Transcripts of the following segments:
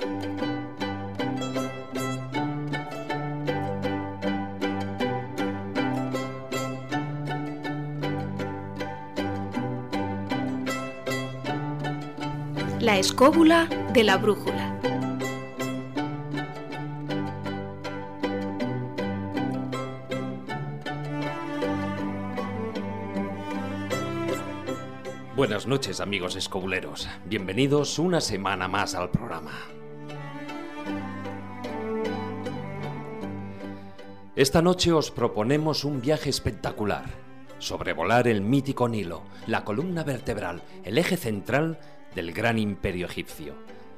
La escóbula de la brújula. Buenas noches amigos escobuleros, bienvenidos una semana más al programa. Esta noche os proponemos un viaje espectacular, sobrevolar el mítico Nilo, la columna vertebral, el eje central del gran imperio egipcio.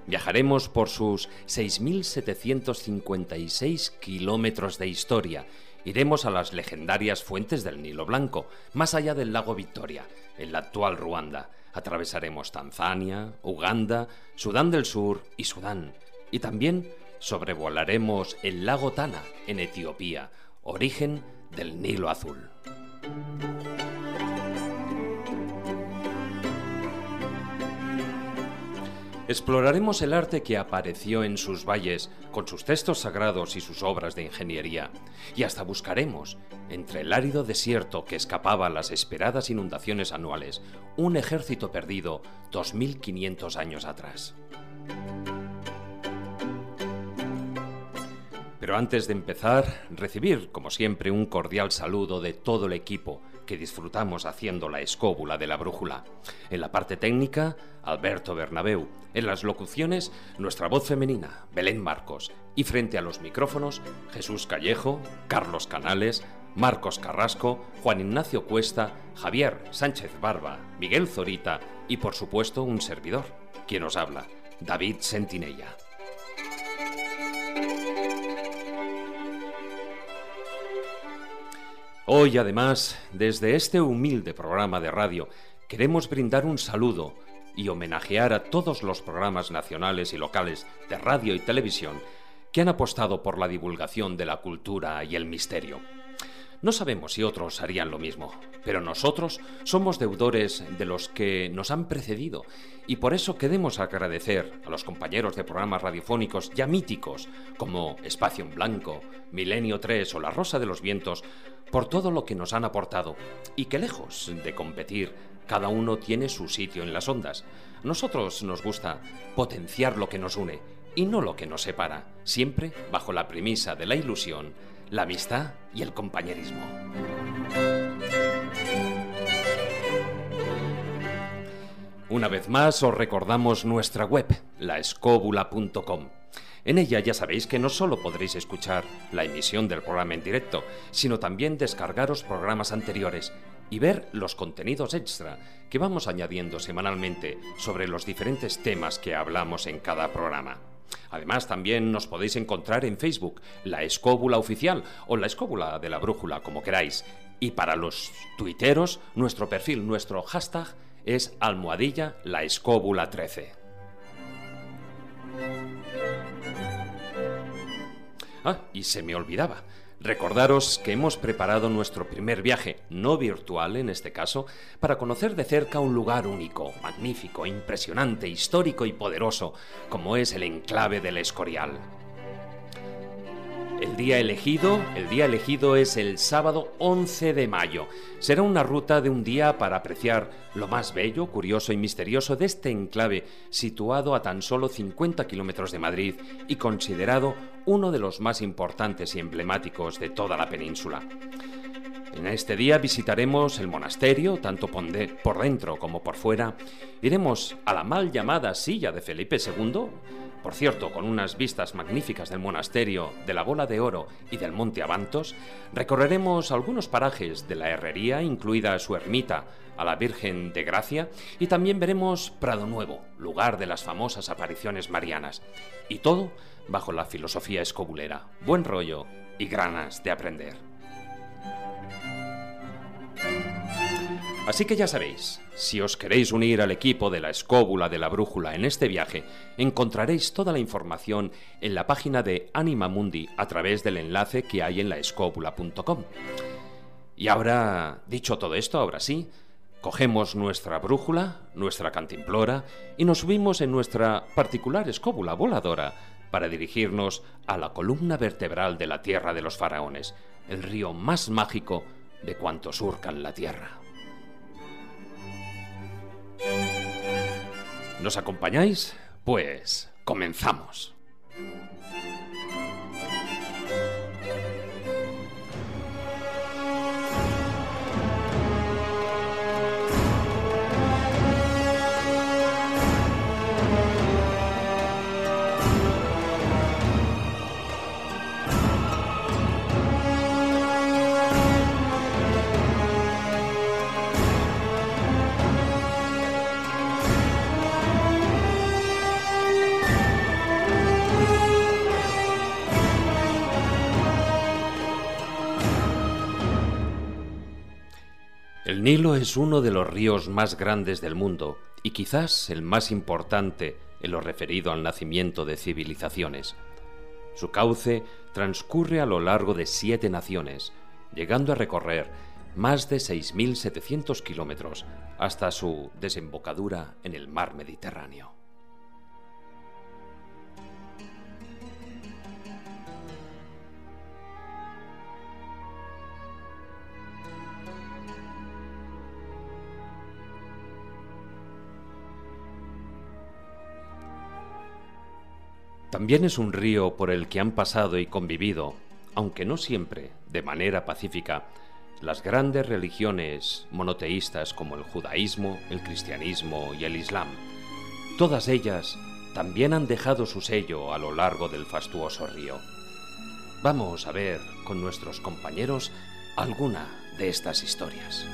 Viajaremos por sus 6.756 kilómetros de historia. Iremos a las legendarias fuentes del Nilo Blanco, más allá del lago Victoria, en la actual Ruanda. Atravesaremos Tanzania, Uganda, Sudán del Sur y Sudán. Y también sobrevolaremos el lago Tana, en Etiopía, origen del Nilo Azul. Exploraremos el arte que apareció en sus valles, con sus textos sagrados y sus obras de ingeniería, y hasta buscaremos, entre el árido desierto que escapaba las esperadas inundaciones anuales, un ejército perdido 2.500 años atrás. Pero antes de empezar, recibir, como siempre, un cordial saludo de todo el equipo que disfrutamos haciendo la escóbula de la brújula. En la parte técnica, Alberto Bernabeu. En las locuciones, nuestra voz femenina, Belén Marcos. Y frente a los micrófonos, Jesús Callejo, Carlos Canales, Marcos Carrasco, Juan Ignacio Cuesta, Javier Sánchez Barba, Miguel Zorita y por supuesto un servidor, quien os habla, David Sentinella. Hoy, además, desde este humilde programa de radio, queremos brindar un saludo y homenajear a todos los programas nacionales y locales de radio y televisión que han apostado por la divulgación de la cultura y el misterio. No sabemos si otros harían lo mismo, pero nosotros somos deudores de los que nos han precedido y por eso queremos agradecer a los compañeros de programas radiofónicos ya míticos como Espacio en Blanco, Milenio 3 o La Rosa de los Vientos por todo lo que nos han aportado y que lejos de competir, cada uno tiene su sitio en las ondas. Nosotros nos gusta potenciar lo que nos une y no lo que nos separa, siempre bajo la premisa de la ilusión la amistad y el compañerismo. Una vez más os recordamos nuestra web, laescóbula.com. En ella ya sabéis que no solo podréis escuchar la emisión del programa en directo, sino también descargaros programas anteriores y ver los contenidos extra que vamos añadiendo semanalmente sobre los diferentes temas que hablamos en cada programa. Además, también nos podéis encontrar en Facebook, La Escóbula Oficial o La Escóbula de la Brújula, como queráis. Y para los tuiteros, nuestro perfil, nuestro hashtag es almohadilla la escóbula 13. Ah, y se me olvidaba. Recordaros que hemos preparado nuestro primer viaje, no virtual en este caso, para conocer de cerca un lugar único, magnífico, impresionante, histórico y poderoso, como es el enclave del Escorial. El día elegido, el día elegido es el sábado 11 de mayo. Será una ruta de un día para apreciar lo más bello, curioso y misterioso de este enclave situado a tan solo 50 kilómetros de Madrid y considerado uno de los más importantes y emblemáticos de toda la península. En este día visitaremos el monasterio, tanto por dentro como por fuera. Iremos a la mal llamada silla de Felipe II, por cierto, con unas vistas magníficas del monasterio, de la Bola de Oro y del Monte Avantos, recorreremos algunos parajes de la herrería, incluida su ermita a la Virgen de Gracia, y también veremos Prado Nuevo, lugar de las famosas apariciones marianas. Y todo bajo la filosofía escobulera, buen rollo y ganas de aprender. Así que ya sabéis, si os queréis unir al equipo de la escóbula de la brújula en este viaje, encontraréis toda la información en la página de Anima Mundi a través del enlace que hay en la escóbula.com. Y ahora, dicho todo esto, ahora sí, Cogemos nuestra brújula, nuestra cantimplora y nos subimos en nuestra particular escóbula voladora para dirigirnos a la columna vertebral de la tierra de los faraones, el río más mágico de cuantos surcan la tierra. ¿Nos acompañáis? Pues comenzamos. El Nilo es uno de los ríos más grandes del mundo y quizás el más importante en lo referido al nacimiento de civilizaciones. Su cauce transcurre a lo largo de siete naciones, llegando a recorrer más de 6.700 kilómetros hasta su desembocadura en el mar Mediterráneo. También es un río por el que han pasado y convivido, aunque no siempre de manera pacífica, las grandes religiones monoteístas como el judaísmo, el cristianismo y el islam. Todas ellas también han dejado su sello a lo largo del fastuoso río. Vamos a ver con nuestros compañeros alguna de estas historias.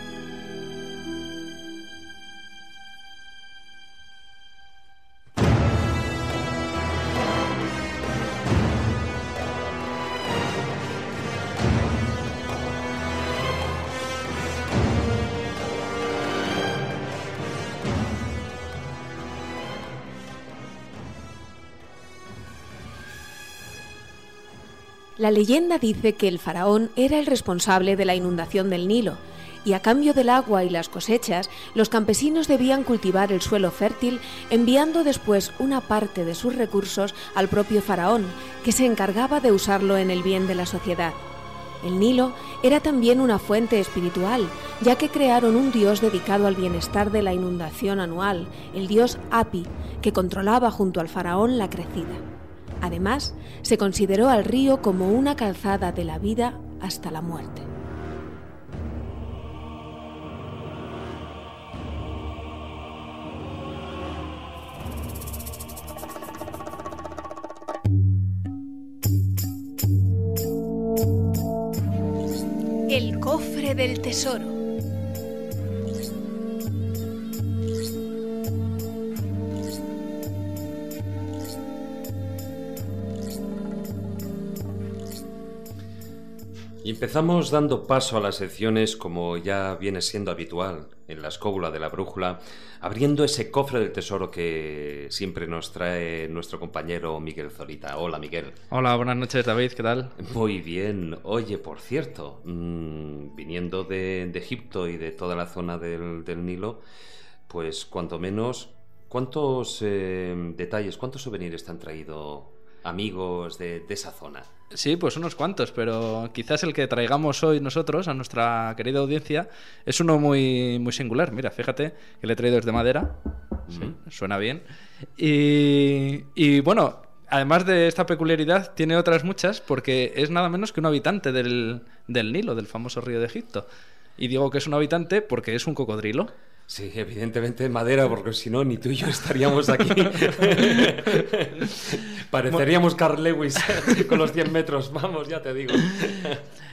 La leyenda dice que el faraón era el responsable de la inundación del Nilo, y a cambio del agua y las cosechas, los campesinos debían cultivar el suelo fértil, enviando después una parte de sus recursos al propio faraón, que se encargaba de usarlo en el bien de la sociedad. El Nilo era también una fuente espiritual, ya que crearon un dios dedicado al bienestar de la inundación anual, el dios Api, que controlaba junto al faraón la crecida. Además, se consideró al río como una calzada de la vida hasta la muerte. El cofre del tesoro. Empezamos dando paso a las secciones como ya viene siendo habitual en la escóbula de la brújula, abriendo ese cofre del tesoro que siempre nos trae nuestro compañero Miguel Zorita. Hola Miguel. Hola, buenas noches David, ¿qué tal? Muy bien. Oye, por cierto, mmm, viniendo de, de, Egipto y de toda la zona del, del Nilo, pues cuanto menos, ¿cuántos eh, detalles, cuántos souvenirs te han traído amigos de, de, esa zona? Sí, pues unos cuantos, pero quizás el que traigamos hoy nosotros a nuestra querida audiencia es uno muy, muy singular. Mira, fíjate que le he traído desde madera. Sí, suena bien. Y, y, bueno, además de esta peculiaridad, tiene otras muchas porque es nada menos que un habitante del, del Nilo, del famoso río de Egipto. Y digo que es un habitante porque es un cocodrilo. Sí, evidentemente madera, porque si no, ni tú y yo estaríamos aquí. Pareceríamos Carl Lewis con los 100 metros, vamos, ya te digo.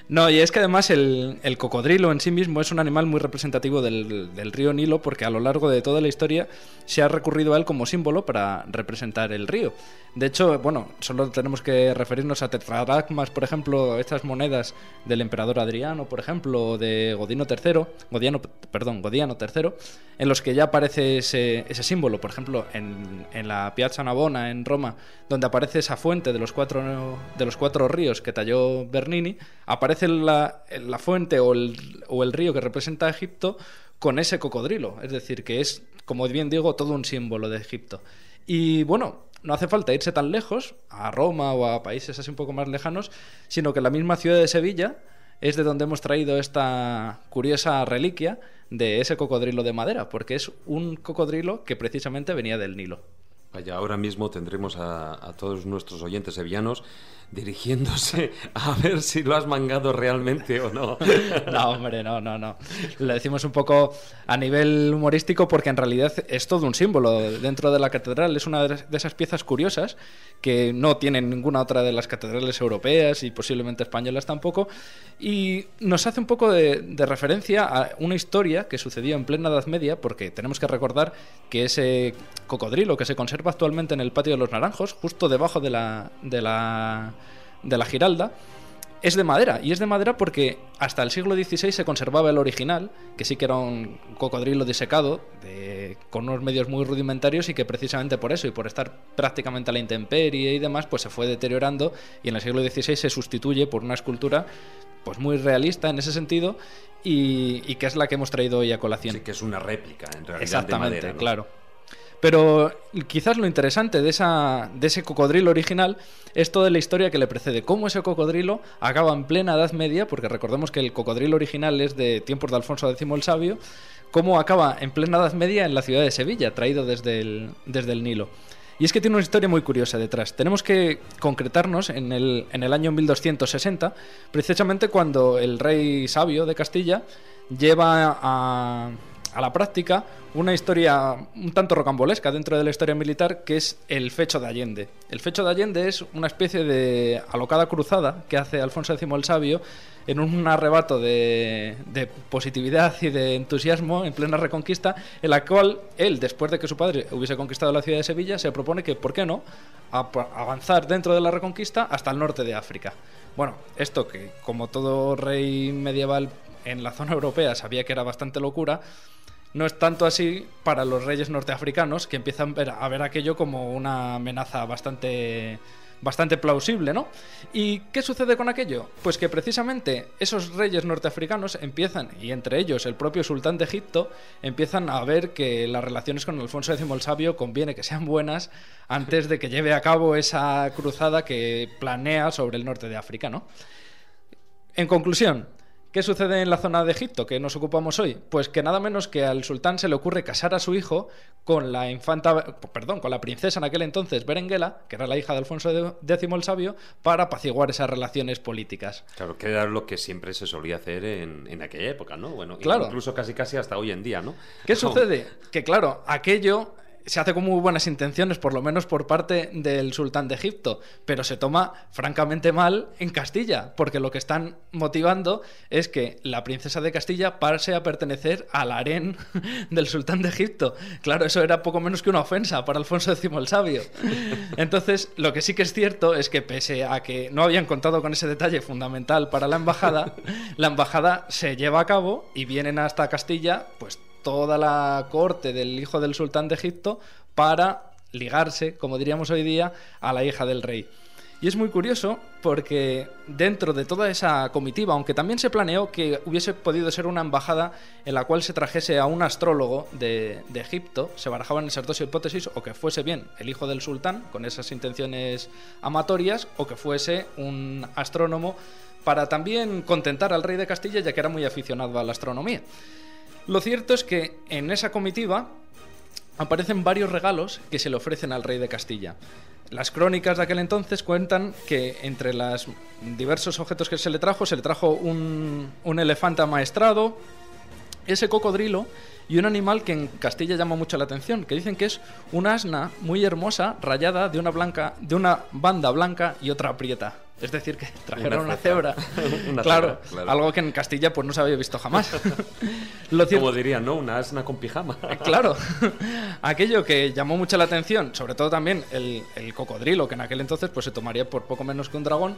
No, y es que además el, el, cocodrilo en sí mismo es un animal muy representativo del, del, río Nilo porque a lo largo de toda la historia se ha recurrido a él como símbolo para representar el río. De hecho, bueno, solo tenemos que referirnos a tetradracmas, por ejemplo, estas monedas del emperador Adriano, por ejemplo, o de Godino III, Godiano, perdón, Godiano III, en los que ya aparece ese, símbolo. Por ejemplo, en, en, la Piazza Navona, en Roma, donde aparece esa fuente de los cuatro, de los cuatro ríos que talló Bernini, aparece la, la fuente o el, o el, río que representa a Egipto con ese cocodrilo. Es decir, que es, como bien digo, todo un símbolo de Egipto. Y bueno, no hace falta irse tan lejos, a Roma o a países así un poco más lejanos, sino que la misma ciudad de Sevilla es de donde hemos traído esta curiosa reliquia de ese cocodrilo de madera, porque es un cocodrilo que precisamente venía del Nilo. Vaya, ahora mismo tendremos a, a todos nuestros oyentes sevillanos dirigiéndose a ver si lo has mangado realmente o no. No, hombre, no, no, no. Lo decimos un poco a nivel humorístico porque en realidad es todo un símbolo dentro de la catedral. Es una de esas piezas curiosas que no tienen ninguna otra de las catedrales europeas y posiblemente españolas tampoco. Y nos hace un poco de, de referencia a una historia que sucedió en plena Edad Media, porque tenemos que recordar que ese cocodrilo que se conserva actualmente en el patio de los Naranjos, justo debajo de la, de la de la Giralda, es de madera. Y es de madera porque hasta el siglo XVI se conservaba el original, que sí que era un cocodrilo disecado, con unos medios muy rudimentarios y que precisamente por eso y por estar prácticamente a la intemperie y demás, pues se fue deteriorando y en el siglo XVI se sustituye por una escultura pues muy realista en ese sentido y, que es la que hemos traído hoy a colación. Sí, que es una réplica en realidad Exactamente, de madera, ¿no? claro. Pero quizás lo interesante de, ese cocodrilo original es toda la historia que le precede. Cómo ese cocodrilo acaba en plena Edad Media, porque recordemos que el cocodrilo original es de tiempos de Alfonso X el Sabio, cómo acaba en plena Edad Media en la ciudad de Sevilla, traído desde el, desde el Nilo. Y es que tiene una historia muy curiosa detrás. Tenemos que concretarnos en el, en el año 1260, precisamente cuando el rey sabio de Castilla lleva a, a la práctica una historia un tanto rocambolesca dentro de la historia militar que es el fecho de Allende. El fecho de Allende es una especie de alocada cruzada que hace Alfonso X el Sabio en un arrebato de, de, positividad y de entusiasmo en plena reconquista, en la cual él, después de que su padre hubiese conquistado la ciudad de Sevilla, se propone que, ¿por qué no?, avanzar dentro de la reconquista hasta el norte de África. Bueno, esto que, como todo rey medieval en la zona europea, sabía que era bastante locura, no es tanto así para los reyes norteafricanos que empiezan a ver aquello como una amenaza bastante bastante plausible, ¿no? ¿Y qué sucede con aquello? Pues que precisamente esos reyes norteafricanos empiezan, y entre ellos el propio sultán de Egipto, empiezan a ver que las relaciones con Alfonso X el Sabio conviene que sean buenas antes de que lleve a cabo esa cruzada que planea sobre el norte de África, ¿no? En conclusión, ¿Qué sucede en la zona de Egipto que nos ocupamos hoy? Pues que nada menos que al sultán se le ocurre casar a su hijo con la infanta, perdón, con la princesa en aquel entonces Berenguela, que era la hija de Alfonso X el Sabio, para apaciguar esas relaciones políticas. Claro, que era lo que siempre se solía hacer en, en aquella época, ¿no? Bueno, claro. incluso casi casi hasta hoy en día, ¿no? ¿Qué sucede? Que claro, aquello se hace con muy buenas intenciones, por lo menos por parte del sultán de Egipto, pero se toma francamente mal en Castilla, porque lo que están motivando es que la princesa de Castilla pase a pertenecer al harén del sultán de Egipto. Claro, eso era poco menos que una ofensa para Alfonso X el Sabio. Entonces, lo que sí que es cierto es que pese a que no habían contado con ese detalle fundamental para la embajada, la embajada se lleva a cabo y vienen hasta Castilla, pues toda la corte del hijo del sultán de Egipto para ligarse, como diríamos hoy día, a la hija del rey. Y es muy curioso porque dentro de toda esa comitiva, aunque también se planeó que hubiese podido ser una embajada en la cual se trajese a un astrólogo de, de, Egipto, se barajaban esas dos hipótesis, o que fuese bien el hijo del sultán, con esas intenciones amatorias, o que fuese un astrónomo para también contentar al rey de Castilla, ya que era muy aficionado a la astronomía. Lo cierto es que en esa comitiva aparecen varios regalos que se le ofrecen al rey de Castilla. Las crónicas de aquel entonces cuentan que entre los diversos objetos que se le trajo, se le trajo un, un elefante amaestrado, ese cocodrilo y un animal que en Castilla llama mucho la atención, que dicen que es una asna muy hermosa, rayada de una blanca, de una banda blanca y otra prieta. Es decir, que trajeron una, una cebra. una claro, cebra, claro, algo que en Castilla pues no se había visto jamás. Lo cierto... Como dirían, ¿no? Una asna con pijama. claro. Aquello que llamó mucho la atención, sobre todo también el, el, cocodrilo, que en aquel entonces pues se tomaría por poco menos que un dragón,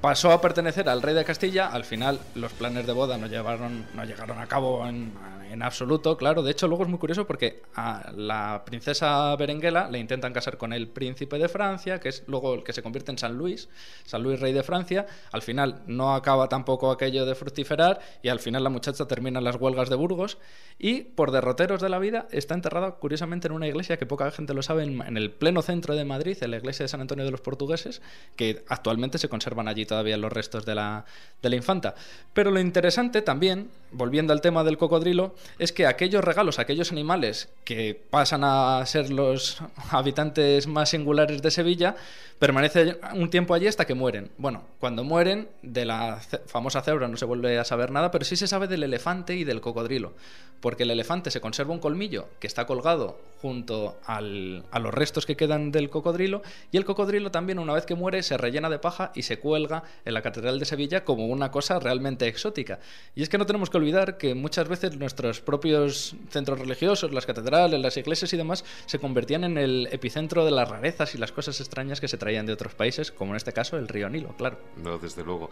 pasó a pertenecer al rey de Castilla. Al final los planes de boda no, llevaron, no llegaron a cabo en, en absoluto, claro. De hecho, luego es muy curioso porque a la princesa Berenguela le intentan casar con el príncipe de Francia, que es luego el que se convierte en San Luis, San Luis rey de Francia. Al final no acaba tampoco aquello de fructiferar y al final la muchacha termina en las huelgas de Burgos y por derroteros de la vida está enterrada curiosamente en una iglesia que poca gente lo sabe, en, el pleno centro de Madrid, en la iglesia de San Antonio de los Portugueses, que actualmente se conservan allí todavía los restos de la, de la infanta. Pero lo interesante también, volviendo al tema del cocodrilo, es que aquellos regalos, aquellos animales que pasan a ser los habitantes más singulares de Sevilla, permanecen un tiempo allí hasta que mueren. Bueno, cuando mueren, de la famosa cebra no se vuelve a saber nada, pero sí se sabe del elefante y del cocodrilo porque el elefante se conserva un colmillo que está colgado junto a los restos que quedan del cocodrilo y el cocodrilo también una vez que muere se rellena de paja y se cuelga en la Catedral de Sevilla como una cosa realmente exótica. Y es que no tenemos que olvidar que muchas veces nuestros propios centros religiosos, las catedrales, las iglesias y demás, se convertían en el epicentro de las rarezas y las cosas extrañas que se traían de otros países, como en este caso el río Nilo, claro. No, desde luego.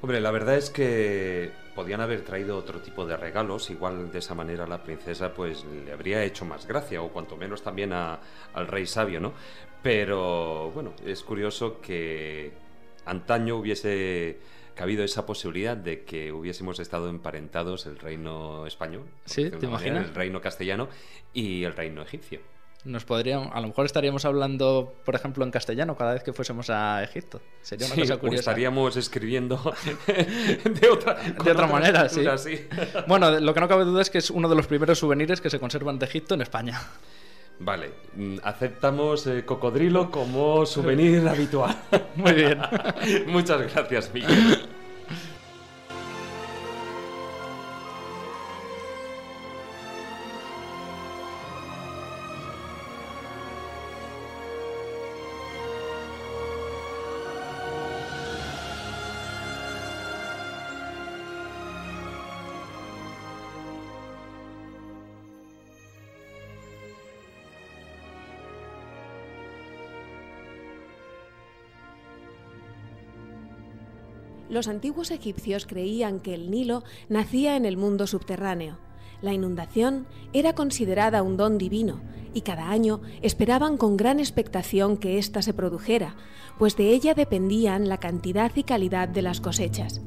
Hombre, la verdad es que podían haber traído otro tipo de regalos, igual de esa manera la princesa pues le habría hecho más gracia, o cuanto menos también al rey sabio, ¿no? Pero bueno, es curioso que antaño hubiese cabido esa posibilidad de que hubiésemos estado emparentados el reino español, sí, ¿te imaginas? el reino castellano y el reino egipcio nos podrían, a lo mejor estaríamos hablando, por ejemplo, en castellano cada vez que fuésemos a Egipto. Sería una cosa curiosa. estaríamos escribiendo de otra, de otra manera, sí. Bueno, lo que no cabe duda es que es uno de los primeros souvenirs que se conservan de Egipto en España. Vale, mm, aceptamos eh, cocodrilo como souvenir habitual. Muy bien. Muchas gracias, Miguel. Los antiguos egipcios creían que el Nilo nacía en el mundo subterráneo. La inundación era considerada un don divino y cada año esperaban con gran expectación que ésta se produjera, pues de ella dependían la cantidad y calidad de las cosechas.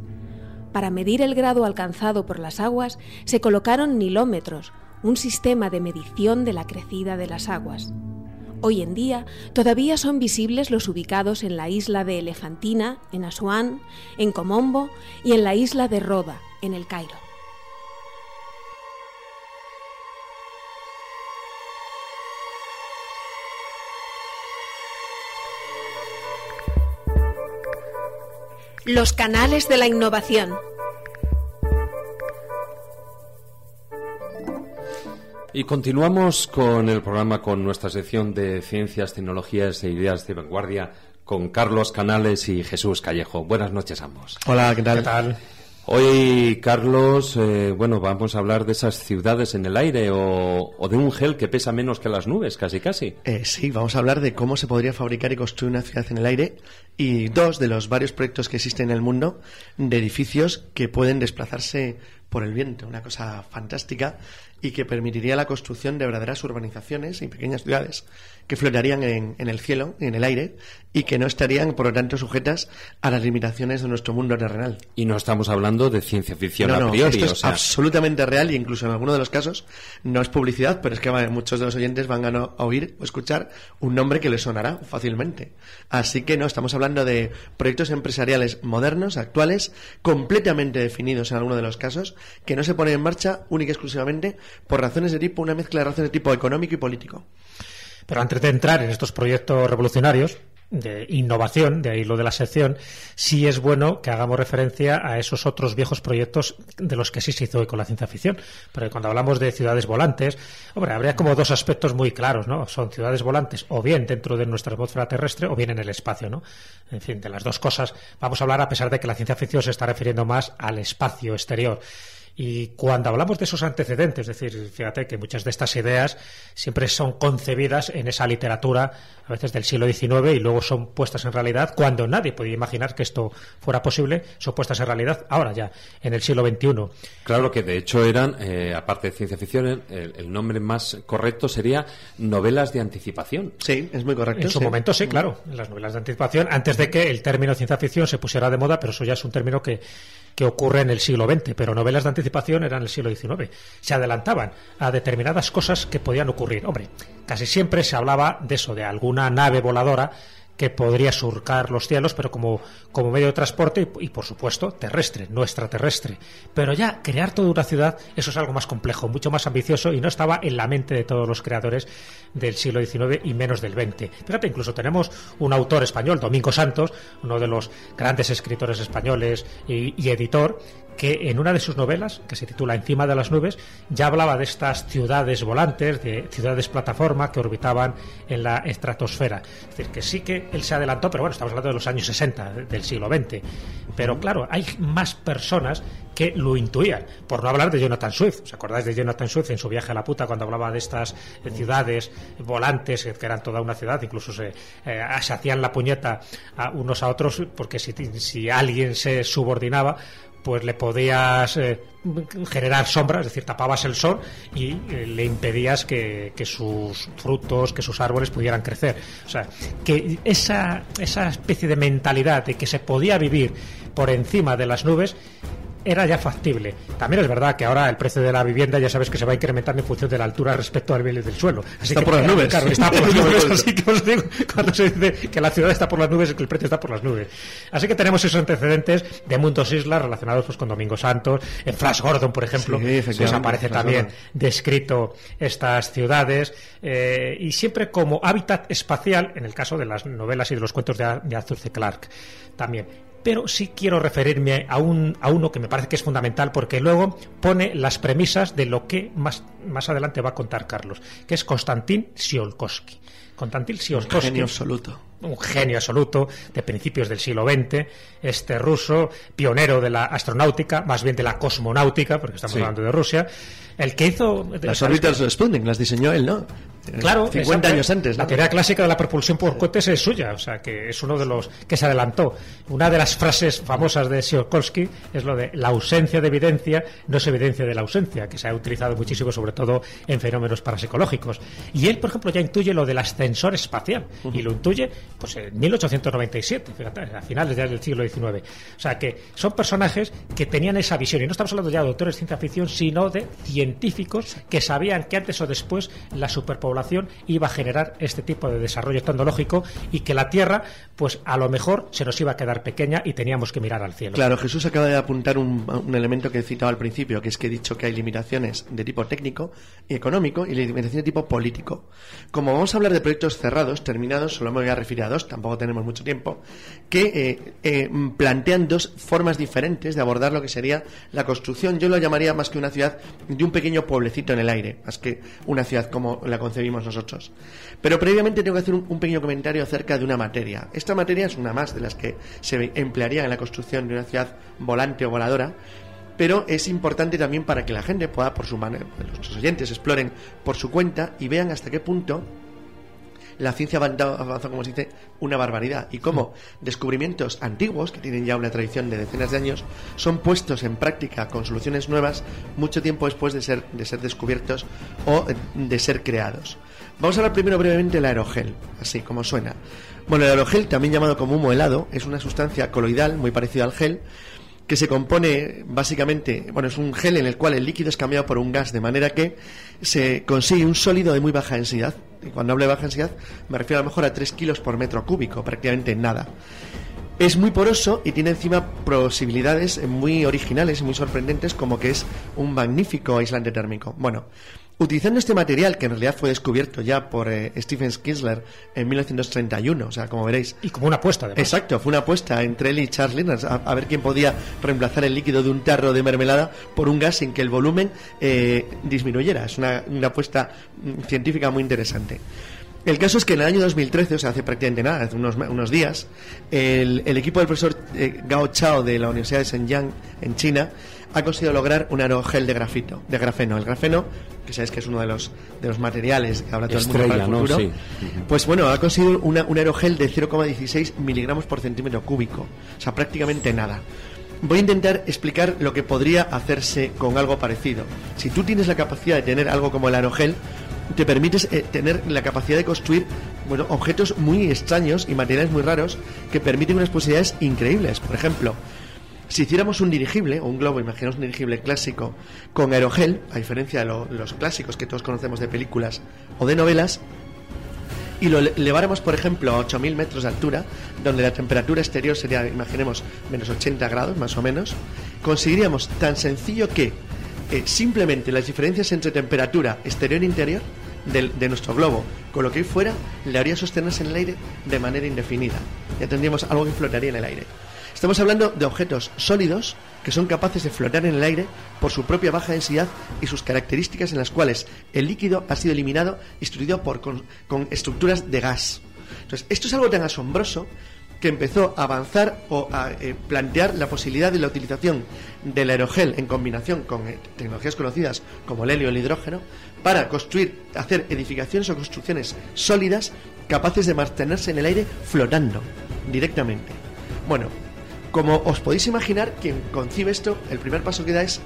Para medir el grado alcanzado por las aguas se colocaron nilómetros, un sistema de medición de la crecida de las aguas. Hoy en día todavía son visibles los ubicados en la isla de Elefantina, en Asuán, en Comombo y en la isla de Roda, en el Cairo. Los canales de la innovación. Y continuamos con el programa, con nuestra sección de ciencias, tecnologías e ideas de vanguardia, con Carlos Canales y Jesús Callejo. Buenas noches ambos. Hola, ¿qué tal? Hoy, Carlos, eh, bueno, vamos a hablar de esas ciudades en el aire o, de un gel que pesa menos que las nubes, casi casi. Eh, sí, vamos a hablar de cómo se podría fabricar y construir una ciudad en el aire y dos de los varios proyectos que existen en el mundo de edificios que pueden desplazarse por el viento, una cosa fantástica y que permitiría la construcción de verdaderas urbanizaciones y pequeñas ciudades que florearían en, el cielo, en el aire, y que no estarían, por lo tanto, sujetas a las limitaciones de nuestro mundo terrenal. Y no estamos hablando de ciencia ficción a priori. Esto es absolutamente real e incluso en algunos de los casos no es publicidad, pero es que muchos de los oyentes van a, oír o escuchar un nombre que les sonará fácilmente. Así que no, estamos hablando de proyectos empresariales modernos, actuales, completamente definidos en algunos de los casos, que no se ponen en marcha única y exclusivamente por razones de tipo, una mezcla de razones de tipo económico y político. Pero antes de entrar en estos proyectos revolucionarios, de innovación, de ahí lo de la sección, sí es bueno que hagamos referencia a esos otros viejos proyectos de los que sí se hizo hoy con la ciencia ficción. Porque cuando hablamos de ciudades volantes, hombre, habría como dos aspectos muy claros, ¿no? Son ciudades volantes o bien dentro de nuestra atmósfera terrestre o bien en el espacio, ¿no? En fin, de las dos cosas vamos a hablar a pesar de que la ciencia ficción se está refiriendo más al espacio exterior. Y cuando hablamos de esos antecedentes, es decir, fíjate que muchas de estas ideas siempre son concebidas en esa literatura, a veces del siglo XIX, y luego son puestas en realidad cuando nadie podía imaginar que esto fuera posible, son puestas en realidad ahora ya, en el siglo XXI. Claro que de hecho eran, eh, aparte de ciencia ficción, el, nombre más correcto sería novelas de anticipación. Sí, es muy correcto. En su momento sí, claro, las novelas de anticipación, antes de que el término ciencia ficción se pusiera de moda, pero eso ya es un término que que ocurre en el siglo XX, pero novelas de anticipación eran el siglo XIX. Se adelantaban a determinadas cosas que podían ocurrir. Hombre, casi siempre se hablaba de eso, de alguna nave voladora que podría surcar los cielos, pero como, como medio de transporte y, por supuesto, terrestre, no extraterrestre. Pero ya crear toda una ciudad, eso es algo más complejo, mucho más ambicioso y no estaba en la mente de todos los creadores del siglo XIX y menos del XX. Fíjate, incluso tenemos un autor español, Domingo Santos, uno de los grandes escritores españoles y editor, que en una de sus novelas, que se titula Encima de las nubes, ya hablaba de estas ciudades volantes, de ciudades plataforma que orbitaban en la estratosfera. Es decir, que sí que él se adelantó, pero bueno, estamos hablando de los años 60 del siglo XX. Pero claro, hay más personas que lo intuían, por no hablar de Jonathan Swift. ¿Os acordáis de Jonathan Swift en su viaje a la puta cuando hablaba de estas ciudades volantes que eran toda una ciudad? Incluso se, eh, se hacían la puñeta a unos a otros porque si, si alguien se subordinaba, pues le podías eh, generar sombras, es decir, tapabas el sol y eh, le impedías que, que, sus frutos, que sus árboles pudieran crecer. O sea, que esa, esa especie de mentalidad de que se podía vivir por encima de las nubes era ya factible. También es verdad que ahora el precio de la vivienda ya sabes que se va incrementando en función de la altura respecto al nivel del suelo. Así está por las nubes. está por las nubes. así que os digo, cuando se dice que la ciudad está por las nubes, es que el precio está por las nubes. Así que tenemos esos antecedentes de mundos islas relacionados pues, con Domingo Santos. En Flash Gordon, por ejemplo, pues aparece también descrito estas ciudades. Eh, y siempre como hábitat espacial, en el caso de las novelas y de los cuentos de, de Arthur C. Clarke. También pero sí quiero referirme a, un, a uno que me parece que es fundamental porque luego pone las premisas de lo que más, más adelante va a contar Carlos, que es Konstantin Tsiolkovsky. Konstantin Tsiolkovsky. Un genio absoluto. Un genio absoluto de principios del siglo XX, este ruso, pionero de la astronáutica, más bien de la cosmonáutica, porque estamos hablando de Rusia, el que hizo... Las órbitas de Sputnik las disignó él, ¿no? Claro, 50 años antes. La teoría clásica de la propulsión por cohetes es suya, o sea que es uno de los que se adelantó. Una de las frases famosas de Tsiolkovsky es lo de la ausencia de evidencia no es evidencia de la ausencia, que se ha utilizado muchísimo sobre todo en fenómenos parapsicológicos. Y él, por ejemplo, ya intuye lo del ascensor espacial y lo intuye pues en 1897, fíjate, a finales del siglo XIX. O sea que son personajes que tenían esa visión y no estamos hablando ya de autores de ciencia ficción, sino de científicos que sabían que antes o después la superpoblación iba a generar este tipo de desarrollo tecnológico y que la Tierra, pues a lo mejor se nos iba a quedar pequeña y teníamos que mirar al cielo. Claro, Jesús acaba de apuntar un, elemento que he citado al principio, que es que he dicho que hay limitaciones de tipo técnico y económico y limitaciones de tipo político. Como vamos a hablar de proyectos cerrados, terminados, solo me voy a referir a dos, tampoco tenemos mucho tiempo, que eh, eh, plantean dos formas diferentes de abordar lo que sería la construcción. Yo lo llamaría más que una ciudad de un pequeño pueblecito en el aire, más que una ciudad como la concebimos nosotros. Pero previamente tengo que hacer un, pequeño comentario acerca de una materia. Esta materia es una más de las que se emplearía en la construcción de una ciudad volante o voladora, pero es importante también para que la gente pueda, por su manera, los oyentes exploren por su cuenta y vean hasta qué punto la ciencia avanza, como se dice, una barbaridad y cómo descubrimientos antiguos, que tienen ya una tradición de decenas de años, son puestos en práctica con soluciones nuevas mucho tiempo después de ser, de ser descubiertos o de ser creados. Vamos a hablar primero brevemente del aerogel, así como suena. Bueno, el aerogel, también llamado como humo helado, es una sustancia coloidal muy parecida al gel, que se compone básicamente, bueno, es un gel en el cual el líquido es cambiado por un gas, de manera que se consigue un sólido de muy baja densidad. Y cuando hablo de baja densidad, me refiero a lo mejor a 3 kilos por metro cúbico, prácticamente nada. Es muy poroso y tiene encima posibilidades muy originales y muy sorprendentes, como que es un magnífico aislante térmico. Bueno, Utilizando este material, que en realidad fue descubierto ya por eh, Stephen Kinsler en 1931, o sea, como veréis. Y como una apuesta, además. Exacto, fue una apuesta entre él y Charles Linus a, ver quién podía reemplazar el líquido de un tarro de mermelada por un gas sin que el volumen eh, disminuyera. Es una, apuesta mm, científica muy interesante. El caso es que en el año 2013, o sea, hace prácticamente nada, hace unos, días, el, equipo del profesor eh, Gao Chao de la Universidad de Shenyang, en China, ha conseguido lograr un aerogel de grafito, de grafeno. El grafeno, que sabes que es uno de los, de los materiales que habla todo el mundo para el futuro, Sí. pues bueno, ha conseguido una- un aerogel de 0,16 miligramos por centímetro cúbico. O sea, prácticamente nada. Voy a intentar explicar lo que podría hacerse con algo parecido. Si tú tienes la capacidad de tener algo como el aerogel, te permites eh, tener la capacidad de construir bueno, objetos muy extraños y materiales muy raros que permiten unas posibilidades increíbles. Por ejemplo, si hiciéramos un dirigible, o un globo, imaginaos un dirigible clásico, con aerogel, a diferencia de lo- los clásicos que todos conocemos de películas o de novelas, y lo ele- eleváramos, por ejemplo, a 8.000 metros de altura, donde la temperatura exterior sería, imaginemos, menos 80 grados, más o menos, conseguiríamos tan sencillo que eh, simplemente las diferencias entre temperatura exterior e interior de nuestro globo con lo que hay fuera le haría sostenerse en el aire de manera indefinida. Ya tendríamos algo que flotaría en el aire. Estamos hablando de objetos sólidos que son capaces de flotar en el aire por su propia baja densidad y sus características en las cuales el líquido ha sido eliminado y sustituido por, con, estructuras de gas. Entonces, esto es algo tan asombroso que empezó a avanzar o a eh, plantear la posibilidad de la utilización del aerogel en combinación con eh, tecnologías conocidas como el helio y el hidrógeno para construir, hacer edificaciones o construcciones sólidas capaces de mantenerse en el aire flotando directamente. Bueno, como os podéis imaginar, quien concibe esto, el primer paso que da es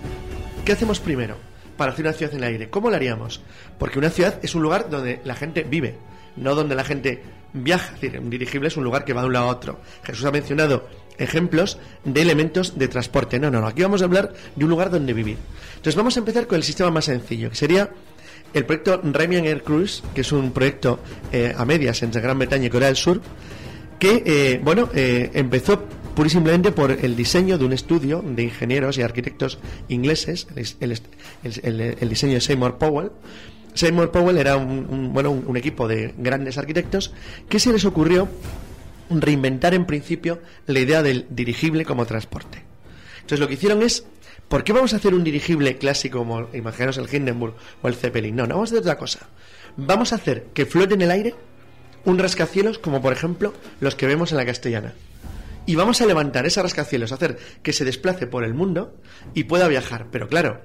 ¿qué hacemos primero para hacer una ciudad en el aire? ¿Cómo lo haríamos? Porque una ciudad es un lugar donde la gente vive, no donde la gente viaja. Es decir, un dirigible es un lugar que va de un lado a otro. Jesús ha mencionado ejemplos de elementos de transporte. No, no, no. Aquí vamos a hablar de un lugar donde vivir. Entonces vamos a empezar con el sistema más sencillo, que sería el proyecto Remian Air Cruise, que es un proyecto eh, a medias entre Gran Bretaña y Corea del Sur, que, eh, bueno, eh, empezó pura y simplemente por el diseño de un estudio de ingenieros y arquitectos ingleses, el, diseño de Seymour Powell. Seymour Powell era un, bueno, un, un equipo de grandes arquitectos que se les ocurrió reinventar en principio la idea del dirigible como transporte. Entonces lo que hicieron es, ¿por qué vamos a hacer un dirigible clásico como, imaginaos el Hindenburg o el Zeppelin? No, no vamos a hacer otra cosa. Vamos a hacer que flote en el aire un rascacielos como por ejemplo los que vemos en la castellana. Y vamos a levantar ese rascacielos, hacer que se desplace por el mundo y pueda viajar. Pero claro,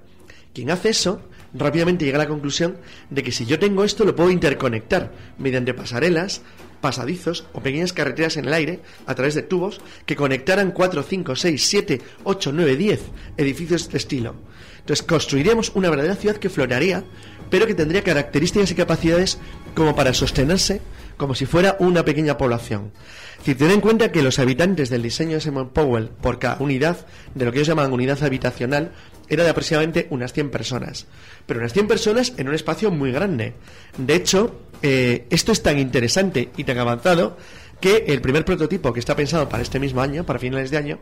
quien hace eso rápidamente llega a la conclusión de que si yo tengo esto lo puedo interconectar mediante pasarelas, pasadizos o pequeñas carreteras en el aire a través de tubos que conectaran 4, 5, 6, 7, 8, 9, 10 edificios de este estilo. Entonces construiríamos una verdadera ciudad que flotaría, pero que tendría características y capacidades como para sostenerse como si fuera una pequeña población. Decir, ten en cuenta que los habitantes del diseño de Simon Powell por cada unidad de lo que ellos llaman unidad habitacional era de aproximadamente unas 100 personas. Pero unas 100 personas en un espacio muy grande. De hecho, eh, esto es tan interesante y tan avanzado que el primer prototipo que está pensado para este mismo año, para finales de año,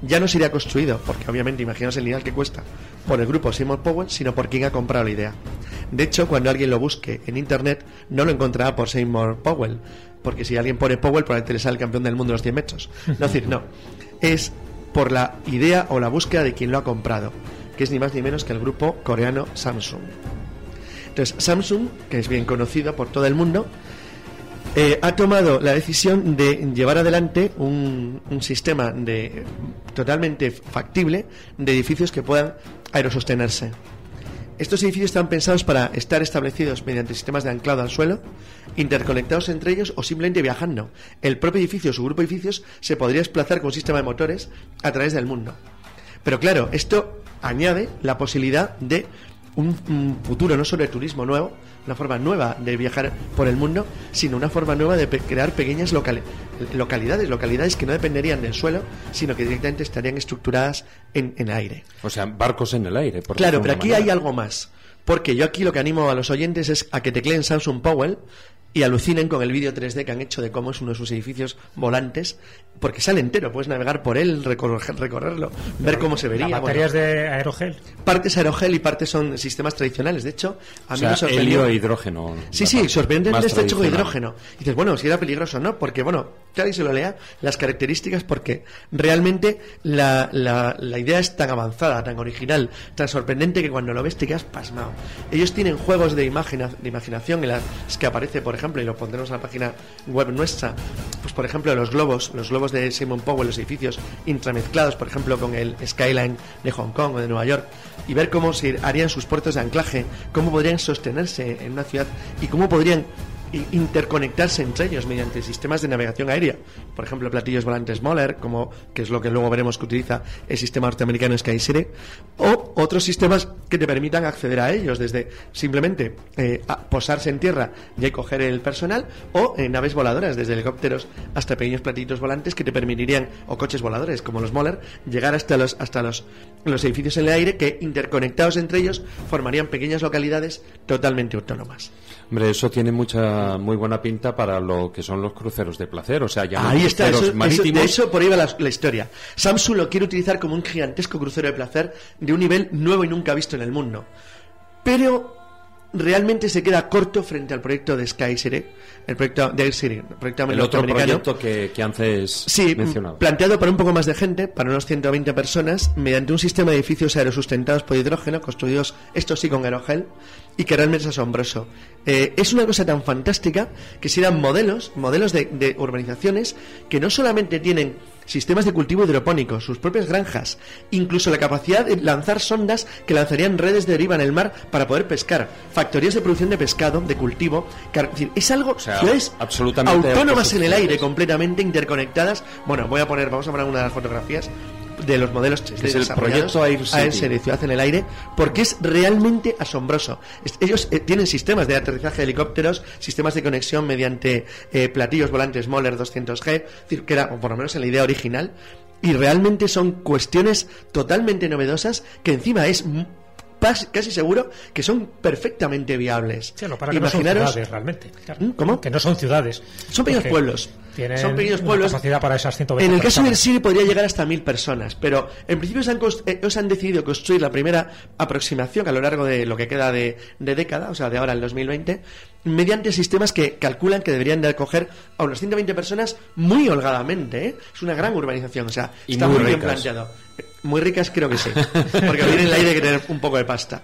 ya no sería construido, porque obviamente imaginaos el dinero que cuesta, por el grupo Seymour Powell, sino por quien ha comprado la idea. De hecho, cuando alguien lo busque en internet, no lo encontrará por Seymour Powell, porque si alguien pone Powell, probablemente le sale el campeón del mundo de los 100 metros. No, es decir, no. Es por la idea o la búsqueda de quien lo ha comprado, que es ni más ni menos que el grupo coreano Samsung. Entonces, Samsung, que es bien conocido por todo el mundo, eh, ha tomado la decisión de llevar adelante un, un sistema de totalmente factible de edificios que puedan aerosostenerse. Estos edificios están pensados para estar establecidos mediante sistemas de anclado al suelo, interconectados entre ellos o simplemente viajando. El propio edificio o su grupo de edificios se podría desplazar con un sistema de motores a través del mundo. Pero claro, esto añade la posibilidad de un, un futuro no solo de turismo nuevo, una forma nueva de viajar por el mundo, sino una forma nueva de pe- crear pequeñas locali- localidades, localidades que no dependerían del suelo, sino que directamente estarían estructuradas en, en aire. O sea, barcos en el aire. por Claro, pero aquí hay algo más. Porque yo aquí lo que animo a los oyentes es a que tecleen Samsung Powell y alucinen con el vídeo 3D que han hecho de cómo es uno de sus edificios volantes, porque sale entero, puedes navegar por él, recorrer- recorrerlo, ver cómo se vería. ¿La bueno. de aerogel? Partes aerogel y partes son sistemas tradicionales. De hecho, a O mí sea, me sorprendió. helio e hidrógeno. Sí, sí, más está hecho con hidrógeno. Y dices, bueno, si era peligroso, ¿no? Porque, bueno, claro, y se lo lea las características, porque realmente la, la, la idea es tan avanzada, tan original, tan sorprendente que cuando lo ves te quedas pasmado. Ellos tienen juegos de, imagina- de imaginación en las que aparece, por ejemplo, y lo pondremos en la página web nuestra, pues por ejemplo, los globos, los globos de Simon Powell, los edificios intramezclados, por ejemplo, con el skyline de Hong Kong o de Nueva York, y ver cómo se harían sus puertos de anclaje, cómo podrían sostenerse en una ciudad y cómo podrían interconectarse entre ellos mediante sistemas de navegación aérea. Por ejemplo, platillos volantes Moller, como que es lo que luego veremos que utiliza el sistema norteamericano SkySeries, o otros sistemas que te permitan acceder a ellos desde simplemente eh, posarse en tierra y coger el personal, o en naves voladoras, desde helicópteros hasta pequeños platillos volantes que te permitirían, o coches voladores como los Moller, llegar hasta los hasta los, los edificios en el aire que interconectados entre ellos formarían pequeñas localidades totalmente autónomas. Hombre, eso tiene mucha muy buena pinta para lo que son los cruceros de placer, o sea, ya Ahí está, eso, de eso por ahí va la, historia. Samsung lo quiere utilizar como un gigantesco crucero de placer de un nivel nuevo y nunca visto en el mundo. Pero realmente se queda corto frente al proyecto de Sky el proyecto de City, el otro proyecto que, que antes sí, mencionado. planteado para un poco más de gente, para unos 120 personas, mediante un sistema de edificios aerosustentados por hidrógeno, construidos, esto sí, con aerogel, y que realmente es asombroso. Eh, es una cosa tan fantástica que si eran modelos, modelos de, de urbanizaciones que no solamente tienen sistemas de cultivo hidropónico, sus propias granjas, incluso la capacidad de lanzar sondas que lanzarían redes de deriva en el mar para poder pescar, factorías de producción de pescado, de cultivo, es algo ciudades absolutamente autónomas en el aire, completamente interconectadas. Bueno, voy a poner, vamos a poner una de las fotografías de los modelos es el proyecto Air City. Ciudad en el Aire, porque es realmente asombroso. Ellos eh, tienen sistemas de aterrizaje de helicópteros, sistemas de conexión mediante eh, platillos volantes Moller 200G, que era, o por lo menos en la idea original, y realmente son cuestiones totalmente novedosas que encima es casi seguro que son perfectamente viables. para que no son ciudades realmente. ¿Mm? ¿Cómo? Que no son ciudades. Son pequeños pueblos. Son pequeños pueblos. Capacidad para esas 120 en el caso del City podría llegar hasta mil personas, pero en principio se han, eh, han decidido construir la primera aproximación a lo largo de lo que queda de, década, o sea, de ahora al 2020, mediante sistemas que calculan que deberían de acoger a unas 120 personas muy holgadamente. ¿eh? Es una gran urbanización, o sea, está muy bien planteado. Muy ricas creo que sí, porque viene el aire que tener un poco de pasta.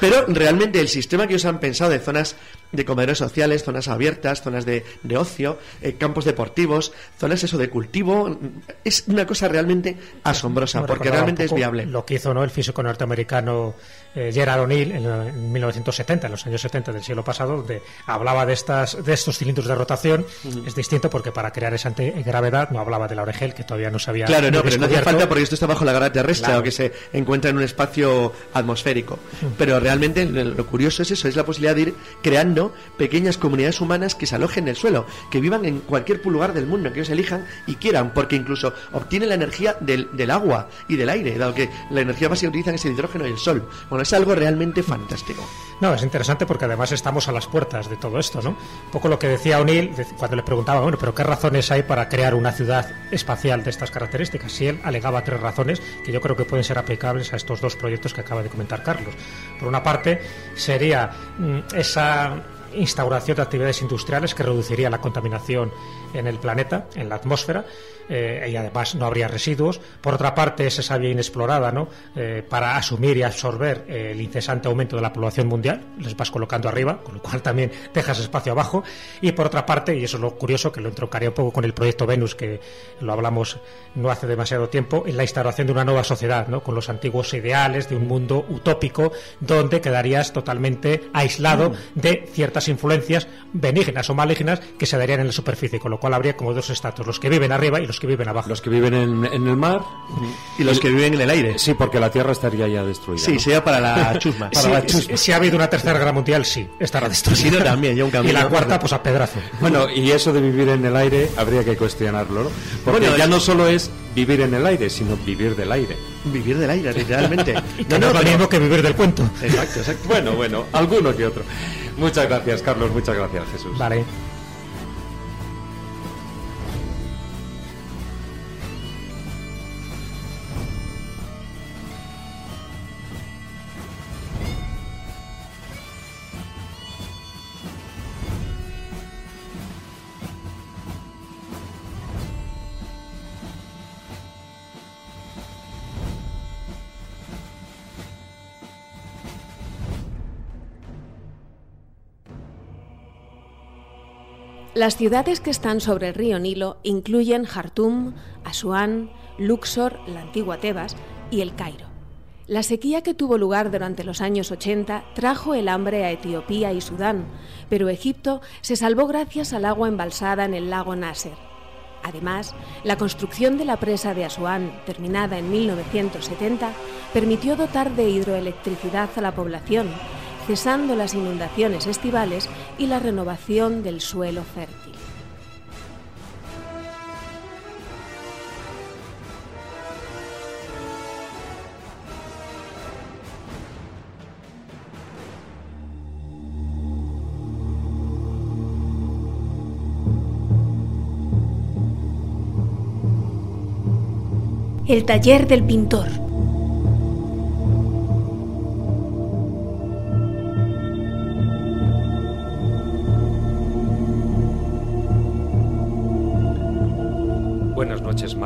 Pero realmente el sistema que os han pensado de zonas de comedores sociales, zonas abiertas, zonas de, ocio, eh, campos deportivos, zonas eso de cultivo, es una cosa realmente asombrosa, porque realmente es viable. Lo que hizo ¿no? el físico norteamericano eh, Gerard O'Neill en, 1970, en los años 70 del siglo pasado, donde hablaba de estas de estos cilindros de rotación. Es distinto porque para crear esa gravedad no hablaba de la orejel, que todavía no sabía. Claro, no, pero no hace falta porque esto está bajo la gravedad terrestre o que se encuentra en un espacio atmosférico. Pero realmente lo curioso es eso, es la posibilidad de ir creando pequeñas comunidades humanas que se alojen en el suelo, que vivan en cualquier lugar del mundo, que ellos elijan y quieran, porque incluso obtienen la energía del, del agua y del aire, dado que la energía básica que utilizan es el hidrógeno y el sol. Bueno, es algo realmente fantástico. No, es interesante porque además estamos a las puertas de todo esto, ¿no? Un poco lo que decía O'Neill cuando le preguntaba, bueno, pero ¿qué razones hay para crear una ciudad espacial de estas características? Si él alegaba tres razones que yo creo que pueden ser aplicables a estos dos proyectos que acaba de comentar Carlos. Por una parte, sería mm, esa instauración de actividades industriales que reduciría la contaminación en el planeta, en la atmósfera, eh, y además no habría residuos. Por otra parte, es esa vía inexplorada ¿no? Eh, para asumir y absorber el incesante aumento de la población mundial, les vas colocando arriba, con lo cual también dejas espacio abajo. Y por otra parte, y eso es lo curioso, que lo entroncaría un poco con el proyecto Venus, que lo hablamos no hace demasiado tiempo, en la instauración de una nueva sociedad, ¿no? con los antiguos ideales de un mundo utópico, donde quedarías totalmente aislado mm. de ciertas influencias benignas o malignas que se darían en la superficie, con lo cual habría como dos estatus, los que viven arriba y los que viven abajo. Los que viven en, el mar y los que viven en el aire. Sí, porque la Tierra estaría ya destruida. Sí, sería para la chusma. Si ha habido una tercera guerra mundial, sí, estará destruida. también, un Y la cuarta, pues a pedrazo. Bueno, y eso de vivir en el aire habría que cuestionarlo, ¿no? Porque ya no solo es vivir en el aire, sino vivir del aire. Vivir del aire, literalmente. no, no, es mismo que vivir del cuento. Exacto, exacto. Bueno, bueno, alguno que otro. Muchas gracias, Carlos. Muchas gracias, Jesús. Vale. Las ciudades que están sobre el río Nilo incluyen Jartum, Asuán, Luxor, la antigua Tebas y el Cairo. La sequía que tuvo lugar durante los años 80 trajo el hambre a Etiopía y Sudán, pero Egipto se salvó gracias al agua embalsada en el lago Nasser. Además, la construcción de la presa de Asuán, terminada en 1970, permitió dotar de hidroelectricidad a la población, cesando las inundaciones estivales y la renovación del suelo fértil. El taller del pintor.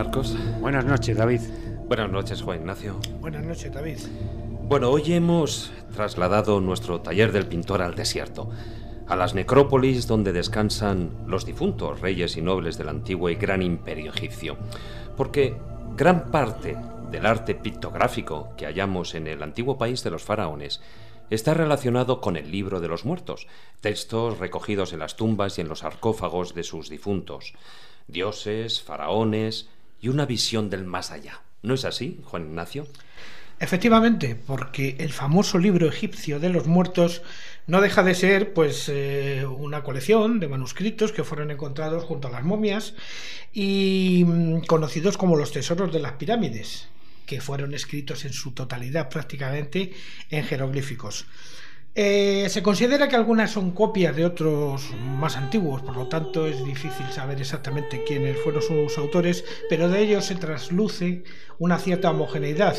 Marcos. Buenas noches, David. Buenas noches, Juan Ignacio. Buenas noches, David. Bueno, hoy hemos trasladado nuestro taller del pintor al desierto, a las necrópolis donde descansan los difuntos reyes y nobles del antiguo y gran imperio egipcio. Porque gran parte del arte pictográfico que hallamos en el antiguo país de los faraones está relacionado con el libro de los muertos, textos recogidos en las tumbas y en los sarcófagos de sus difuntos, dioses, faraones y una visión del más allá. ¿No es así, Juan Ignacio? Efectivamente, porque el famoso libro egipcio de los muertos no deja de ser pues eh, una colección de manuscritos que fueron encontrados junto a las momias y mm, conocidos como los tesoros de las pirámides, que fueron escritos en su totalidad prácticamente en jeroglíficos. Eh, se considera que algunas son copias de otros más antiguos, por lo tanto es difícil saber exactamente quiénes fueron sus autores, pero de ellos se trasluce una cierta homogeneidad,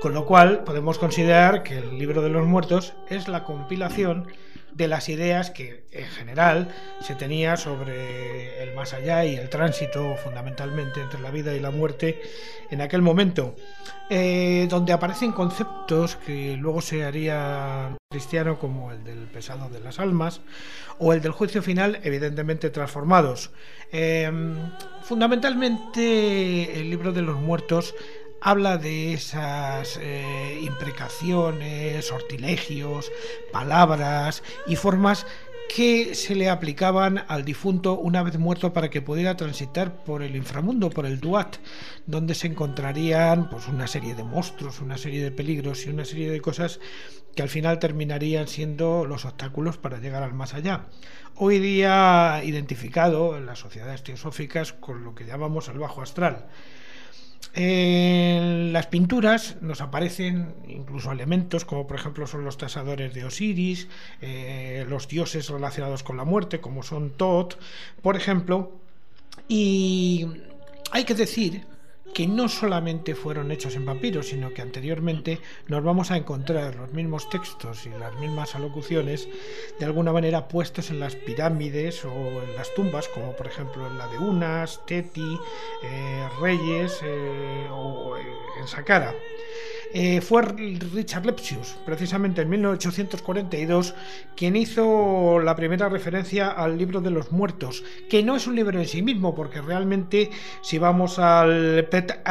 con lo cual podemos considerar que el libro de los muertos es la compilación de las ideas que en general se tenía sobre el más allá y el tránsito fundamentalmente entre la vida y la muerte en aquel momento, eh, donde aparecen conceptos que luego se haría cristiano como el del pesado de las almas o el del juicio final evidentemente transformados. Eh, fundamentalmente el libro de los muertos habla de esas eh, imprecaciones, sortilegios, palabras y formas que se le aplicaban al difunto una vez muerto para que pudiera transitar por el inframundo, por el Duat, donde se encontrarían pues, una serie de monstruos, una serie de peligros y una serie de cosas que al final terminarían siendo los obstáculos para llegar al más allá. Hoy día identificado en las sociedades teosóficas con lo que llamamos el bajo astral. En las pinturas nos aparecen incluso elementos como por ejemplo son los tasadores de Osiris, eh, los dioses relacionados con la muerte como son Tot, por ejemplo, y hay que decir que no solamente fueron hechos en papiros, sino que anteriormente nos vamos a encontrar los mismos textos y las mismas alocuciones de alguna manera puestos en las pirámides o en las tumbas, como por ejemplo en la de Unas, Teti, eh, Reyes eh, o en Saqqara. Eh, fue Richard Lepsius, precisamente en 1842, quien hizo la primera referencia al libro de los muertos, que no es un libro en sí mismo, porque realmente si vamos al Pet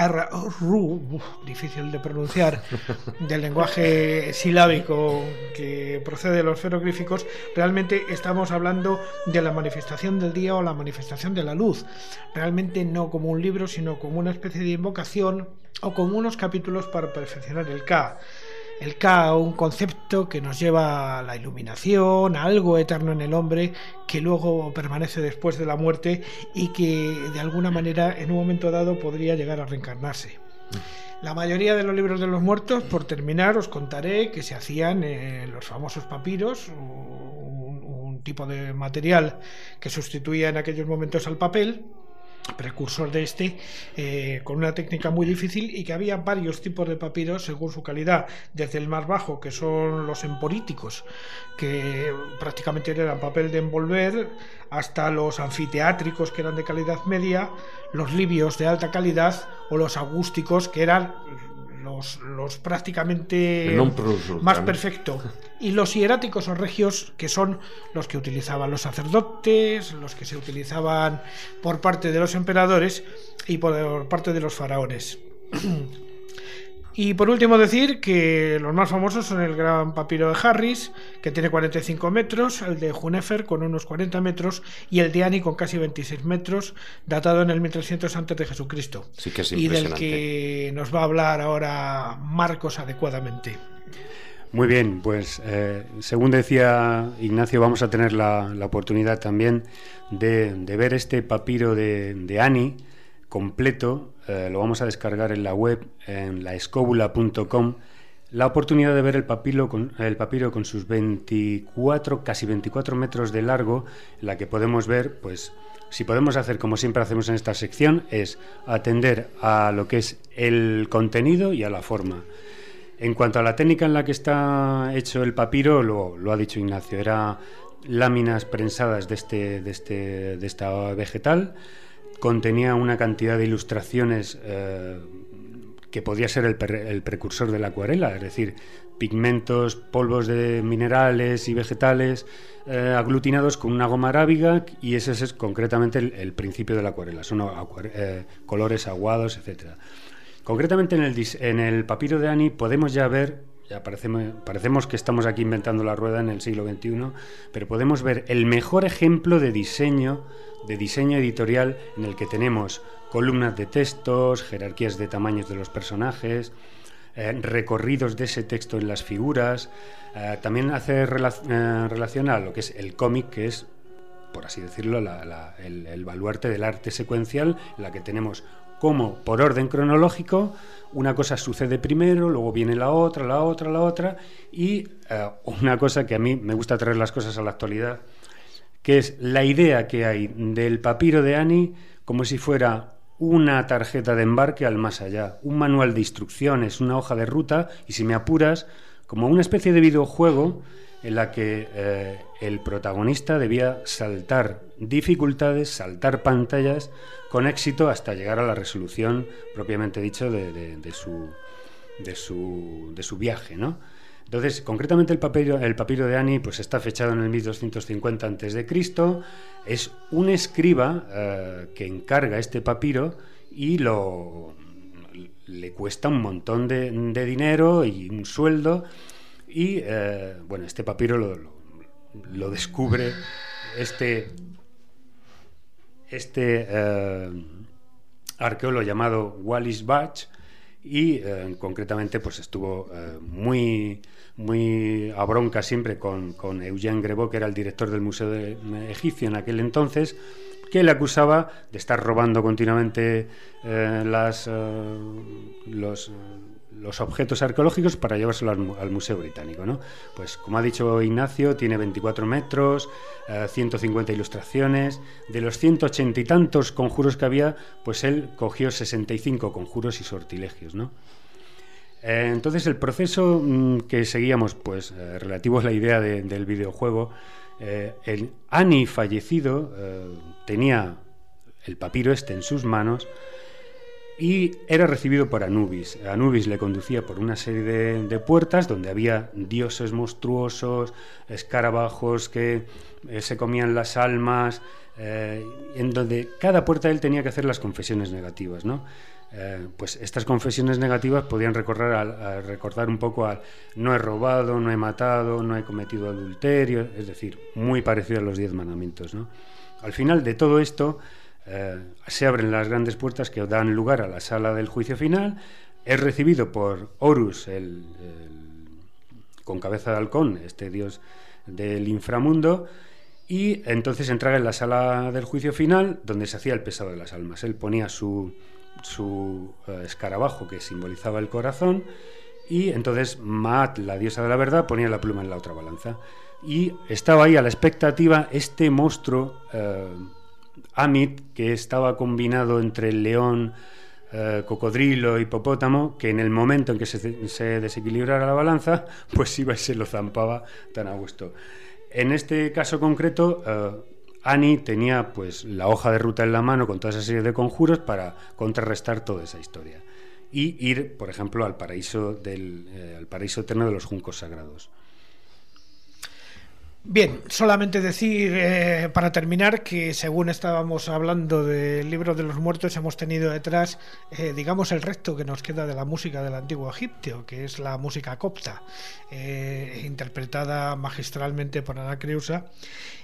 Ru, difícil de pronunciar, del lenguaje silábico que procede de los jeroglíficos, realmente estamos hablando de la manifestación del día o la manifestación de la luz. Realmente no como un libro, sino como una especie de invocación o como unos capítulos para perfeccionar el K. El K, un concepto que nos lleva a la iluminación, a algo eterno en el hombre, que luego permanece después de la muerte y que de alguna manera en un momento dado podría llegar a reencarnarse. La mayoría de los libros de los muertos, por terminar, os contaré que se hacían en los famosos papiros, un tipo de material que sustituía en aquellos momentos al papel, precursor de este, eh, con una técnica muy difícil y que había varios tipos de papiros según su calidad, desde el más bajo, que son los emporíticos, que prácticamente eran papel de envolver, hasta los anfiteátricos, que eran de calidad media, los libios de alta calidad o los agústicos, que eran los, los prácticamente más perfecto. Y los hieráticos o regios, que son los que utilizaban los sacerdotes, los que se utilizaban por parte de los emperadores y por parte de los faraones. Y por último decir que los más famosos son el gran papiro de Harris, que tiene 45 metros, el de Junefer con unos 40 metros y el de Ani con casi 26 metros, datado en el 1300 antes de Jesucristo. Sí que es y del que nos va a hablar ahora Marcos adecuadamente. Muy bien, pues eh, según decía Ignacio, vamos a tener la, oportunidad también de, ver este papiro de, de Ani completo, eh, lo vamos a descargar en la web, en laescóbula.com, la oportunidad de ver el, papiro con, el papiro con sus 24, casi 24 metros de largo, la que podemos ver, pues, si podemos hacer como siempre hacemos en esta sección, es atender a lo que es el contenido y a la forma. En cuanto a la técnica en la que está hecho el papiro, lo, lo ha dicho Ignacio, era láminas prensadas de, este, de, este, de esta vegetal, contenía una cantidad de ilustraciones eh, que podía ser el, precursor de la acuarela, es decir, pigmentos, polvos de minerales y vegetales eh, aglutinados con una goma arábiga y ese es concretamente el, principio de la acuarela, son eh, colores aguados, etc. Concretamente en el, en el papiro de Ani podemos ya ver ya parecemos que estamos aquí inventando la rueda en el siglo XXI, pero podemos ver el mejor ejemplo de diseño de diseño editorial en el que tenemos columnas de textos, jerarquías de tamaños de los personajes, eh, recorridos de ese texto en las figuras. Eh, también hace eh, relación a lo que es el cómic, que es, por así decirlo, el, el, baluarte del arte secuencial, en la que tenemos como por orden cronológico una cosa sucede primero, luego viene la otra, la otra, la otra, y una cosa que a mí me gusta traer las cosas a la actualidad, que es la idea que hay del papiro de Annie como si fuera una tarjeta de embarque al más allá, un manual de instrucciones, una hoja de ruta y si me apuras, como una especie de videojuego en la que eh, el protagonista debía saltar dificultades, saltar pantallas con éxito hasta llegar a la resolución propiamente dicho de, su, de, su, de su viaje, ¿no? Entonces, concretamente el papiro, el papiro de Ani pues está fechado en el 1250 a.C. Es un escriba eh, que encarga este papiro y le cuesta un montón de, dinero y un sueldo. Y eh, bueno, este papiro lo, descubre este, este eh, arqueólogo llamado Wallis Bach y concretamente pues estuvo muy muy a bronca siempre con, con Eugène Grebot, que era el director del Museo de, Egipcio en aquel entonces, que le acusaba de estar robando continuamente eh, las, eh, los, los, objetos arqueológicos para llevárselos al, Museo Británico. ¿no? Pues como ha dicho Ignacio, tiene 24 metros, 150 eh, ilustraciones. De los 180 y tantos conjuros que había, pues él cogió 65 conjuros y sortilegios. ¿no? Eh, entonces el proceso mm, que seguíamos, pues eh, relativo a la idea del videojuego, eh, el Ani fallecido tenía el papiro este en sus manos y era recibido por Anubis. Anubis le conducía por una serie de, puertas donde había dioses monstruosos, escarabajos que se comían las almas, en donde cada puerta él tenía que hacer las confesiones negativas, ¿no? Eh, pues estas confesiones negativas podían recordar, recordar un poco al no he robado, no he matado, no he cometido adulterio, es decir, muy parecido a los diez mandamientos. Al final de todo esto eh, se abren las grandes puertas que dan lugar a la sala del juicio final, es recibido por Horus, el, con cabeza de halcón, este dios del inframundo, y entonces entra en la sala del juicio final donde se hacía el pesado de las almas. Él ponía su su eh, escarabajo que simbolizaba el corazón y entonces Maat, la diosa de la verdad, ponía la pluma en la otra balanza. Y estaba ahí a la expectativa este monstruo, eh, Amit, que estaba combinado entre el león, eh, cocodrilo, hipopótamo, que en el momento en que se, se, desequilibrara la balanza, pues iba y se lo zampaba tan a gusto. En este caso concreto, Annie tenía pues la hoja de ruta en la mano con toda esa serie de conjuros para contrarrestar toda esa historia. y ir, por ejemplo, al paraíso, del, eh, al paraíso eterno de los juncos sagrados. Bien, solamente decir eh, para terminar que según estábamos hablando del libro de los muertos hemos tenido detrás, eh, digamos, el resto que nos queda de la música del antiguo Egipto, que es la música copta, interpretada magistralmente por Anacreusa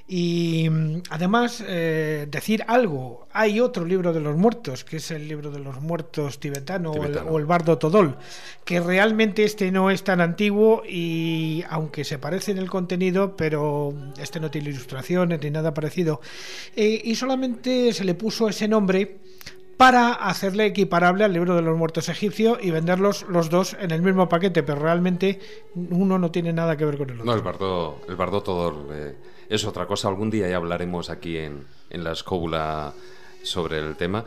y mm, además, eh, decir algo, hay otro libro de los muertos, que es el libro de los muertos tibetano, O, el, Bardo Todol, que realmente este no es tan antiguo y aunque se parece en el contenido, pero este no tiene ilustraciones ni nada parecido. Eh, y solamente se le puso ese nombre para hacerle equiparable al libro de los muertos egipcio y venderlos los dos en el mismo paquete, pero realmente uno no tiene nada que ver con el otro. No, el bardo, el bardo todo eh, es otra cosa. Algún día ya hablaremos aquí en, en la escóbula sobre el tema,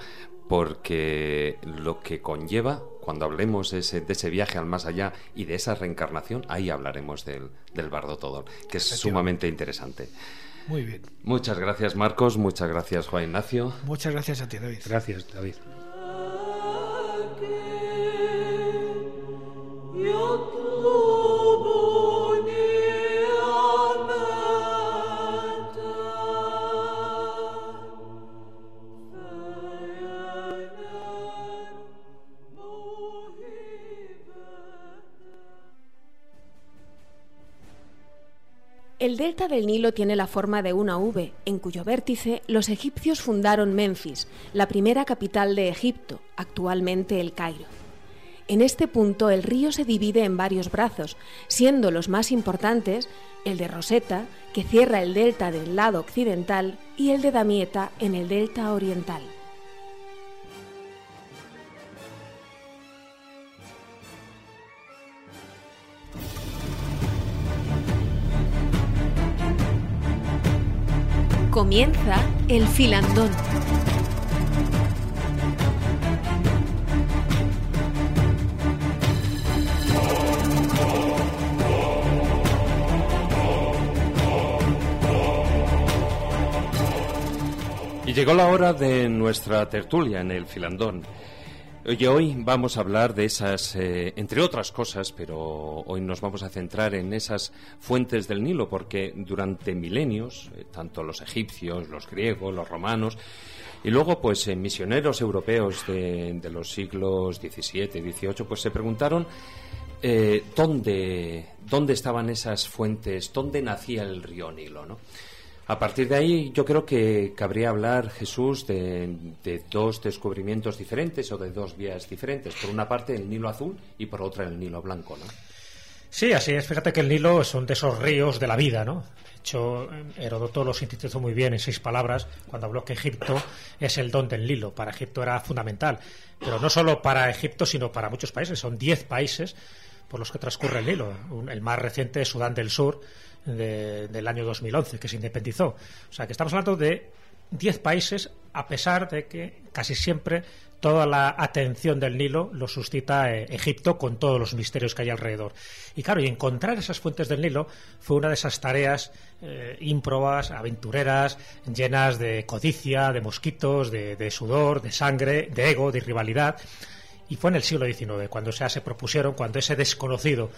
porque lo que conlleva, cuando hablemos de ese, de ese, viaje al más allá y de esa reencarnación, ahí hablaremos del, del bardo todo, que es sumamente interesante. Muy bien. Muchas gracias, Marcos. Muchas gracias, Juan Ignacio. Muchas gracias a ti, David. Gracias, David. El delta del Nilo tiene la forma de una V, en cuyo vértice los egipcios fundaron Memphis, la primera capital de Egipto, actualmente el Cairo. En este punto el río se divide en varios brazos, siendo los más importantes el de Rosetta, que cierra el delta del lado occidental, y el de Damieta en el delta oriental. Comienza el filandón. Y llegó la hora de nuestra tertulia en el filandón. Oye, hoy vamos a hablar de esas, eh, entre otras cosas, pero hoy nos vamos a centrar en esas fuentes del Nilo, porque durante milenios, eh, tanto los egipcios, los griegos, los romanos, y luego, pues, eh, misioneros europeos de, de, los siglos XVII y XVIII, pues se preguntaron dónde, dónde estaban esas fuentes, dónde nacía el río Nilo, ¿no? A partir de ahí yo creo que cabría hablar, Jesús, de, dos descubrimientos diferentes o de dos vías diferentes. Por una parte el Nilo azul y por otra el Nilo blanco, ¿no? Sí, así es. Fíjate que el Nilo son de esos ríos de la vida, ¿no? De hecho, Heródoto lo sintetizó muy bien en seis palabras cuando habló que Egipto es el don del Nilo. Para Egipto era fundamental. Pero no solo para Egipto, sino para muchos países. Son diez países por los que transcurre el Nilo. El más reciente es Sudán del Sur, del año 2011, que se independizó. O sea, que estamos hablando de 10 países, a pesar de que casi siempre toda la atención del Nilo lo suscita eh, Egipto con todos los misterios que hay alrededor. Y claro, y encontrar esas fuentes del Nilo fue una de esas tareas eh, ímprobas, aventureras, llenas de codicia, de mosquitos, de, de, sudor, de sangre, de ego, de rivalidad. Y fue en el siglo XIX cuando se, se propusieron, cuando ese desconocido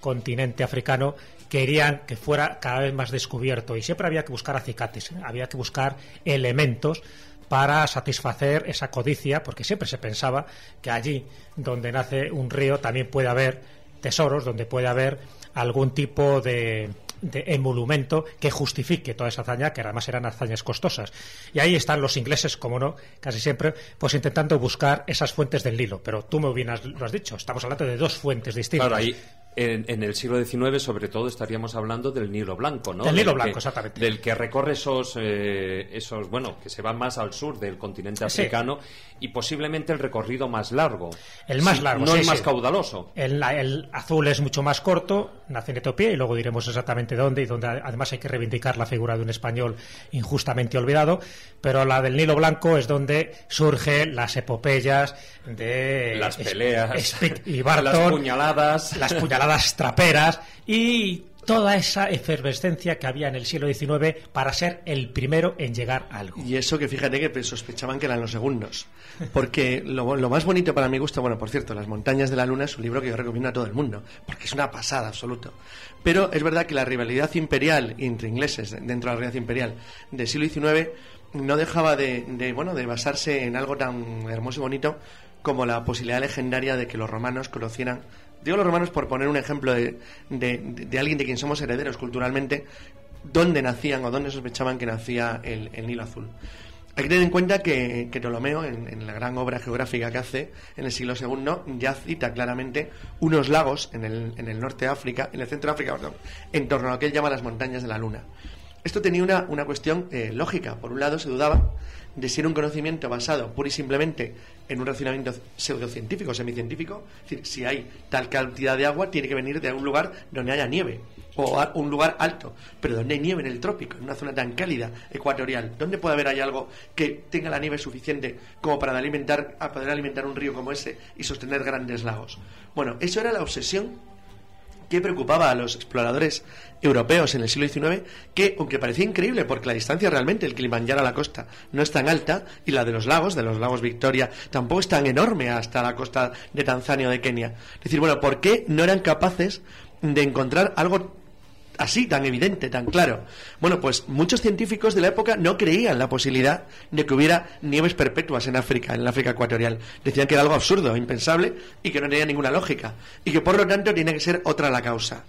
continente africano querían que fuera cada vez más descubierto y siempre había que buscar acicates, ¿eh? había que buscar elementos para satisfacer esa codicia, porque siempre se pensaba que allí donde nace un río también puede haber tesoros, donde puede haber algún tipo de, de emolumento que justifique toda esa hazaña, que además eran hazañas costosas. Y ahí están los ingleses, como no, casi siempre, pues intentando buscar esas fuentes del Nilo. Pero tú muy bien lo has dicho, estamos hablando de dos fuentes distintas. Claro, ahí en, el siglo XIX, sobre todo, estaríamos hablando del Nilo Blanco, ¿no? Del Nilo Blanco, exactamente. Del que recorre esos, eh, esos, bueno, que se va más al sur del continente africano y posiblemente el recorrido más largo. El más largo, No el más caudaloso. El, el, azul es mucho más corto, nace en Etiopía y luego diremos exactamente dónde y donde además hay que reivindicar la figura de un español injustamente olvidado, pero la del Nilo Blanco es donde surgen las epopeyas de... Las peleas. y Barton, las puñaladas. Las puñaladas traperas y toda esa efervescencia que había en el siglo XIX para ser el primero en llegar a algo. Y eso que fíjate que sospechaban que eran los segundos. Porque lo, lo, más bonito para mi gusto, bueno, por cierto, Las montañas de la luna es un libro que yo recomiendo a todo el mundo, porque es una pasada absoluto. Pero es verdad que la rivalidad imperial entre ingleses dentro de la rivalidad imperial del siglo XIX no dejaba de, de, bueno, de basarse en algo tan hermoso y bonito como la posibilidad legendaria de que los romanos conocieran Digo los romanos por poner un ejemplo de, de, alguien de quien somos herederos culturalmente, dónde nacían o dónde sospechaban que nacía el, Nilo Azul. Hay que tener en cuenta que, que Ptolomeo, en, la gran obra geográfica que hace en el siglo II, ya cita claramente unos lagos en el, en el norte de África, en el centro de África, perdón, en torno a lo que él llama las montañas de la luna. Esto tenía una, una cuestión eh, lógica. Por un lado, se dudaba de si era un conocimiento basado pura y simplemente en un razonamiento pseudocientífico, semicientífico. Decir, si hay tal cantidad de agua, tiene que venir de algún lugar donde haya nieve o un lugar alto, pero donde hay nieve en el trópico, en una zona tan cálida, ecuatorial, ¿dónde puede haber algo que tenga la nieve suficiente como para alimentar, a poder alimentar un río como ese y sostener grandes lagos? Bueno, eso era la obsesión que preocupaba a los exploradores europeos en el siglo XIX, que aunque parecía increíble, porque la distancia realmente, el Kilimanjaro a la costa, no es tan alta, y la de los lagos, de los lagos Victoria, tampoco es tan enorme hasta la costa de Tanzania o de Kenia. Es decir, bueno, ¿por qué no eran capaces de encontrar algo así, tan evidente, tan claro. Bueno, pues muchos científicos de la época no creían la posibilidad de que hubiera nieves perpetuas en África, en la África ecuatorial. Decían que era algo absurdo, impensable y que no tenía ninguna lógica. Y que por lo tanto tiene que ser otra la causa.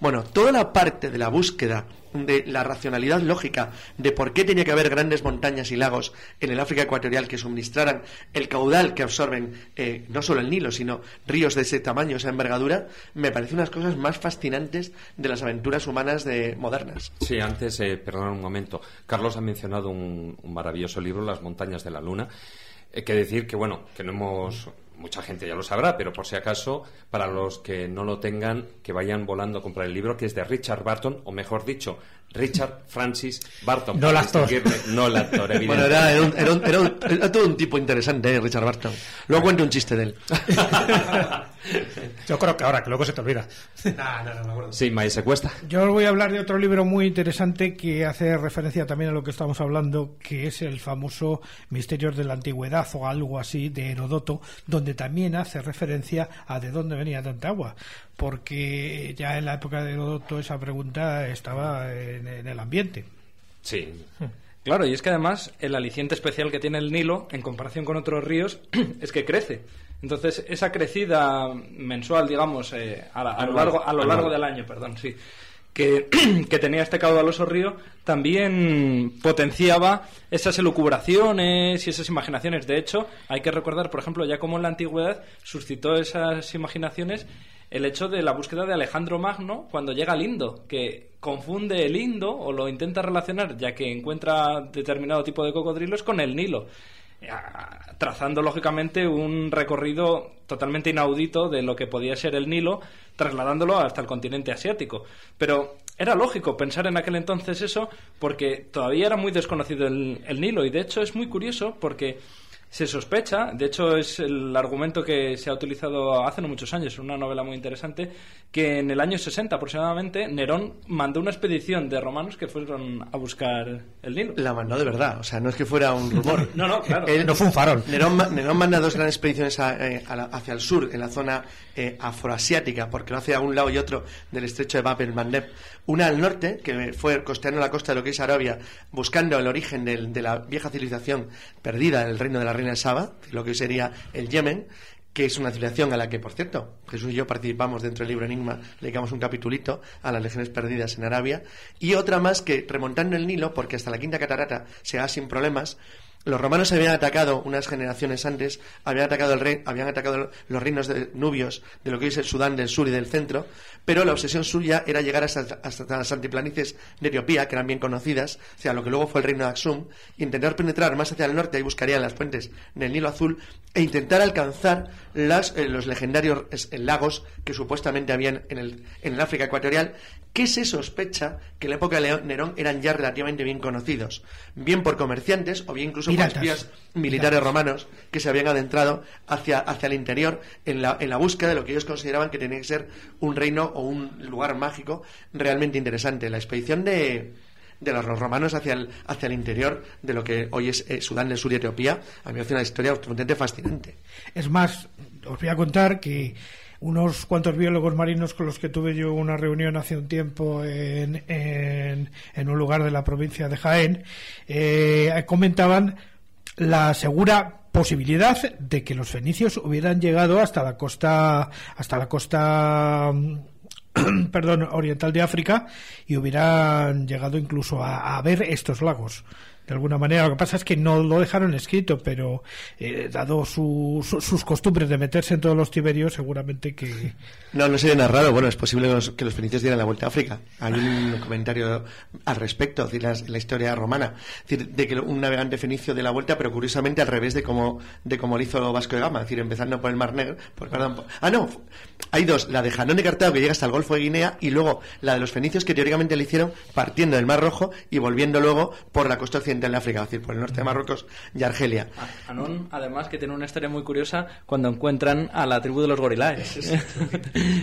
Bueno, toda la parte de la búsqueda de la racionalidad lógica de por qué tenía que haber grandes montañas y lagos en el África ecuatorial que suministraran el caudal que absorben eh, no solo el Nilo, sino ríos de ese tamaño, esa envergadura, me parece unas cosas más fascinantes de las aventuras humanas de modernas. Sí, antes, eh, perdón un momento, Carlos ha mencionado un, maravilloso libro, Las montañas de la luna. Hay que decir que, bueno, que no hemos mucha gente ya lo sabrá, pero por si acaso, para los que no lo tengan, que vayan volando a comprar el libro, que es de Richard Barton, o mejor dicho, Richard Francis Barton. No el actor. No el actor, evidentemente. Bueno, era, era, un, era, todo un tipo interesante, ¿eh? Richard Barton. Luego cuento un chiste de él. Yo creo que ahora, que luego se te olvida. Sí, Maese Cuesta. Yo os voy a hablar de otro libro muy interesante que hace referencia también a lo que estamos hablando, que es el famoso Misterios de la Antigüedad o algo así de Herodoto, donde también hace referencia a de dónde venía tanta agua porque ya en la época de Herodoto esa pregunta estaba en, el ambiente. Sí. Claro, y es que además el aliciente especial que tiene el Nilo, en comparación con otros ríos, es que crece. Entonces, esa crecida mensual, digamos, eh, a, lo largo, a lo largo del año, perdón, sí, que, que, tenía este caudaloso río, también potenciaba esas elucubraciones y esas imaginaciones. De hecho, hay que recordar, por ejemplo, ya como en la antigüedad suscitó esas imaginaciones el hecho de la búsqueda de Alejandro Magno cuando llega al Indo, que confunde el Indo o lo intenta relacionar ya que encuentra determinado tipo de cocodrilos con el Nilo, eh, trazando lógicamente un recorrido totalmente inaudito de lo que podía ser el Nilo, trasladándolo hasta el continente asiático. Pero era lógico pensar en aquel entonces eso porque todavía era muy desconocido el, el Nilo y de hecho es muy curioso porque se sospecha, de hecho es el argumento que se ha utilizado hace no muchos años, en una novela muy interesante, que en el año 60 aproximadamente Nerón mandó una expedición de romanos que fueron a buscar el Nilo. La mandó de verdad, o sea, no es que fuera un rumor. no, no, claro. no fue un farol. Nerón, manda dos grandes expediciones eh, hacia el sur, en la zona eh, afroasiática, porque lo hace a un lado y otro del estrecho de Bab el Mandeb. Una al norte, que fue costeando la costa de lo que es Arabia, buscando el origen de la vieja civilización perdida en el reino de la reina Saba, lo que sería el Yemen, que es una civilización a la que, por cierto, Jesús y yo participamos dentro del libro Enigma, le dedicamos un capitulito a las legiones perdidas en Arabia, y otra más que, remontando el Nilo, porque hasta la quinta catarata se haga sin problemas, los romanos habían atacado unas generaciones antes, habían atacado el rey, habían atacado los reinos de nubios de lo que es el Sudán del sur y del centro, pero la obsesión suya era llegar hasta, las altiplanicies de Etiopía, que eran bien conocidas, o sea, lo que luego fue el reino de Aksum, intentar penetrar más hacia el norte, ahí buscarían las puentes del Nilo Azul, e intentar alcanzar las, eh, los legendarios eh, lagos que supuestamente habían en el, en el África ecuatorial, que se sospecha que en la época de Nerón eran ya relativamente bien conocidos, bien por comerciantes o bien incluso incluso por espías militares romanos que se habían adentrado hacia, hacia el interior en la, en la búsqueda de lo que ellos consideraban que tenía que ser un reino o un lugar mágico realmente interesante. La expedición de, de los romanos hacia el, hacia el interior de lo que hoy es eh, Sudán del Sur y Etiopía, a mí me hace una historia absolutamente fascinante. Es más, os voy a contar que unos cuantos biólogos marinos con los que tuve yo una reunión hace un tiempo en, en, un lugar de la provincia de Jaén, eh, comentaban la segura posibilidad de que los fenicios hubieran llegado hasta la costa hasta la costa perdón oriental de África y hubieran llegado incluso a ver estos lagos de alguna manera. Lo que pasa es que no lo dejaron escrito, pero eh, dado sus costumbres de meterse en todos los tiberios, seguramente que... No, no sería nada raro. Bueno, es posible que los fenicios dieran la vuelta a África. Hay un comentario al respecto, decir, la, historia romana, decir, de que un navegante fenicio de la vuelta, pero curiosamente al revés de como, de como lo hizo Vasco de Gama, es decir, empezando por el Mar Negro. Por, ah, no, hay dos, la de Janón de Cartago que llega hasta el Golfo de Guinea y luego la de los fenicios que teóricamente le hicieron partiendo del Mar Rojo y volviendo luego por la costa occidental en África, es decir, por el norte de Marruecos y Argelia. Anón, además, que tiene una historia muy curiosa cuando encuentran a la tribu de los gorilaes.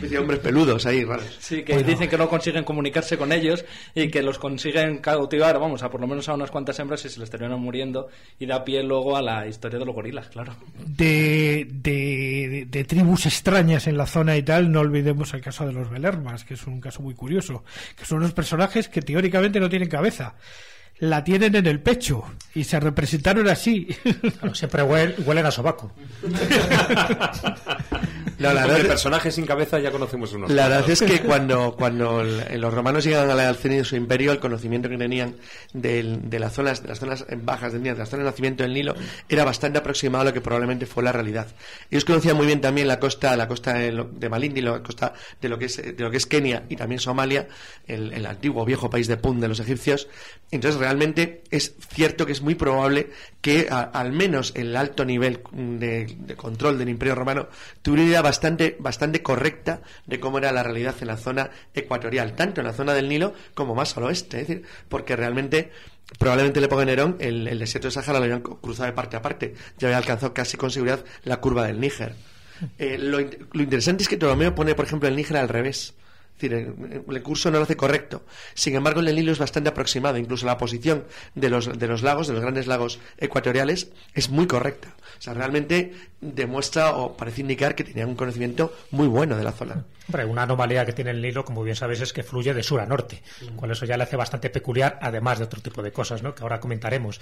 de hombres peludos ahí, ¿vale? Sí, que dicen que no consiguen comunicarse con ellos y que los consiguen cautivar, vamos, a por lo menos a unas cuantas hembras y se les terminan muriendo y da pie luego a la historia de los gorilas, claro. De, de, de tribus extrañas en la zona y tal, no olvidemos el caso de los Belermas, que es un caso muy curioso, que son unos personajes que teóricamente no tienen cabeza la tienen en el pecho y se representaron así. siempre huelen a sobaco. No, la verdad, el personaje sin cabeza ya conocemos unos. La verdad es que cuando, cuando los romanos llegan al centro de su imperio, el conocimiento que tenían de, las zonas, de las zonas bajas del Nilo, de las zonas de nacimiento del Nilo, era bastante aproximado a lo que probablemente fue la realidad. Ellos conocían muy bien también la costa, la costa de Malindi, la costa de lo que es, de lo que es Kenia y también Somalia, el, el antiguo viejo país de Punt de los egipcios. Entonces realmente es cierto que es muy probable que al menos el alto nivel de, control del Imperio Romano tuviera una idea bastante, bastante correcta de cómo era la realidad en la zona ecuatorial, tanto en la zona del Nilo como más al oeste. Es decir, porque realmente probablemente le ponga Nerón el, el desierto de Sahara lo habían cruzado de parte a parte, ya había alcanzado casi con seguridad la curva del Níger. Eh, lo, lo, interesante es que Ptolomeo pone, por ejemplo, el Níger al revés. Es decir, el, curso no lo hace correcto. Sin embargo, el Nilo es bastante aproximado. Incluso la posición de los, de los lagos, de los grandes lagos ecuatoriales, es muy correcta. O sea, realmente demuestra o parece indicar que tenía un conocimiento muy bueno de la zona. Hombre, una anomalía que tiene el Nilo, como bien sabéis, es que fluye de sur a norte, con eso ya le hace bastante peculiar, además de otro tipo de cosas, ¿no? Que ahora comentaremos.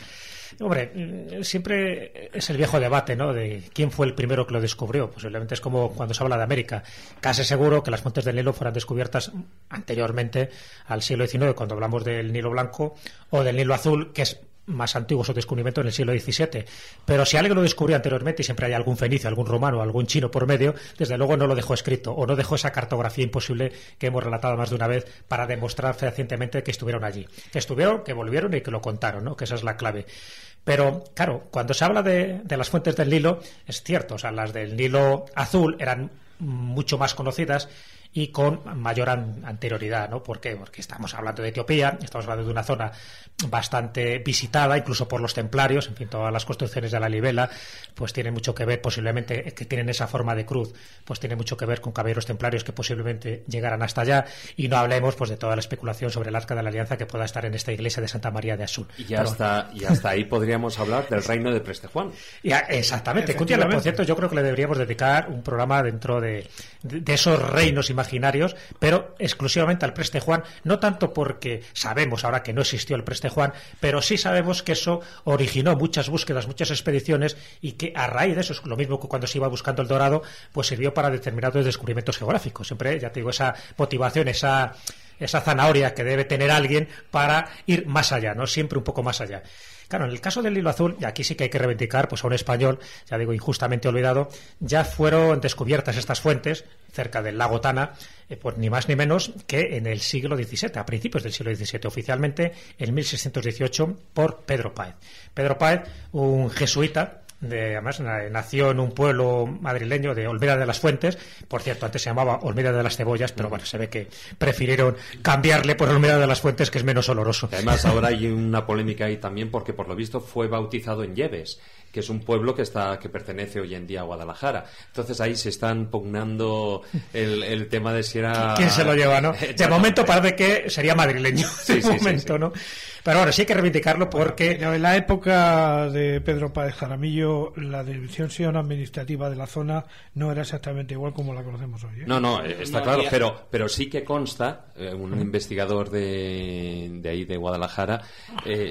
Hombre, mm, siempre es el viejo debate, ¿no? De quién fue el primero que lo descubrió. Posiblemente es como cuando se habla de América. Casi seguro que las fuentes del Nilo fueran descubiertas anteriormente al siglo XIX, cuando hablamos del Nilo Blanco o del Nilo Azul, que es más antiguo su descubrimiento en el siglo XVII. Pero si alguien lo descubrió anteriormente y siempre hay algún fenicio, algún romano, algún chino por medio, desde luego no lo dejó escrito o no dejó esa cartografía imposible que hemos relatado más de una vez para demostrar fehacientemente que estuvieron allí. Que estuvieron, que volvieron y que lo contaron, ¿no? que esa es la clave. Pero, claro, cuando se habla de, de las fuentes del Nilo, es cierto, o sea, las del Nilo azul eran mucho más conocidas y con mayor anterioridad, ¿no? ¿Por qué? Porque estamos hablando de Etiopía, estamos hablando de una zona bastante visitada, incluso por los templarios, en fin, todas las construcciones de la libela, pues tienen mucho que ver, posiblemente, que tienen esa forma de cruz, pues tiene mucho que ver con caballeros templarios que posiblemente llegaran hasta allá, y no hablemos, pues, de toda la especulación sobre el Arca de la Alianza que pueda estar en esta iglesia de Santa María de Asul. Y hasta, y hasta ahí podríamos hablar del reino de Preste Juan. Ya, exactamente. por cierto, yo creo que le deberíamos dedicar un programa dentro de, de, esos reinos imaginarios, pero exclusivamente al Preste Juan, no tanto porque sabemos ahora que no existió el Preste Juan, pero sí sabemos que eso originó muchas búsquedas, muchas expediciones y que a raíz de eso, es lo mismo que cuando se iba buscando el dorado, pues sirvió para determinados descubrimientos geográficos. Siempre, ya te digo, esa motivación, esa esa zanahoria que debe tener alguien para ir más allá, ¿no? Siempre un poco más allá. Claro, en el caso del hilo azul, y aquí sí que hay que reivindicar pues, a un español, ya digo, injustamente olvidado, ya fueron descubiertas estas fuentes cerca del lago Tana, eh, pues ni más ni menos que en el siglo XVII, a principios del siglo XVII, oficialmente en 1618 por Pedro Páez. Pedro Páez, un jesuita, de, además nació en un pueblo madrileño de Olmeda de las Fuentes, por cierto, antes se llamaba Olmeda de las Cebollas, pero bueno, se ve que prefirieron cambiarle por Olmeda de las Fuentes, que es menos oloroso. Además, ahora hay una polémica ahí también porque por lo visto fue bautizado en Lleves que es un pueblo que está que pertenece hoy en día a Guadalajara. Entonces ahí se están pugnando el, tema de si era... ¿Quién se lo lleva, no? De momento parece que sería madrileño, de momento, ¿no? Pero bueno, sí hay que reivindicarlo porque... en la época de Pedro Páez Jaramillo, la división administrativa de la zona no era exactamente igual como la conocemos hoy. ¿eh? No, no, eh, está claro, pero, pero sí que consta, eh, un investigador de, de, ahí, de Guadalajara,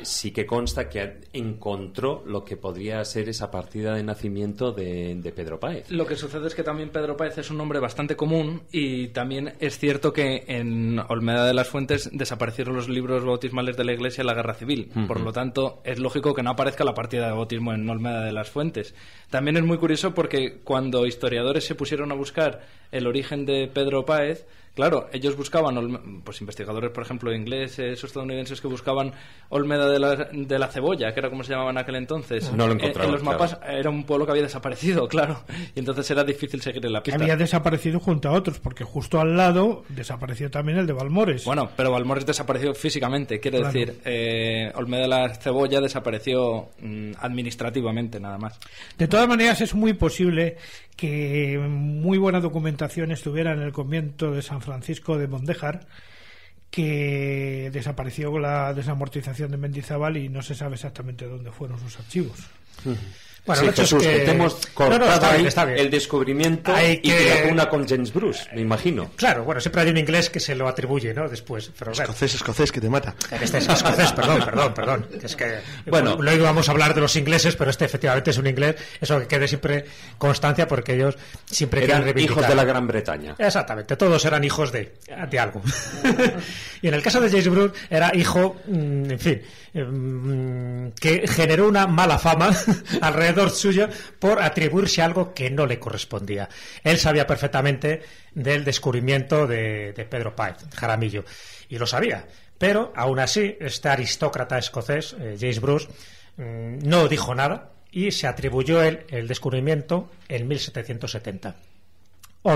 sí que consta que encontró lo que podría ser esa partida de nacimiento de, de Pedro Páez. Lo que sucede es que también Pedro Páez es un nombre bastante común y también es cierto que en Olmeda de las Fuentes desaparecieron los libros bautismales de la Iglesia la guerra civil. Por lo tanto, es lógico que no aparezca la partida de bautismo en Olmeda de las Fuentes. También es muy curioso porque cuando historiadores se pusieron a buscar el origen de Pedro Páez, Claro, ellos buscaban, pues investigadores, por ejemplo, ingleses o estadounidenses que buscaban Olmeda de la, de la Cebolla, que era como se llamaba en aquel entonces. No lo encontraban. En, los mapas era un pueblo que había desaparecido, claro. Y entonces era difícil seguir en la pista. había desaparecido junto a otros, porque justo al lado desapareció también el de Balmores. Bueno, pero Balmores desapareció físicamente, quiere decir, eh, Olmeda de la Cebolla desapareció mm, administrativamente, nada más. De todas maneras, es muy posible que muy buena documentación estuviera en el convento de San Francisco de Mondejar, que desapareció con la desamortización de Mendizábal y no se sabe exactamente dónde fueron sus archivos. Bueno, sí, Jesús, que... hemos cortado ahí el descubrimiento y que una con James Bruce, me imagino. Claro, bueno, siempre hay un inglés que se lo atribuye, ¿no? Después. Pero, escocés, escocés, que te mata. Este es escocés, perdón, perdón, perdón. Es que, bueno, luego vamos a hablar de los ingleses, pero este efectivamente es un inglés. Eso que quede siempre constancia porque ellos siempre eran hijos de la Gran Bretaña. Exactamente, todos eran hijos de, de algo. y en el caso de James Bruce era hijo, mm, en fin, mm, que generó una mala fama alrededor suyo por atribuirse algo que no le correspondía. Él sabía perfectamente del descubrimiento de, Pedro Páez, Jaramillo, y lo sabía. Pero, aún así, este aristócrata escocés, eh, James Bruce, mm, no dijo nada y se atribuyó el descubrimiento en 1770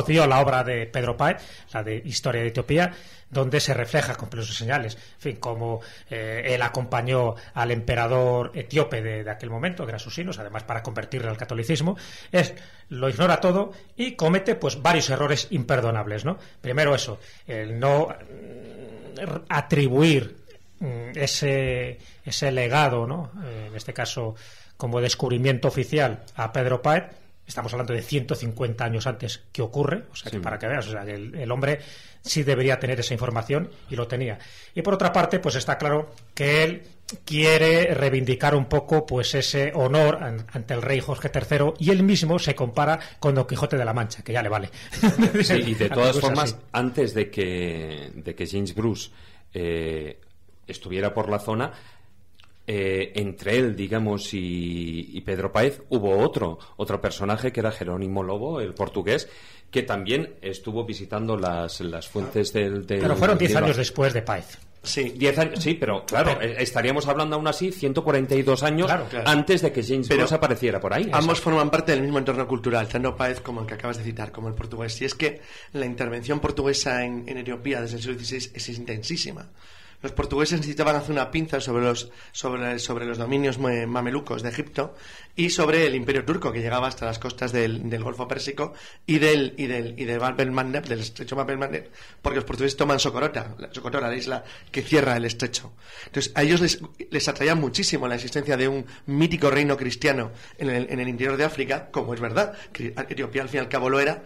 dio la obra de Pedro Páez, la de Historia de Etiopía, donde se refleja con y señales, en fin, cómo eh, él acompañó al emperador etíope de, aquel momento, que era Susinos, además para convertirle al catolicismo, es lo ignora todo y comete pues varios errores imperdonables, ¿no? Primero eso, el no mm, atribuir mm, ese, ese legado, ¿no? Eh, en este caso como descubrimiento oficial a Pedro Páez, Estamos hablando de 150 años antes que ocurre, o sea, que para que veas, o sea, que el, hombre sí debería tener esa información y lo tenía. Y por otra parte, pues está claro que él quiere reivindicar un poco pues ese honor ante el rey Jorge III y él mismo se compara con Don Quijote de la Mancha, que ya le vale. Sí, y de todas formas, antes de que, de que James Bruce eh, estuviera por la zona, eh, entre él, digamos, y, Pedro Páez, hubo otro, otro personaje que era Jerónimo Lobo, el portugués, que también estuvo visitando las, las fuentes del, Pero fueron diez años después de Páez. Sí, diez años, sí, pero claro, eh, estaríamos hablando aún así 142 años antes de que James Bond apareciera por ahí. Ambos forman parte del mismo entorno cultural, tanto Páez como el que acabas de citar, como el portugués. Y es que la intervención portuguesa en, en Etiopía desde el siglo XVI es intensísima los portugueses necesitaban hacer una pinza sobre los, sobre, sobre los dominios mamelucos de Egipto y sobre el imperio turco que llegaba hasta las costas del, del Golfo Pérsico y del, y del, y de del estrecho porque los portugueses toman Socorota, Socotora, la isla que cierra el estrecho. Entonces, a ellos les, les atraía muchísimo la existencia de un mítico reino cristiano en el, en el interior de África, como es verdad, que Etiopía al fin y al cabo lo era,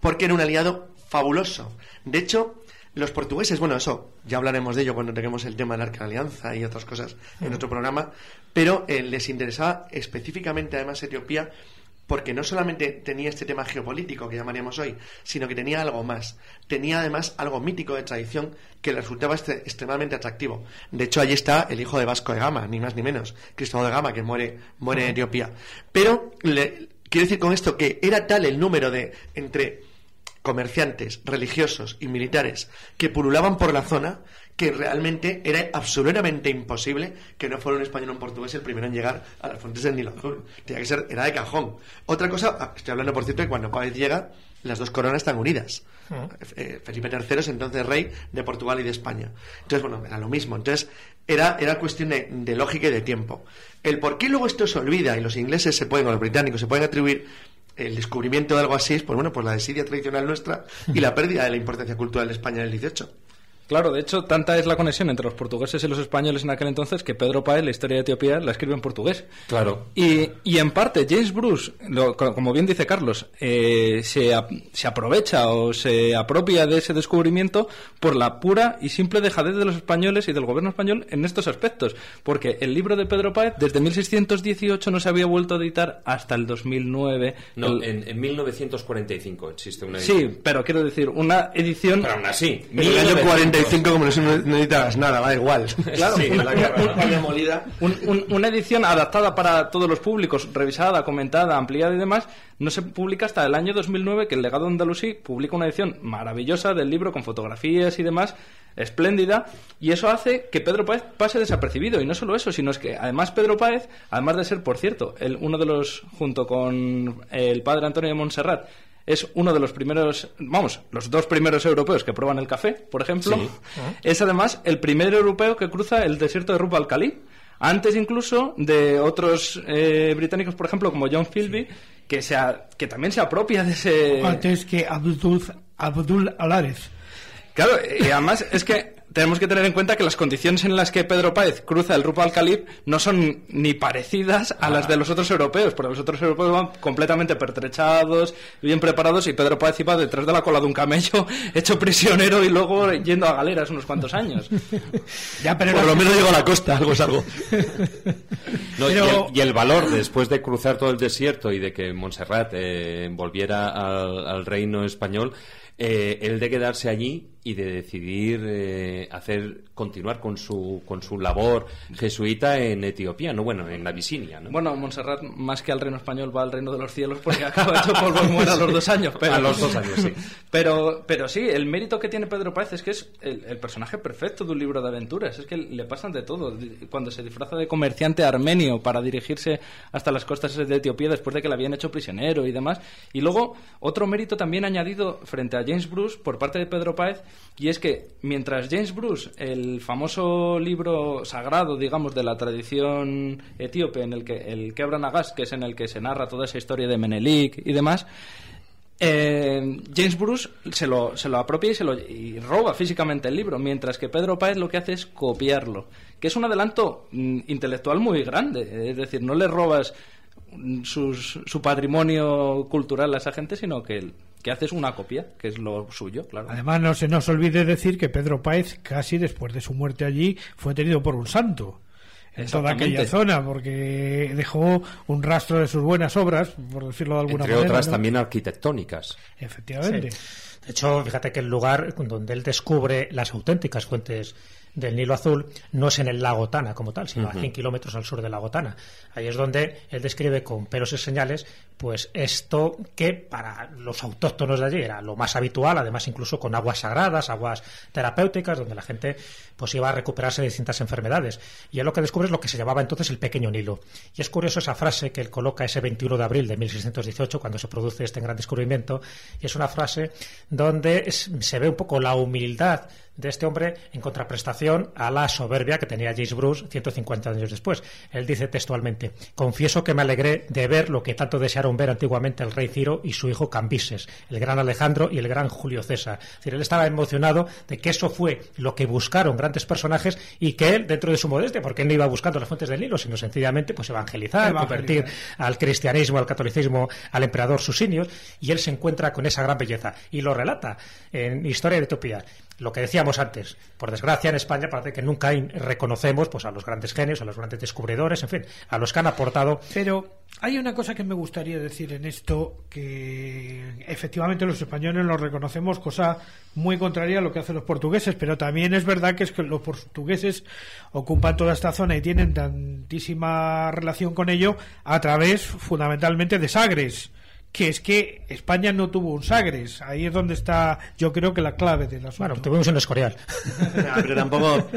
porque era un aliado fabuloso. De hecho, los portugueses, bueno, eso ya hablaremos de ello cuando tengamos el tema de la Arca Alianza y otras cosas en otro programa, pero eh, les interesaba específicamente además Etiopía porque no solamente tenía este tema geopolítico que llamaríamos hoy, sino que tenía algo más. Tenía además algo mítico de tradición que le resultaba este, extremadamente atractivo. De hecho, allí está el hijo de Vasco de Gama, ni más ni menos, Cristóbal de Gama, que muere, muere en Etiopía. Pero quiero decir con esto que era tal el número de entre comerciantes, religiosos y militares que pululaban por la zona que realmente era absolutamente imposible que no fuera un español o un portugués el primero en llegar a las fuentes del Nilo Azul. Tenía que ser, era de cajón. Otra cosa, ah, estoy hablando por cierto de cuando Páez llega, las dos coronas están unidas. Eh, Felipe III es entonces rey de Portugal y de España. Entonces, bueno, era lo mismo. Entonces, era, era cuestión de, de lógica y de tiempo. El por qué luego esto se olvida y los ingleses se pueden, o los británicos se pueden atribuir el descubrimiento de algo así es, pues bueno, pues la desidia tradicional nuestra y la pérdida de la importancia cultural de España en el 18. Claro, de hecho, tanta es la conexión entre los portugueses y los españoles en aquel entonces que Pedro Paez, la historia de Etiopía, la escribe en portugués. Claro. Y, y en parte, James Bruce, como bien dice Carlos, eh, se, se, aprovecha o se apropia de ese descubrimiento por la pura y simple dejadez de los españoles y del gobierno español en estos aspectos. Porque el libro de Pedro Paez, desde 1618, no se había vuelto a editar hasta el 2009. No, en, 1945 existe una edición. Sí, pero quiero decir, una edición. Pero aún así, 1945. Play 5 como no necesitabas nada, va igual. Claro, sí, una, un, una, edición adaptada para todos los públicos, revisada, comentada, ampliada y demás, no se publica hasta el año 2009 que el legado andalusí publica una edición maravillosa del libro con fotografías y demás, espléndida, y eso hace que Pedro Páez pase desapercibido. Y no solo eso, sino es que además Pedro Páez, además de ser, por cierto, el, uno de los, junto con el padre Antonio de Montserrat, es uno de los primeros, vamos, los dos primeros europeos que prueban el café, por ejemplo. Sí. Es además el primer europeo que cruza el desierto de Rub al Khali. Antes incluso de otros eh, británicos, por ejemplo, como John Philby, que, se a- que también se apropia de ese... Antes que Abdul, Abdul Alares. Claro, y además es que tenemos que tener en cuenta que las condiciones en las que Pedro Páez cruza el Rupa al Khalif no son ni parecidas a las de los otros europeos, porque los otros europeos van completamente pertrechados, bien preparados, y Pedro Páez iba detrás de la cola de un camello, hecho prisionero y luego yendo a galeras unos cuantos años. Ya, pero Por lo menos llegó a la costa, algo es algo. No, y, Pero- el, y el valor después de cruzar todo el desierto y de que Montserrat eh, volviera al, al reino español, eh, el de quedarse allí y de decidir eh, hacer continuar con su con su labor jesuita en Etiopía, no bueno, en Abisinia, ¿no? Bueno, Montserrat, más que al reino español, va al reino de los cielos porque acaba hecho polvo y muere a los dos años. Pero, A los dos años, sí. Pero, pero sí, el mérito que tiene Pedro Páez es que es el, el personaje perfecto de un libro de aventuras. Es que le pasan de todo. Cuando se disfraza de comerciante armenio para dirigirse hasta las costas de Etiopía después de que le habían hecho prisionero y demás. Y luego, otro mérito también añadido frente a James Bruce por parte de Pedro Páez, y es que mientras James Bruce, el famoso libro sagrado, digamos, de la tradición etíope, en el que el Kebra Nagas, que es en el que se narra toda esa historia de Menelik y demás, eh, James Bruce se lo, se lo apropia y, se lo, y roba físicamente el libro, mientras que Pedro Páez lo que hace es copiarlo, que es un adelanto mm, intelectual muy grande. Es decir, no le robas sus- su patrimonio cultural a esa gente, sino que, que haces una copia, que es lo suyo, claro. Además, no se nos olvide decir que Pedro Páez, casi después de su muerte allí, fue tenido por un santo en toda aquella zona, porque dejó un rastro de sus buenas obras, por decirlo de alguna Entre manera. otras ¿no? también arquitectónicas. Efectivamente. De hecho, fíjate que el lugar donde él descubre las auténticas fuentes del Nilo Azul no es en el lago Tana como tal, sino a 100 kilómetros al sur del lago Tana. Ahí es donde él describe con pelos y señales, pues esto que para los autóctonos de allí era lo más habitual, además incluso con aguas sagradas, aguas terapéuticas, donde la gente pues iba a recuperarse de distintas enfermedades. Y él lo que descubre es lo que se llamaba entonces el pequeño Nilo. Y es curioso esa frase que él coloca ese 21 de abril de 1618, cuando se produce este gran descubrimiento, y es una frase donde se ve un poco la humildad de este hombre en contraprestación a la soberbia que tenía James Bruce 150 años después. Él dice textualmente: Confieso que me alegré de ver lo que tanto desearon ver antiguamente el rey Ciro y su hijo Cambises, el gran Alejandro y el gran Julio César. Es decir, él estaba emocionado de que eso fue lo que buscaron grandes personajes y que él, dentro de su modestia, porque él no iba buscando las fuentes del Nilo, sino sencillamente pues evangelizar, Evangelizar. convertir al cristianismo, al catolicismo, al emperador Susinios, y él se encuentra con esa gran belleza y lo relata en Historia de Etiopía. Lo que decíamos antes, por desgracia en España parece que nunca reconocemos pues a los grandes genios, a los grandes descubridores, en fin, a los que han aportado. Pero hay una cosa que me gustaría decir en esto, que efectivamente los españoles lo reconocemos, cosa muy contraria a lo que hacen los portugueses, pero también es verdad que es que los portugueses ocupan toda esta zona y tienen tantísima relación con ello a través fundamentalmente de Sagres que es que España no tuvo un Sagres. Ahí es donde está, yo creo que la clave del asunto. Bueno, tuvimos un Escorial. pero tampoco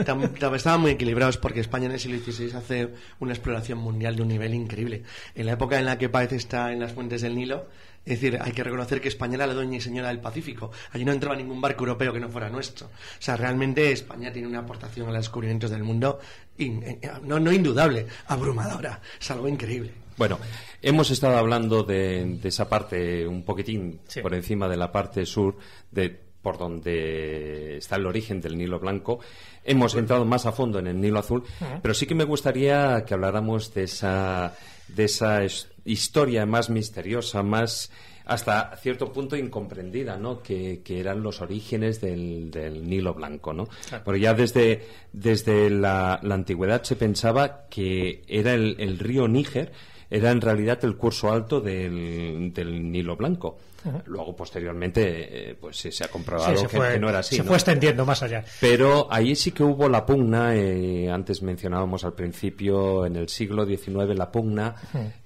estaban muy equilibrados porque España en el siglo XVI hace una exploración mundial de un nivel increíble. En la época en la que Páez está en las fuentes del Nilo, es decir, hay que reconocer que España era la dueña y señora del Pacífico. Allí no entraba ningún barco europeo que no fuera nuestro. O sea, realmente España tiene una aportación a los descubrimientos del mundo eh, no, no indudable, abrumadora. Es algo increíble. Bueno, hemos estado hablando de, esa parte un poquitín por encima de la parte sur, de por donde está el origen del Nilo Blanco. Hemos entrado más a fondo en el Nilo Azul, pero sí que me gustaría que habláramos de esa, de esa historia más misteriosa, más hasta cierto punto incomprendida, ¿no? Que, eran los orígenes del, Nilo Blanco, ¿no? Porque ya desde, desde la, antigüedad se pensaba que era el río Níger, era en realidad el curso alto del, Nilo Blanco. Luego, posteriormente, eh, pues se ha comprobado que, no era así. Se fue extendiendo más allá. Pero ahí sí que hubo la pugna, eh, antes mencionábamos al principio, en el siglo XIX, la pugna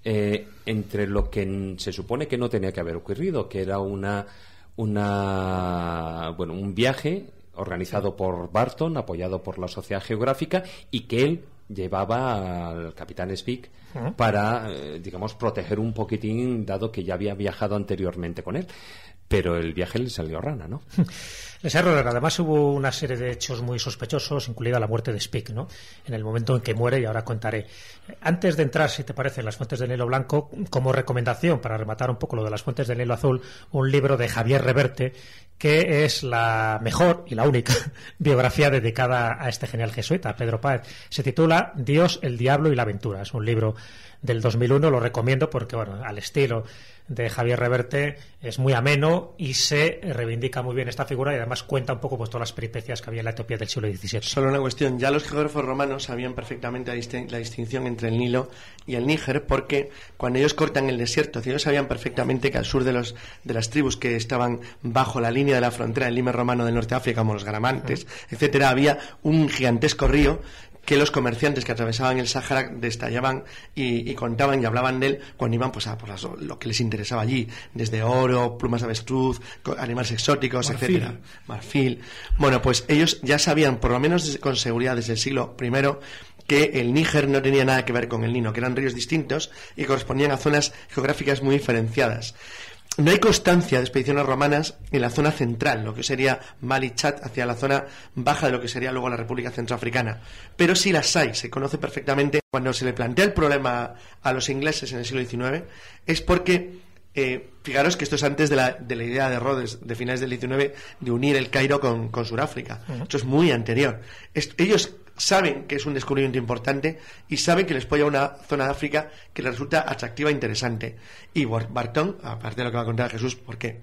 eh, entre lo que se supone que no tenía que haber ocurrido, que era una, una bueno, un viaje organizado por Barton, apoyado por la Sociedad Geográfica, y que él llevaba al capitán Speak para, eh, digamos, proteger un poquitín, dado que ya había viajado anteriormente con él. Pero el viaje le salió rana, ¿no? Les error. Además hubo una serie de hechos muy sospechosos, incluida la muerte de Speak, ¿no? En el momento en que muere, y ahora contaré. Antes de entrar, si te parece, en las fuentes del Nilo Blanco, como recomendación, para rematar un poco lo de las fuentes del Nilo Azul, un libro de Javier Reverte, que es la mejor y la única biografía dedicada a este genial jesuita, Pedro Páez. Se titula Dios, el diablo y la aventura. Es un libro del 2001, lo recomiendo porque, bueno, al estilo de Javier Reverte es muy ameno y se reivindica muy bien esta figura y además cuenta un poco pues, todas las peripecias que había en la Etiopía del siglo XVII. Solo una cuestión, ya los geógrafos romanos sabían perfectamente la, distinción entre el Nilo y el Níger porque cuando ellos cortan el desierto, ellos sabían perfectamente que al sur de, los, de las tribus que estaban bajo la línea de la frontera del Lime romano del norte de África, como los Gramantes, etcétera, había un gigantesco río que los comerciantes que atravesaban el Sáhara destallaban y, contaban y hablaban de él cuando iban pues, a por lo que les interesaba allí, desde oro, plumas de avestruz, animales exóticos, etc. etcétera, marfil. Bueno, pues ellos ya sabían, por lo menos con seguridad desde el siglo I, que el Níger no tenía nada que ver con el Nino, que eran ríos distintos y correspondían a zonas geográficas muy diferenciadas. No hay constancia de expediciones romanas en la zona central, lo que sería Mali Chad, hacia la zona baja de lo que sería luego la República Centroafricana. Pero sí las hay, se conoce perfectamente. Cuando se le plantea el problema a los ingleses en el siglo XIX, es porque, eh, fijaros que esto es antes de la, de la, idea de Rhodes, de finales del XIX, de unir el Cairo con, con Sudáfrica. Esto es muy anterior. ellos saben que es un descubrimiento importante y saben que les puede a una zona de África que les resulta atractiva e interesante. Y Barton, aparte de lo que va a contar Jesús, porque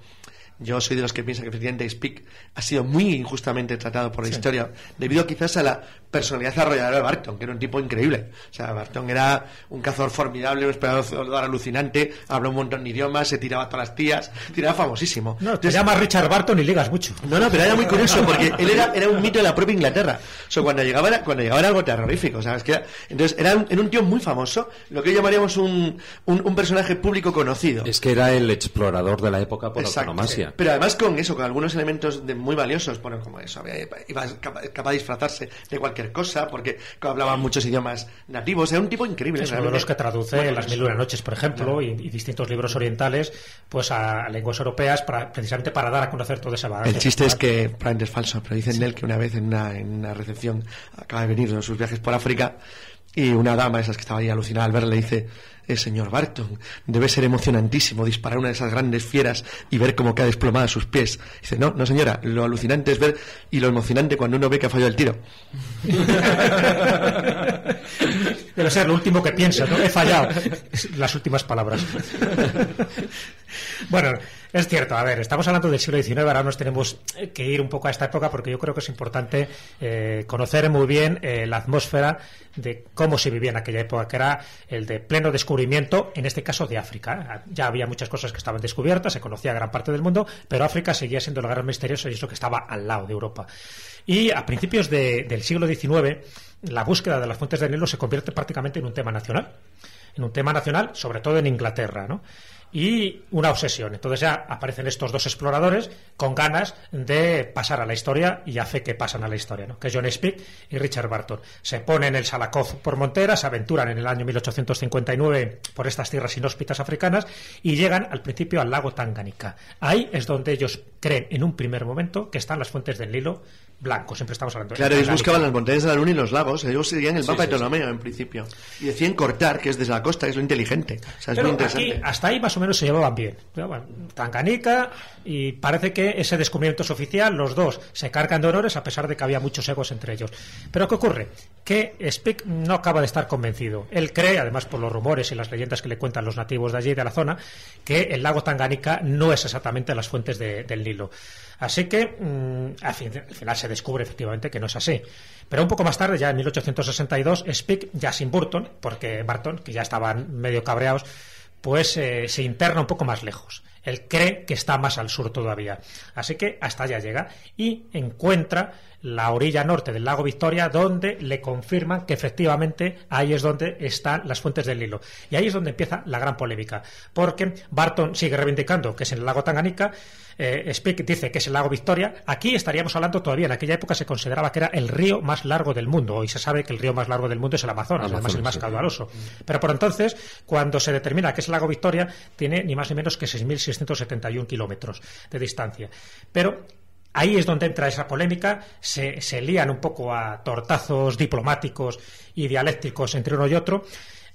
yo soy de los que piensa que efectivamente Speak ha sido muy injustamente tratado por la historia, debido quizás a la personalidad arrolladora de Barton, que era un tipo increíble. O sea, Barton era un cazador formidable, un explorador alucinante, habló un montón de idiomas, se tiraba a todas las tías, era famosísimo. No, te llamas Richard Barton y ligas mucho. No, no, pero era muy curioso, porque él era, era un mito de la propia Inglaterra. O sea, cuando llegaba era, cuando llegaba era algo terrorífico, ¿sabes? Que entonces, era un, era un, tío muy famoso, lo que llamaríamos un, un, personaje público conocido. Es que era el explorador de la época por autonomasia. Pero además con eso, con algunos elementos de, muy valiosos, bueno, como eso, iba capaz de disfrazarse de cualquier cosa, porque hablaba muchos idiomas nativos, era un tipo increíble. Es uno de los que traduce Las Mil y una Noches, por ejemplo, y, distintos libros orientales, pues a lenguas europeas, para, precisamente para dar a conocer todo ese bagaje. El chiste es que, probablemente es falso, pero dicen de él que una vez en una, en una recepción acaba de venir de sus viajes por África, y una dama, esas que estaba ahí alucinada al verle, le dice, eh, señor Barton, debe ser emocionantísimo disparar una de esas grandes fieras y ver cómo cae desplomada a sus pies. Dice, no, no señora, lo alucinante es ver y lo emocionante cuando uno ve que ha fallado el tiro. Debe ser lo último que piensa, ¿no? He fallado. Las últimas palabras. bueno, es cierto, a ver, estamos hablando del siglo XIX, ahora nos tenemos que ir un poco a esta época porque yo creo que es importante eh, conocer muy bien eh, la atmósfera de cómo se vivía en aquella época, que era el de pleno descubrimiento, en este caso de África. Ya había muchas cosas que estaban descubiertas, se conocía gran parte del mundo, pero África seguía siendo el gran misterioso y es lo que estaba al lado de Europa. Y a principios del siglo XIX, la búsqueda de las fuentes de Nilo se convierte prácticamente en un tema nacional. En un tema nacional, sobre todo en Inglaterra, ¿no? Y una obsesión. Entonces ya aparecen estos dos exploradores con ganas de pasar a la historia y hace que pasan a la historia, ¿no? que es John Speak y Richard Barton. Se ponen el Salakoff por Montera, se aventuran en el año 1859 por estas tierras inhóspitas africanas y llegan al principio al lago Tanganica. Ahí es donde ellos creen en un primer momento que están las fuentes del Nilo blanco, siempre estamos hablando de Claro, ellos buscaban las montañas de la Luna y los lagos. Ellos seguían el Sí, mapa sí, de Ptolomeo en principio. Y decían cortar, que es desde la costa, que es lo inteligente. O sea, es Pero muy interesante. aquí, hasta ahí más o menos se llevaban bien. Bueno, Tanganica y parece que ese descubrimiento es oficial, los dos se cargan de honores a pesar de que había muchos egos entre ellos. Pero ¿qué ocurre? Que Speck no acaba de estar convencido. Él cree, además por los rumores y las leyendas que le cuentan los nativos de allí, de la zona, que el lago Tanganica no es exactamente las fuentes de- del Nilo. Así que mm, al, fin- al final se descubre efectivamente que no es así. Pero un poco más tarde, ya en 1862, Speck, ya sin Burton, porque Barton, que ya estaban medio cabreados, pues eh, se interna un poco más lejos. Él cree que está más al sur todavía. Así que hasta allá llega y encuentra la orilla norte del lago Victoria, donde le confirman que efectivamente ahí es donde están las fuentes del Nilo. Y ahí es donde empieza la gran polémica, porque Barton sigue reivindicando que es en el lago Tanganica, eh, Speck dice que es el lago Victoria. Aquí estaríamos hablando todavía, en aquella época se consideraba que era el río más largo del mundo. Hoy se sabe que el río más largo del mundo es el Amazonas, Amazonas, además el más sí. caudaloso. Pero por entonces, cuando se determina que es el lago Victoria, tiene ni más ni menos que 6.671 kilómetros de distancia. Pero ahí es donde entra esa polémica, se, se lían un poco a tortazos diplomáticos y dialécticos entre uno y otro.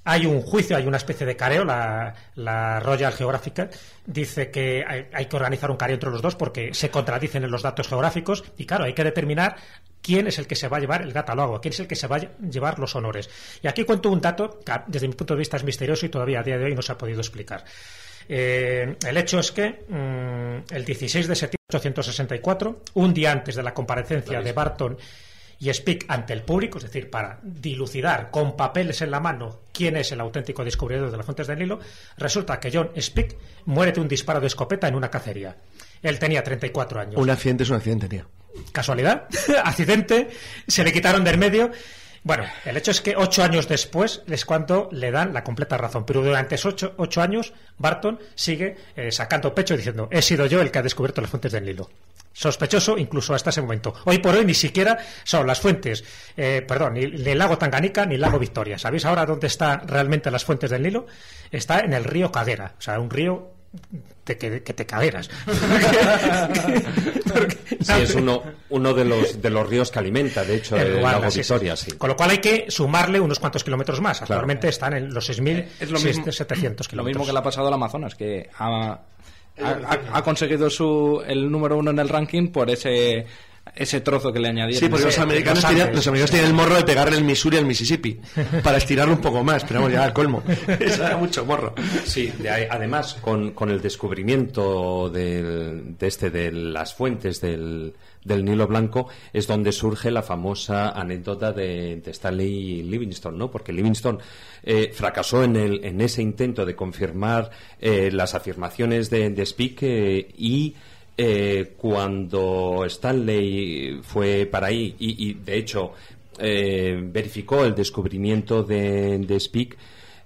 Hay un juicio, hay una especie de careo, la, la Royal Geographic dice que hay, hay que organizar un careo entre los dos porque se contradicen en los datos geográficos y claro, hay que determinar quién es el que se va a llevar el gato al agua, quién es el que se va a llevar los honores. Y aquí cuento un dato que desde mi punto de vista es misterioso y todavía a día de hoy no se ha podido explicar. Eh, el hecho es que mm, el 16 de septiembre de 1864, un día antes de la comparecencia de Barton y Speak ante el público, es decir, para dilucidar con papeles en la mano quién es el auténtico descubridor de las fuentes del Nilo, resulta que John Speak muere de un disparo de escopeta en una cacería. Él tenía 34 años. Un accidente es un accidente, tío. ¿Casualidad? ¿Accidente? ¿Se le quitaron del medio? Bueno, el hecho es que ocho años después es cuando le dan la completa razón. Pero durante esos ocho, ocho años, Barton sigue eh, sacando pecho diciendo: He sido yo el que ha descubierto las fuentes del Nilo. Sospechoso incluso hasta ese momento. Hoy por hoy ni siquiera son las fuentes, eh, perdón, ni, ni el lago Tanganica ni el lago Victoria. ¿Sabéis ahora dónde están realmente las fuentes del Nilo? Está en el río Caguera, o sea, un río de que, que te caderas. Sí, es uno, uno de, los, de los ríos que alimenta, de hecho, el Ruanda, lago sí, Victoria, sí. sí. Con lo cual hay que sumarle unos cuantos kilómetros más. Actualmente están en los 6.700 Es lo mismo- kilómetros. Lo mismo que le ha pasado al Amazonas, que ha, ha- ha- conseguido su, el número uno en el ranking por ese, ese trozo que le añadieron. Sí, porque los americanos, los tenían, los americanos el morro de pegarle el Missouri al Mississippi para estirarlo un poco más, pero vamos, ya al colmo. Eso era mucho morro. Sí, de ahí- además, con, con el descubrimiento del- de este de las fuentes del, del Nilo Blanco es donde surge la famosa anécdota de, de Stanley Livingstone, ¿no? Porque Livingstone eh, fracasó en, el, en ese intento de confirmar eh, las afirmaciones de, de Speake eh, y eh, cuando Stanley fue para ahí y, y, de hecho eh, verificó el descubrimiento de, de Speake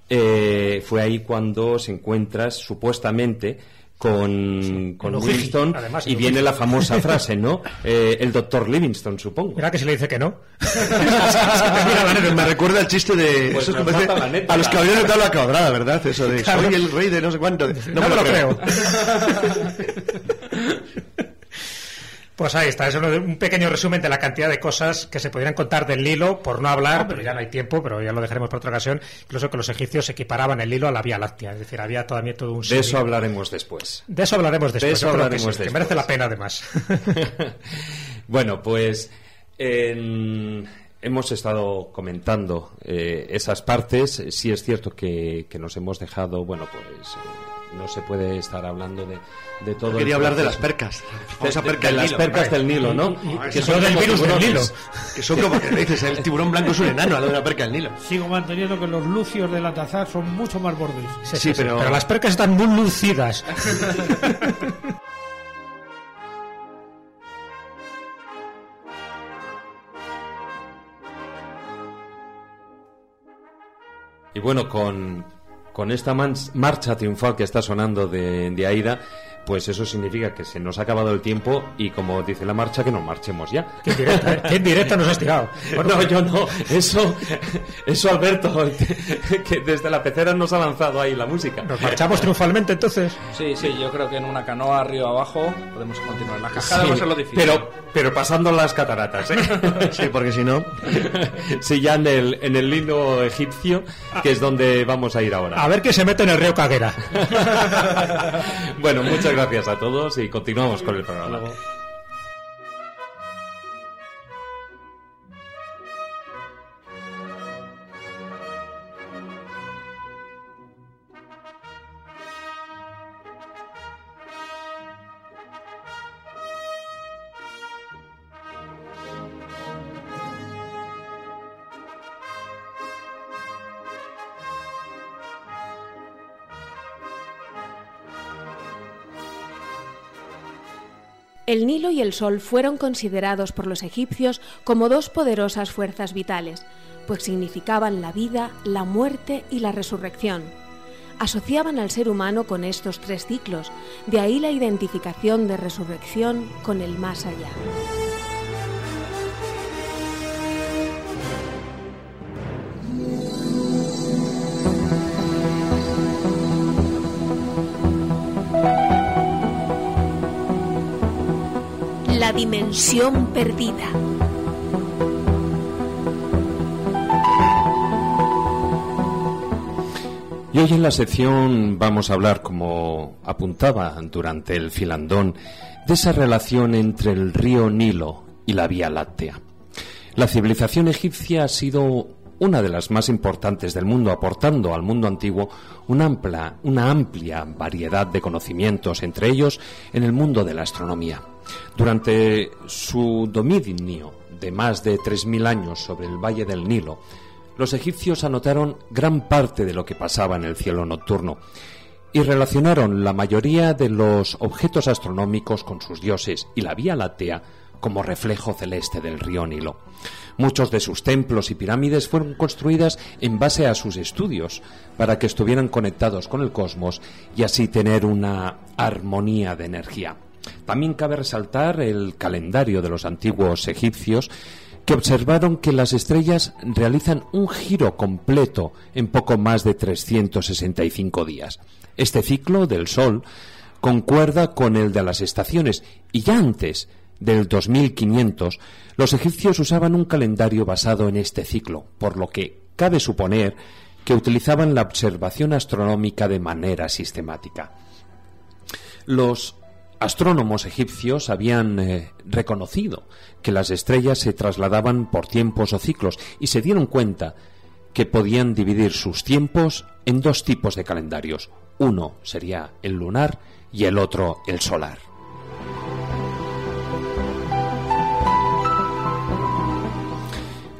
eh, fue ahí cuando se encuentra supuestamente con, con en Ujiji, Livingstone además, y en viene la famosa frase, ¿no? Eh, el doctor Livingstone, supongo. Mira que si le dice que no. Me recuerda el chiste de. Pues eso es la anécdota. a los caballeros de tabla cuadrada, ¿verdad? Eso de Claro. soy el rey de no sé cuánto. No, me lo creo. Pues ahí está, es de- un pequeño resumen de la cantidad de cosas que se podrían contar del Nilo, por no hablar, pero ya no hay tiempo, pero ya lo dejaremos para otra ocasión, incluso que los egipcios equiparaban el Nilo a la Vía Láctea, es decir, había todavía todo un... De eso hablaremos después. De eso hablaremos después, eso creo que hablaremos que después. merece la pena además. bueno, pues en- hemos estado comentando eh, esas partes. Sí es cierto que, que nos hemos dejado, bueno, pues eh, no se puede estar hablando de, de todo. Quería hablar de las percas. La De, de- perca de del las Nilo. percas del Nilo, ¿no? Que son del virus del. Nilo. Que son como que dices, el tiburón blanco es un enano, a lo de la perca del Nilo. Sigo manteniendo que los lucios del Atazar son mucho más bordes. Sí, Sí, pero- pero las percas están muy lucidas. Y bueno, con, con esta marcha triunfal que está sonando de, de Aida, pues eso significa que se nos ha acabado el tiempo y como dice la marcha que nos marchemos ya. ¿Qué directa, ¿eh? directa nos has tirado? no, yo no. Eso, eso Alberto, que desde la pecera nos ha lanzado ahí la música. ¿Nos marchamos triunfalmente entonces? Sí, sí, yo creo que en una canoa río abajo podemos continuar. La cascada va a ser lo difícil. Pero, pero pasando las cataratas, ¿eh? sí, porque si no... sí, ya en el, en el lindo egipcio, que es donde vamos a ir ahora. A ver qué se mete en el río Caguera. bueno, muchas gracias a todos y continuamos con el programa. El Nilo y el Sol fueron considerados por los egipcios como dos poderosas fuerzas vitales, pues significaban la vida, la muerte y la resurrección. Asociaban al ser humano con estos tres ciclos, de ahí la identificación de resurrección con el más allá. La dimensión perdida. Y hoy en la sección vamos a hablar, como apuntaba durante el filandón, de esa relación entre el río Nilo y la Vía Láctea. La civilización egipcia ha sido una de las más importantes del mundo, aportando al mundo antiguo una amplia, una amplia variedad de conocimientos, entre ellos en el mundo de la astronomía. Durante su dominio de más de 3.000 años sobre el valle del Nilo, los egipcios anotaron gran parte de lo que pasaba en el cielo nocturno y relacionaron la mayoría de los objetos astronómicos con sus dioses y la Vía Láctea como reflejo celeste del río Nilo. Muchos de sus templos y pirámides fueron construidas en base a sus estudios, para que estuvieran conectados con el cosmos y así tener una armonía de energía. También cabe resaltar el calendario de los antiguos egipcios, que observaron que las estrellas realizan un giro completo en poco más de 365 días. Este ciclo del Sol concuerda con el de las estaciones y ya antes del 2500 los egipcios usaban un calendario basado en este ciclo, por lo que cabe suponer que utilizaban la observación astronómica de manera sistemática. Los astrónomos egipcios habían eh, reconocido que las estrellas se trasladaban por tiempos o ciclos y se dieron cuenta que podían dividir sus tiempos en dos tipos de calendarios. Uno sería el lunar y el otro el solar.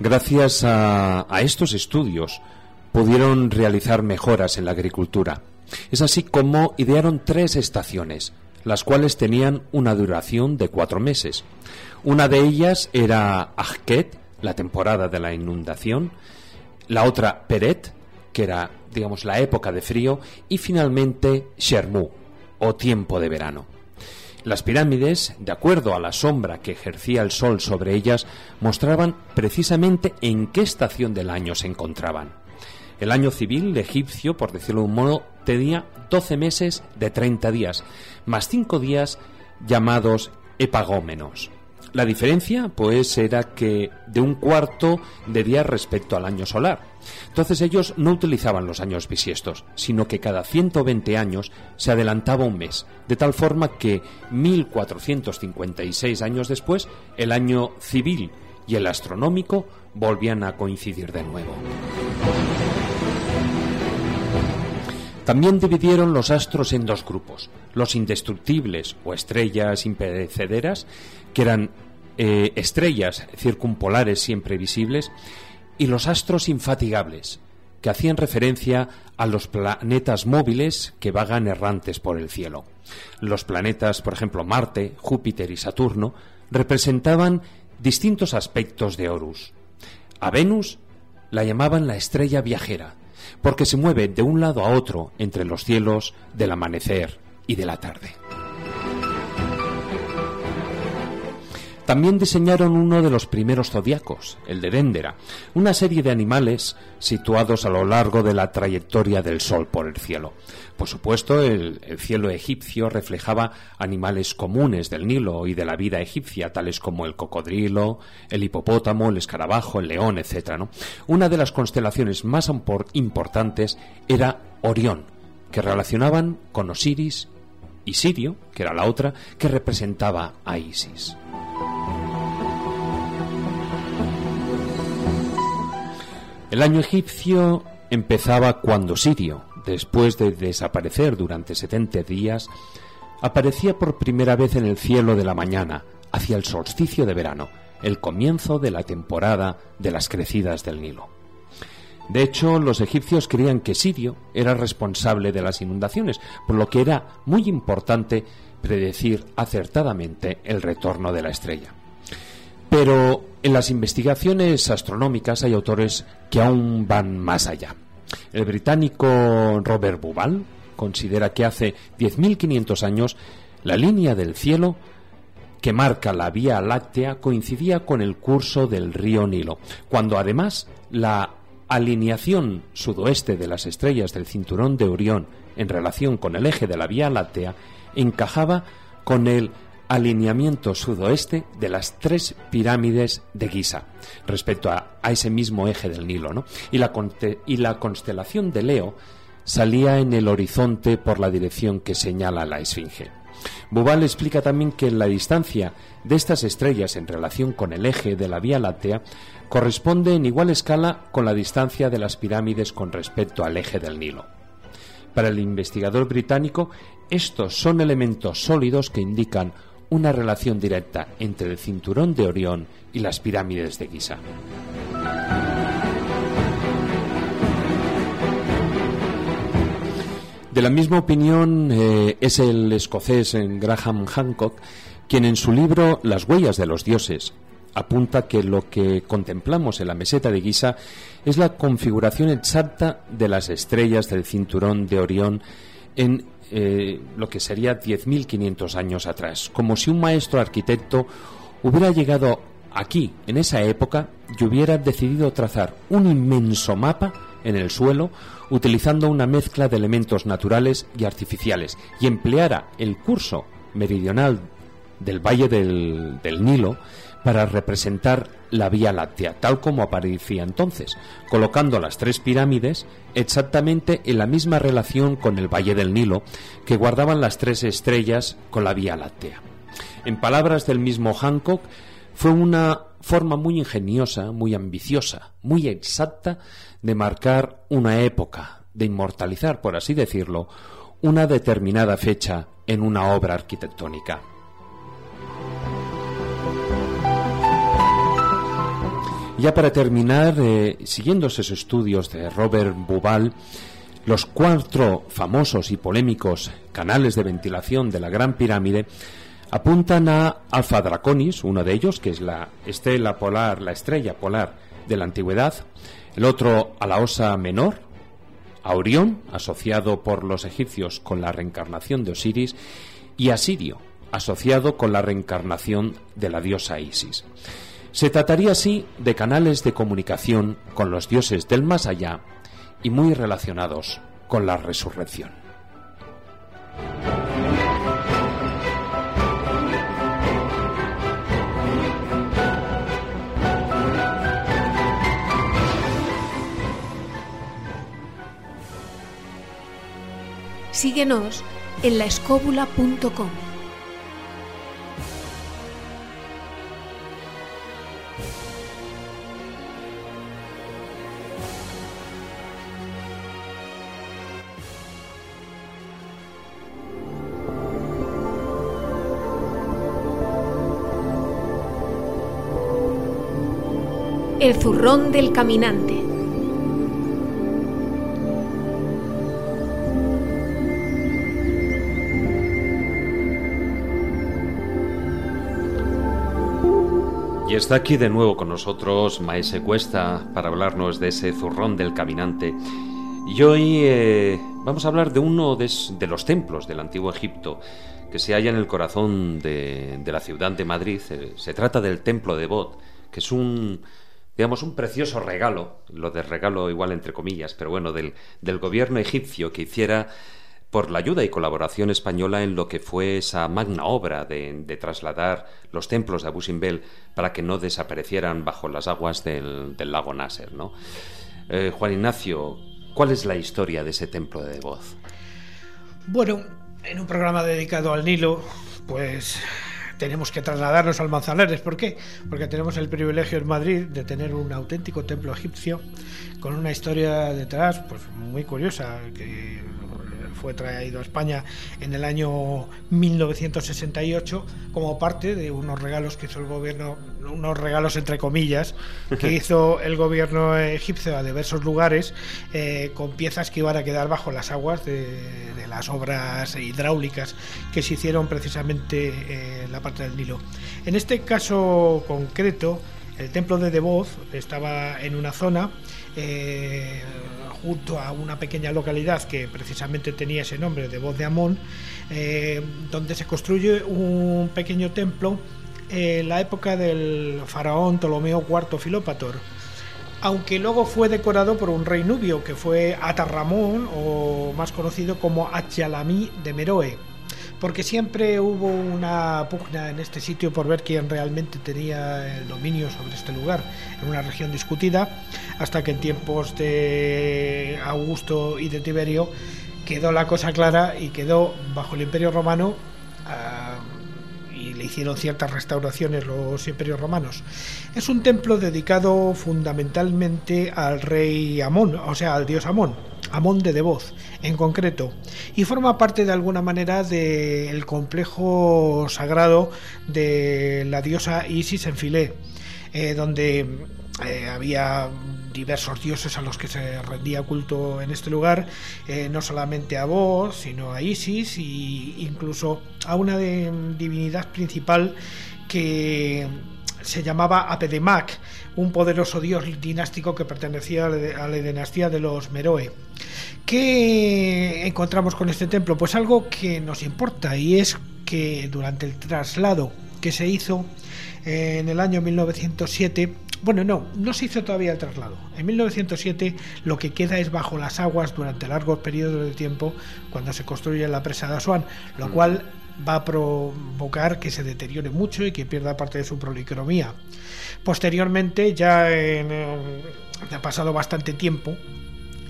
Gracias a, a estos estudios pudieron realizar mejoras en la agricultura. Es así como idearon tres estaciones, las cuales tenían una duración de cuatro meses. Una de ellas era Ajket, la temporada de la inundación, la otra Peret, que era, digamos, la época de frío, y finalmente Shermu, o tiempo de verano. Las pirámides, de acuerdo a la sombra que ejercía el sol sobre ellas, mostraban precisamente en qué estación del año se encontraban. El año civil egipcio, por decirlo de un modo, tenía 12 meses de 30 días, más 5 días llamados epagómenos. La diferencia, pues, era que de un cuarto de día respecto al año solar. Entonces ellos no utilizaban los años bisiestos, sino que cada 120 años se adelantaba un mes, de tal forma que 1456 años después, el año civil y el astronómico volvían a coincidir de nuevo. También dividieron los astros en dos grupos, los indestructibles o estrellas imperecederas, que eran eh, estrellas circumpolares siempre visibles, y los astros infatigables, que hacían referencia a los planetas móviles que vagan errantes por el cielo. Los planetas, por ejemplo, Marte, Júpiter y Saturno, representaban distintos aspectos de Horus. A Venus la llamaban la estrella viajera, porque se mueve de un lado a otro entre los cielos del amanecer y de la tarde. También diseñaron uno de los primeros zodiacos, el de Déndera, una serie de animales situados a lo largo de la trayectoria del Sol por el cielo. Por supuesto, el, cielo egipcio reflejaba animales comunes del Nilo y de la vida egipcia, tales como el cocodrilo, el hipopótamo, el escarabajo, el león, etc. Una de las constelaciones más importantes era Orión, que relacionaban con Osiris y Sirio, que era la otra, que representaba a Isis. El año egipcio empezaba cuando Sirio, después de desaparecer durante 70 días, aparecía por primera vez en el cielo de la mañana, hacia el solsticio de verano, el comienzo de la temporada de las crecidas del Nilo. De hecho, los egipcios creían que Sirio era responsable de las inundaciones, por lo que era muy importante predecir acertadamente el retorno de la estrella. Pero en las investigaciones astronómicas hay autores que aún van más allá. El británico Robert Bubal considera que hace 10.500 años la línea del cielo que marca la Vía Láctea coincidía con el curso del río Nilo, cuando además la alineación sudoeste de las estrellas del cinturón de Orión en relación con el eje de la Vía Láctea encajaba con el alineamiento sudoeste de las tres pirámides de Giza respecto a, ese mismo eje del Nilo. ¿no? Y, la, y la constelación de Leo salía en el horizonte por la dirección que señala la Esfinge. Bubal explica también que la distancia de estas estrellas en relación con el eje de la Vía Láctea corresponde en igual escala con la distancia de las pirámides con respecto al eje del Nilo. Para el investigador británico, estos son elementos sólidos que indican una relación directa entre el cinturón de Orión y las pirámides de Giza. De la misma opinión eh, es el escocés Graham Hancock, quien en su libro Las huellas de los dioses apunta que lo que contemplamos en la meseta de Giza es la configuración exacta de las estrellas del cinturón de Orión en eh, lo que sería 10.500 años atrás, como si un maestro arquitecto hubiera llegado aquí, en esa época, y hubiera decidido trazar un inmenso mapa en el suelo utilizando una mezcla de elementos naturales y artificiales y empleara el curso meridional del Valle del, del Nilo para representar la Vía Láctea, tal como aparecía entonces, colocando las tres pirámides exactamente en la misma relación con el Valle del Nilo que guardaban las tres estrellas con la Vía Láctea. En palabras del mismo Hancock, fue una forma muy ingeniosa, muy ambiciosa, muy exacta de marcar una época, de inmortalizar, por así decirlo, una determinada fecha en una obra arquitectónica. Ya para terminar, eh, siguiendo esos estudios de Robert Bubal, los cuatro famosos y polémicos canales de ventilación de la Gran Pirámide apuntan a Alpha Draconis, uno de ellos, que es la estrella polar, la estrella polar de la antigüedad, el otro a la Osa Menor, a Orión, asociado por los egipcios con la reencarnación de Osiris, y a Sirio, asociado con la reencarnación de la diosa Isis. Se trataría así de canales de comunicación con los dioses del más allá y muy relacionados con la resurrección. Síguenos en laescóbula.com. El zurrón del caminante. Y está aquí de nuevo con nosotros Maese Cuesta para hablarnos de ese zurrón del caminante. Y hoy eh, vamos a hablar de uno de, los templos del antiguo Egipto que se halla en el corazón de, la ciudad de Madrid. Eh, se trata del Templo de Bod, que es un, digamos, un precioso regalo, lo de regalo igual entre comillas, pero bueno, del, del gobierno egipcio que hiciera por la ayuda y colaboración española en lo que fue esa magna obra de, trasladar los templos de Abu Simbel para que no desaparecieran bajo las aguas del, lago Nasser. ¿no? Eh, Juan Ignacio, ¿cuál es la historia de ese templo de voz? Bueno, en un programa dedicado al Nilo, pues tenemos que trasladarnos al Manzanares. ¿Por qué? Porque tenemos el privilegio en Madrid de tener un auténtico templo egipcio con una historia detrás pues muy curiosa que fue traído a España en el año 1968 como parte de unos regalos que hizo el gobierno, unos regalos entre comillas, que hizo el gobierno egipcio a diversos lugares eh, con piezas que iban a quedar bajo las aguas de, las obras hidráulicas que se hicieron precisamente eh, en la parte del Nilo. En este caso concreto, el templo de Devoz estaba en una zona eh, junto a una pequeña localidad que precisamente tenía ese nombre de Voz de Amón, donde se construye un pequeño templo en la época del faraón Ptolomeo IV Filópator aunque luego fue decorado por un rey nubio que fue Atarramón o más conocido como Achalamí de Meroe porque siempre hubo una pugna en este sitio por ver quién realmente tenía el dominio sobre este lugar, en una región discutida, hasta que en tiempos de Augusto y de Tiberio quedó la cosa clara y quedó bajo el Imperio Romano. Ah, le hicieron ciertas restauraciones los imperios romanos. Es un templo dedicado fundamentalmente al rey Amón, o sea, al dios Amón Amón de Devoz en concreto, y forma parte de alguna manera del complejo sagrado de la diosa Isis en Filé, eh, donde eh, había diversos dioses a los que se rendía culto en este lugar, eh, no solamente a vos, sino a Isis e incluso a una divinidad principal que se llamaba Apedemac, un poderoso dios dinástico que pertenecía a la dinastía de los Meroe. ¿Qué encontramos con este templo? Pues algo que nos importa y es que durante el traslado que se hizo en el año 1907, bueno, no, no se hizo todavía el traslado. En 1907 lo que queda es bajo las aguas durante largos periodos de tiempo cuando se construye la presa de Asuán, lo mm. cual va a provocar que se deteriore mucho y que pierda parte de su policromía. Posteriormente, ya en, eh, ha pasado bastante tiempo,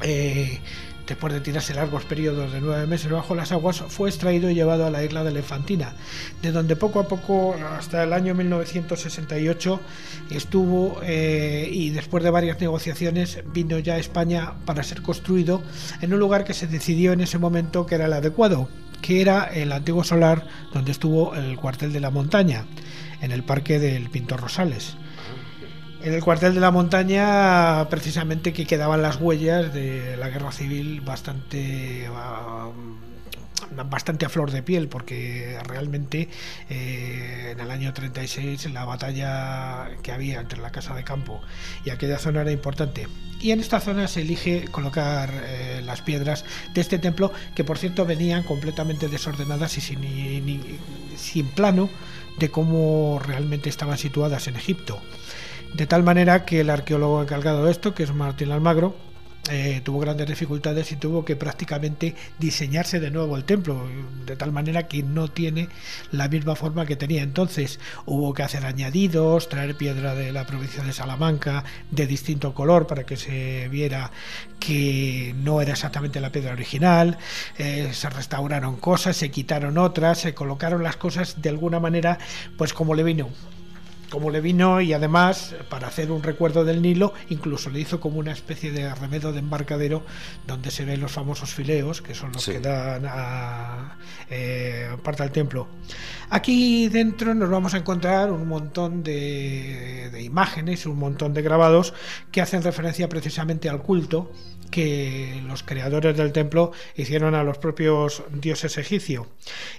eh, después de tirarse largos periodos de nueve meses bajo las aguas, fue extraído y llevado a la isla de Elefantina, de donde poco a poco, hasta el año 1968, estuvo eh, y después de varias negociaciones vino ya a España para ser construido en un lugar que se decidió en ese momento que era el adecuado, que era el antiguo solar donde estuvo el cuartel de la montaña, en el parque del Pintor Rosales. En el cuartel de la montaña, precisamente que quedaban las huellas de la guerra civil bastante ah, bastante a flor de piel porque realmente eh, en el año 36 la batalla que había entre la casa de campo y aquella zona era importante. Y en esta zona se elige colocar eh, las piedras de este templo que por cierto venían completamente desordenadas y sin, sin plano de cómo realmente estaban situadas en Egipto de tal manera que el arqueólogo encargado de esto que es Martín Almagro eh, tuvo grandes dificultades y tuvo que prácticamente diseñarse de nuevo el templo, de tal manera que no tiene la misma forma que tenía entonces. Hubo que hacer añadidos, traer piedra de la provincia de Salamanca de distinto color para que se viera que no era exactamente la piedra original, eh, se restauraron cosas, se quitaron otras, se colocaron las cosas de alguna manera, pues como le vino como le vino y además para hacer un recuerdo del Nilo incluso le hizo como una especie de remedo de embarcadero donde se ven los famosos fileos que son los que dan a eh, parte del templo. Aquí dentro nos vamos a encontrar un montón de, de imágenes un montón de grabados que hacen referencia precisamente al culto que los creadores del templo hicieron a los propios dioses egipcios.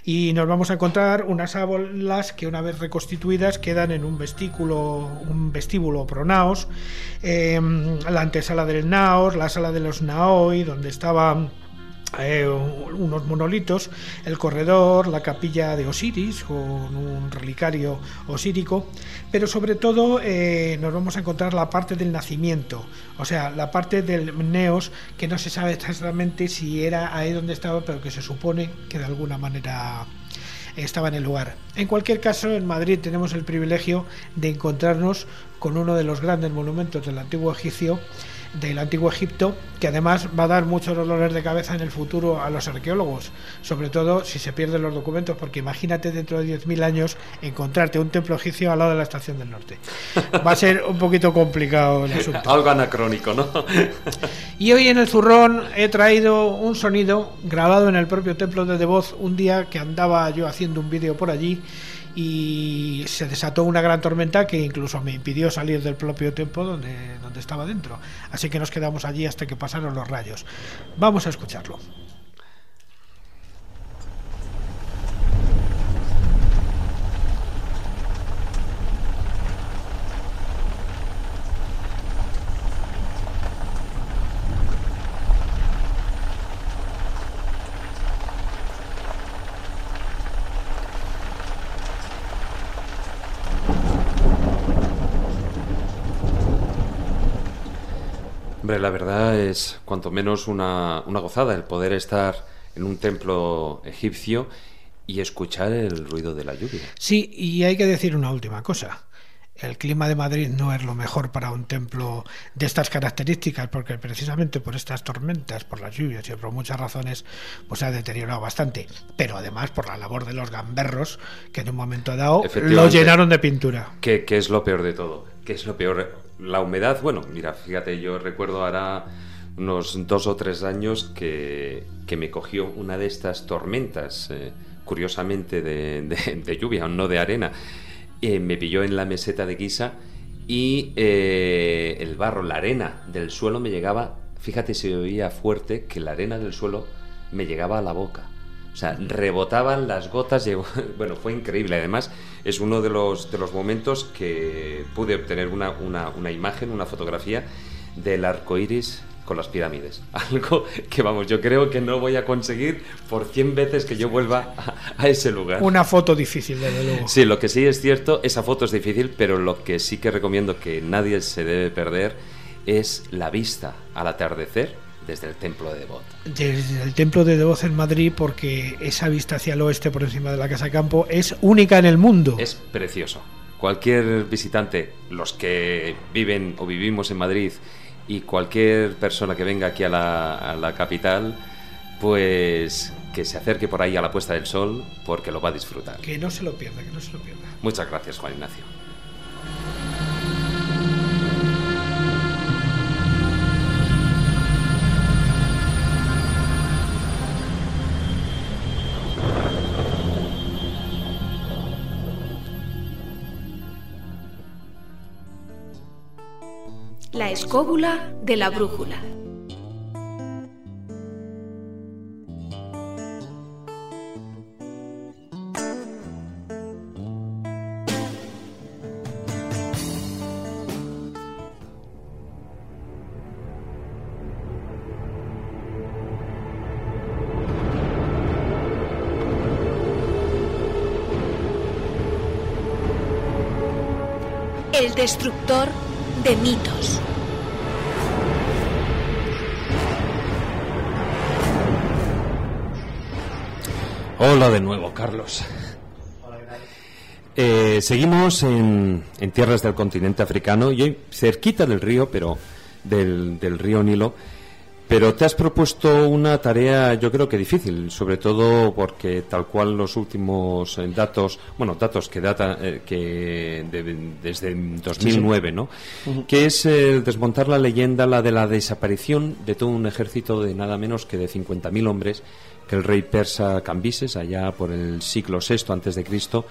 Y nos vamos a encontrar unas ábolas que una vez reconstituidas quedan en un vestículo, un vestíbulo pronaos, em, la antesala del naos, la sala de los naoi, donde estaban eh, unos monolitos, el corredor, la capilla de Osiris con un relicario osírico, pero sobre todo eh, nos vamos a encontrar la parte del nacimiento, o sea, la parte del Neos que no se sabe exactamente si era ahí donde estaba, pero que se supone que de alguna manera estaba en el lugar. En cualquier caso, en Madrid tenemos el privilegio de encontrarnos con uno de los grandes monumentos del antiguo egipcio, del antiguo Egipto, que además va a dar muchos dolores de cabeza en el futuro a los arqueólogos, sobre todo si se pierden los documentos, porque imagínate dentro de 10.000 años encontrarte un templo egipcio al lado de la estación del norte. Va a ser un poquito complicado el asunto. Algo anacrónico, ¿no? y hoy en el zurrón he traído un sonido grabado en el propio templo de Devoz un día que andaba yo haciendo un vídeo por allí y se desató una gran tormenta que incluso me impidió salir del propio templo donde, donde estaba dentro. Así que nos quedamos allí hasta que pasaron los rayos. Vamos a escucharlo. Hombre, la verdad es cuanto menos una, una gozada el poder estar en un templo egipcio y escuchar el ruido de la lluvia. Sí, y hay que decir una última cosa. El clima de Madrid no es lo mejor para un templo de estas características, porque precisamente por estas tormentas, por las lluvias y por muchas razones, pues se ha deteriorado bastante. Pero además por la labor de los gamberros, que en un momento dado lo llenaron de pintura. ¿Qué, qué es lo peor de todo? ¿Qué es lo peor? La humedad, bueno, mira, fíjate, yo recuerdo ahora unos dos o tres años que, que me cogió una de estas tormentas, eh, curiosamente de, de- de lluvia, no de arena. Eh, me pilló en la meseta de Guisa y eh, el barro, la arena del suelo me llegaba, fíjate, se oía fuerte que la arena del suelo me llegaba a la boca. O sea, rebotaban las gotas, llegó- bueno, fue increíble. Además, es uno de los, de los momentos que pude obtener una, una, una imagen, una fotografía del arco iris con las pirámides. Algo que, vamos, yo creo que no voy a conseguir por 100 veces que yo vuelva a, a ese lugar. Una foto difícil, desde luego. Sí, lo que sí es cierto, esa foto es difícil, pero lo que sí que recomiendo que nadie se debe perder es la vista al atardecer desde el templo de Devot. Desde el templo de Devoz en Madrid, porque esa vista hacia el oeste por encima de la Casa Campo es única en el mundo. Es precioso. Cualquier visitante, los que viven o vivimos en Madrid y cualquier persona que venga aquí a la, a la capital, pues que se acerque por ahí a la puesta del sol porque lo va a disfrutar. Que no se lo pierda, que no se lo pierda. Muchas gracias, Juan Ignacio. La escóbula de la brújula. El destructor de mitos. Hola de nuevo, Carlos. Eh, seguimos en, en tierras del continente africano y cerquita del río, pero del, del río Nilo. Pero te has propuesto una tarea, yo creo que difícil, sobre todo porque tal cual los últimos eh, datos, bueno, datos que datan eh, que de- desde 2009, ¿no? Que es el desmontar la leyenda, la de la desaparición de todo un ejército de nada menos que de 50.000 hombres que el rey persa Cambises, allá por el siglo VI antes de Cristo,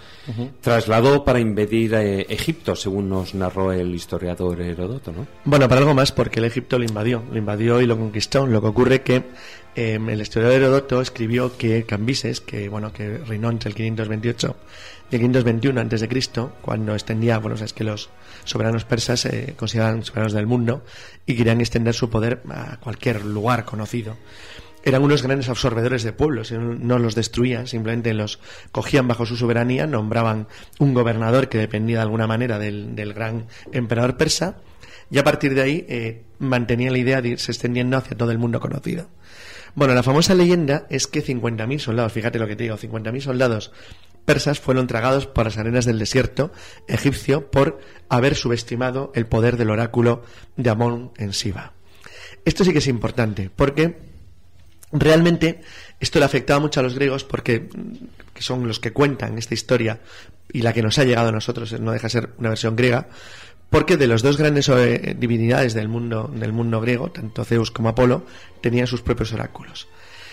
trasladó para invadir eh, Egipto, según nos narró el historiador Herodoto, ¿no? Bueno, para algo más, porque el Egipto lo invadió, lo invadió y lo conquistó. Lo que ocurre que em, el historiador Herodoto escribió que Cambises, que bueno, que reinó entre el 528 y el 521 antes de Cristo, cuando extendía, bueno, es que los soberanos persas se consideraban soberanos del mundo y querían extender su poder a cualquier lugar conocido eran unos grandes absorbedores de pueblos, no los destruían, simplemente los cogían bajo su soberanía, nombraban un gobernador que dependía de alguna manera del, gran emperador persa, y a partir de ahí eh, mantenían la idea de irse extendiendo hacia todo el mundo conocido. Bueno, la famosa leyenda es que 50.000 soldados, fíjate lo que te digo, 50.000 soldados persas fueron tragados por las arenas del desierto egipcio por haber subestimado el poder del oráculo de Amón en Siva. Esto sí que es importante, porque realmente esto le afectaba mucho a los griegos porque que son los que cuentan esta historia y la que nos ha llegado a nosotros no deja de ser una versión griega porque de los dos grandes eh, divinidades del mundo del mundo griego tanto Zeus como Apolo tenían sus propios oráculos.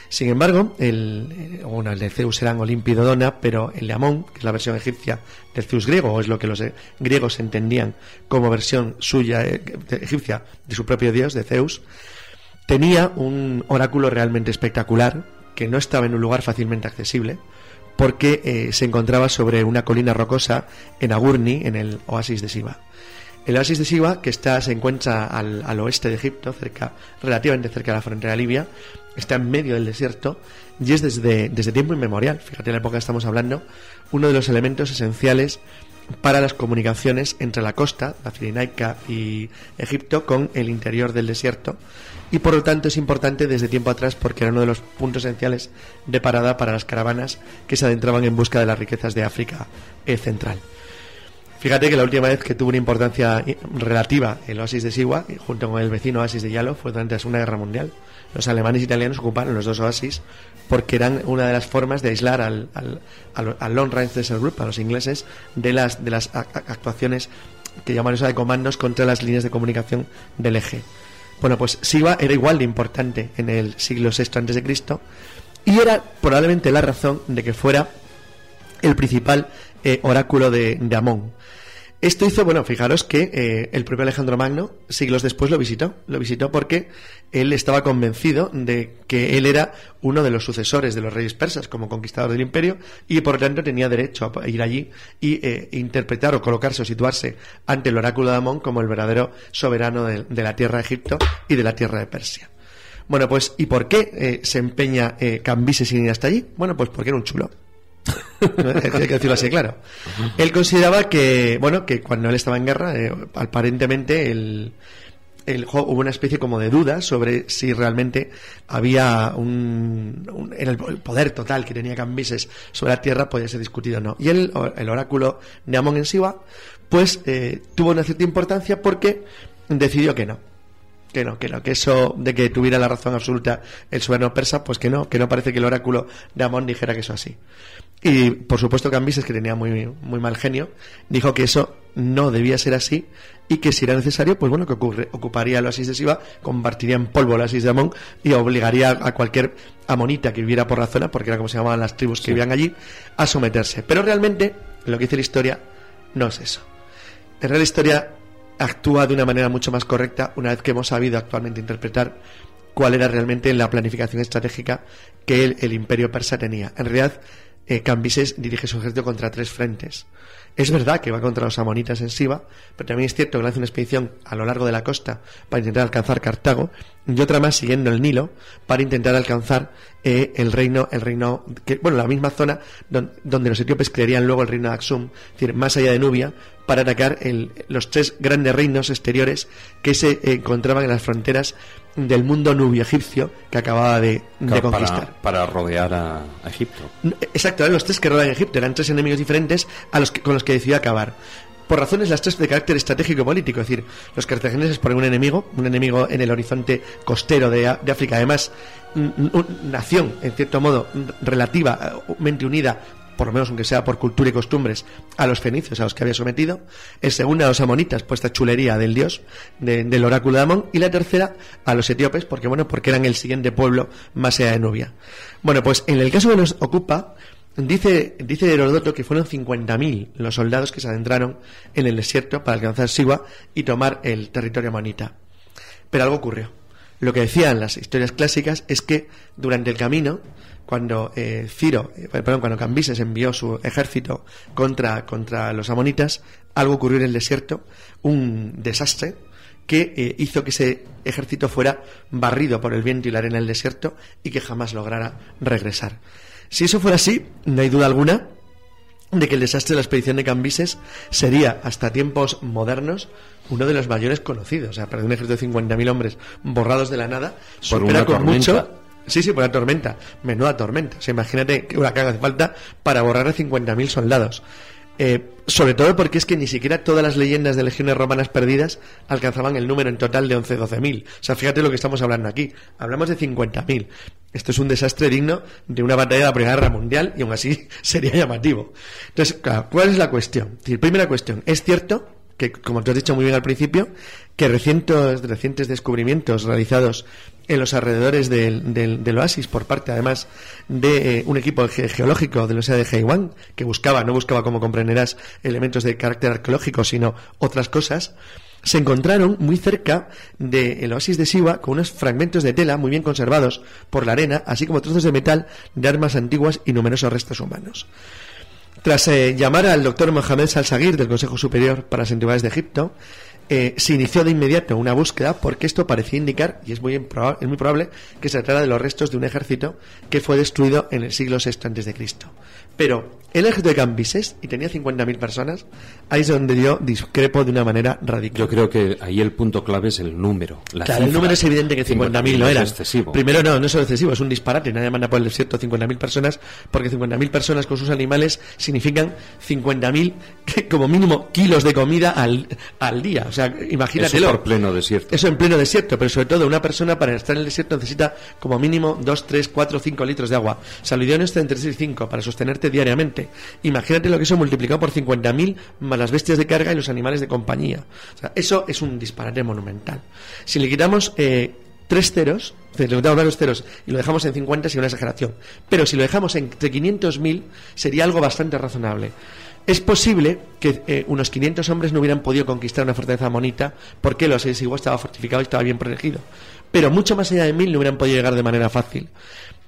Sin embargo, el, eh, bueno, el de Zeus era Olímpido Dona, pero el de Amón, que es la versión egipcia del Zeus griego, o es lo que los eh, griegos entendían como versión suya egipcia de su propio dios, de Zeus, tenía un oráculo realmente espectacular que no estaba en un lugar fácilmente accesible porque eh, se encontraba sobre una colina rocosa en Agurni, en el oasis de Siva. El oasis de Siva, que está, se encuentra al, oeste de Egipto, cerca, relativamente cerca de la frontera de Libia, está en medio del desierto y es desde, desde tiempo inmemorial, fíjate en la época que estamos hablando, uno de los elementos esenciales para las comunicaciones entre la costa, la Cirenaica y Egipto, con el interior del desierto, y por lo tanto es importante desde tiempo atrás porque era uno de los puntos esenciales de parada para las caravanas que se adentraban en busca de las riquezas de África eh, central. Fíjate que la última vez que tuvo una importancia eh, relativa el oasis de Siwa, junto con el vecino oasis de Yalo, fue durante la Segunda Guerra Mundial. Los alemanes e italianos ocuparon los dos oasis porque eran una de las formas de aislar al, al, al, Long Range Desert Group, a los ingleses, de las, de las actuaciones que llaman eso de comandos contra las líneas de comunicación del eje. Bueno, pues Siva era igual de importante en el siglo VI Cristo y era probablemente la razón de que fuera el principal eh, oráculo de, de Amón. Esto hizo, bueno, fijaros que eh, el propio Alejandro Magno, siglos después, lo visitó. Lo visitó porque él estaba convencido de que él era uno de los sucesores de los reyes persas como conquistador del imperio y por lo tanto tenía derecho a ir allí y eh, interpretar o colocarse o situarse ante el oráculo de Amón como el verdadero soberano de, la tierra de Egipto y de la tierra de Persia. Bueno, pues, ¿y por qué eh, se empeña Cambises sin ir hasta allí? Bueno, pues porque era un chulo. Hay que decirlo así, claro. Él consideraba que, bueno, que cuando él estaba en guerra, eh, aparentemente hubo una especie como de duda sobre si realmente había un, el, poder total que tenía Cambises sobre la tierra podía ser discutido o no. Y el, el oráculo de Amon en Siwa, pues eh, tuvo una cierta importancia porque decidió que no que no, que no, que eso de que tuviera la razón absoluta el soberano persa, pues que no, que no parece que el oráculo de Amón dijera que eso así. Y por supuesto Cambises, que tenía muy, muy mal genio, dijo que eso no debía ser así y que si era necesario, pues bueno, que ocurre, ocuparía el oasis de Siva, convertiría en polvo el oasis de Amón y obligaría a cualquier amonita que viviera por la zona, porque era como se llamaban las tribus que vivían allí, a someterse. Pero realmente, lo que dice la historia, no es eso. En realidad la historia actúa de una manera mucho más correcta una vez que hemos sabido actualmente interpretar cuál era realmente la planificación estratégica que el, imperio persa tenía. En realidad, eh, Cambises dirige su ejército contra tres frentes. Es verdad que va contra los amonitas en Siva, pero también es cierto que hace una expedición a lo largo de la costa para intentar alcanzar Cartago y otra más siguiendo el Nilo para intentar alcanzar eh, el reino, el reino, que, bueno, la misma zona donde, los etíopes crearían luego el reino de Aksum, es decir, más allá de Nubia, para atacar los tres grandes reinos exteriores que se encontraban en las fronteras del mundo nubio egipcio que acababa de, conquistar. Para, rodear a, Egipto. Exacto, eran los tres que rodean Egipto, eran tres enemigos diferentes a los con los que decidió acabar. Por razones las tres de carácter estratégico político, es decir, los cartagineses ponen un enemigo, un enemigo en el horizonte costero de, de África, además, una nación, en cierto modo, relativamente unida por lo menos aunque sea por cultura y costumbres, a los fenicios a los que había sometido. El segundo a los amonitas, por esta chulería del dios, del oráculo de Amón. Y la tercera a los etíopes, porque bueno, porque eran el siguiente pueblo más allá de Nubia. Bueno, pues en el caso que nos ocupa, Dice, dice Herodoto que fueron 50.000 los soldados que se adentraron en el desierto para alcanzar Siwa y tomar el territorio amonita. Pero algo ocurrió. Lo que decían las historias clásicas es que durante el camino, cuando eh, Ciro, eh, perdón, cuando Cambises envió su ejército contra, contra los amonitas, algo ocurrió en el desierto, un desastre que eh, hizo que ese ejército fuera barrido por el viento y la arena del desierto y que jamás lograra regresar. Si eso fuera así, no hay duda alguna de que el desastre de la expedición de Cambises sería, hasta tiempos modernos, uno de los mayores conocidos. O sea, perder un ejército de 50.000 hombres borrados de la nada supera con mucho. Sí, sí, por la tormenta. Menuda tormenta. O sea, imagínate que huracán hace falta para borrar a 50.000 soldados. Eh, sobre todo porque es que ni siquiera todas las leyendas de legiones romanas perdidas alcanzaban el número en total de 11-12.000. O sea, fíjate lo que estamos hablando aquí. Hablamos de 50.000. Esto es un desastre digno de una batalla de la Primera Guerra Mundial y aún así sería llamativo. Entonces, ¿cuál es la cuestión? primera cuestión, ¿es cierto que, como tú has dicho muy bien al principio, que recientes, recientes descubrimientos realizados en los alrededores del, oasis por parte además de eh, un equipo geológico de la Universidad de Haiwan que buscaba, no buscaba como comprenderás elementos de carácter arqueológico sino otras cosas, se encontraron muy cerca del oasis de Siwa con unos fragmentos de tela muy bien conservados por la arena, así como trozos de metal de armas antiguas y numerosos restos humanos. Tras eh, llamar al doctor Mohamed Salsaguir del Consejo Superior para las Antigüedades de Egipto, eh, se inició de inmediato una búsqueda porque esto parecía indicar, y es muy, es muy probable, que se tratara de los restos de un ejército que fue destruido en el siglo VI a.C. Pero el ejército de Cambises, y tenía 50.000 personas, ahí es donde yo discrepo de una manera radical. Yo creo que ahí el punto clave es el número. claro, el número es evidente que 50.000 no eran. excesivo. Primero, no, no es excesivo, es un disparate. Nadie manda por el desierto 50.000 personas, porque 50.000 personas con sus animales significan 50.000, como mínimo, kilos de comida al, al día. O sea, imagínatelo. Eso por pleno desierto. Eso en pleno desierto, pero sobre todo una persona para estar en el desierto necesita como mínimo 2, 3, 4, 5 litros de agua. O sea, lo está entre 3 y 5 para sostenerte diariamente. Imagínate lo que eso multiplicado por 50.000 más las bestias de carga y los animales de compañía. O sea, eso es un disparate monumental. Si le quitamos eh, tres ceros, le quitamos varios ceros y lo dejamos en 50 sería una exageración. Pero si lo dejamos entre 500.000 sería algo bastante razonable. Es posible que eh, unos 500 hombres no hubieran podido conquistar una fortaleza amonita porque los igual estaba fortificado y estaba bien protegido. Pero mucho más allá de mil no hubieran podido llegar de manera fácil.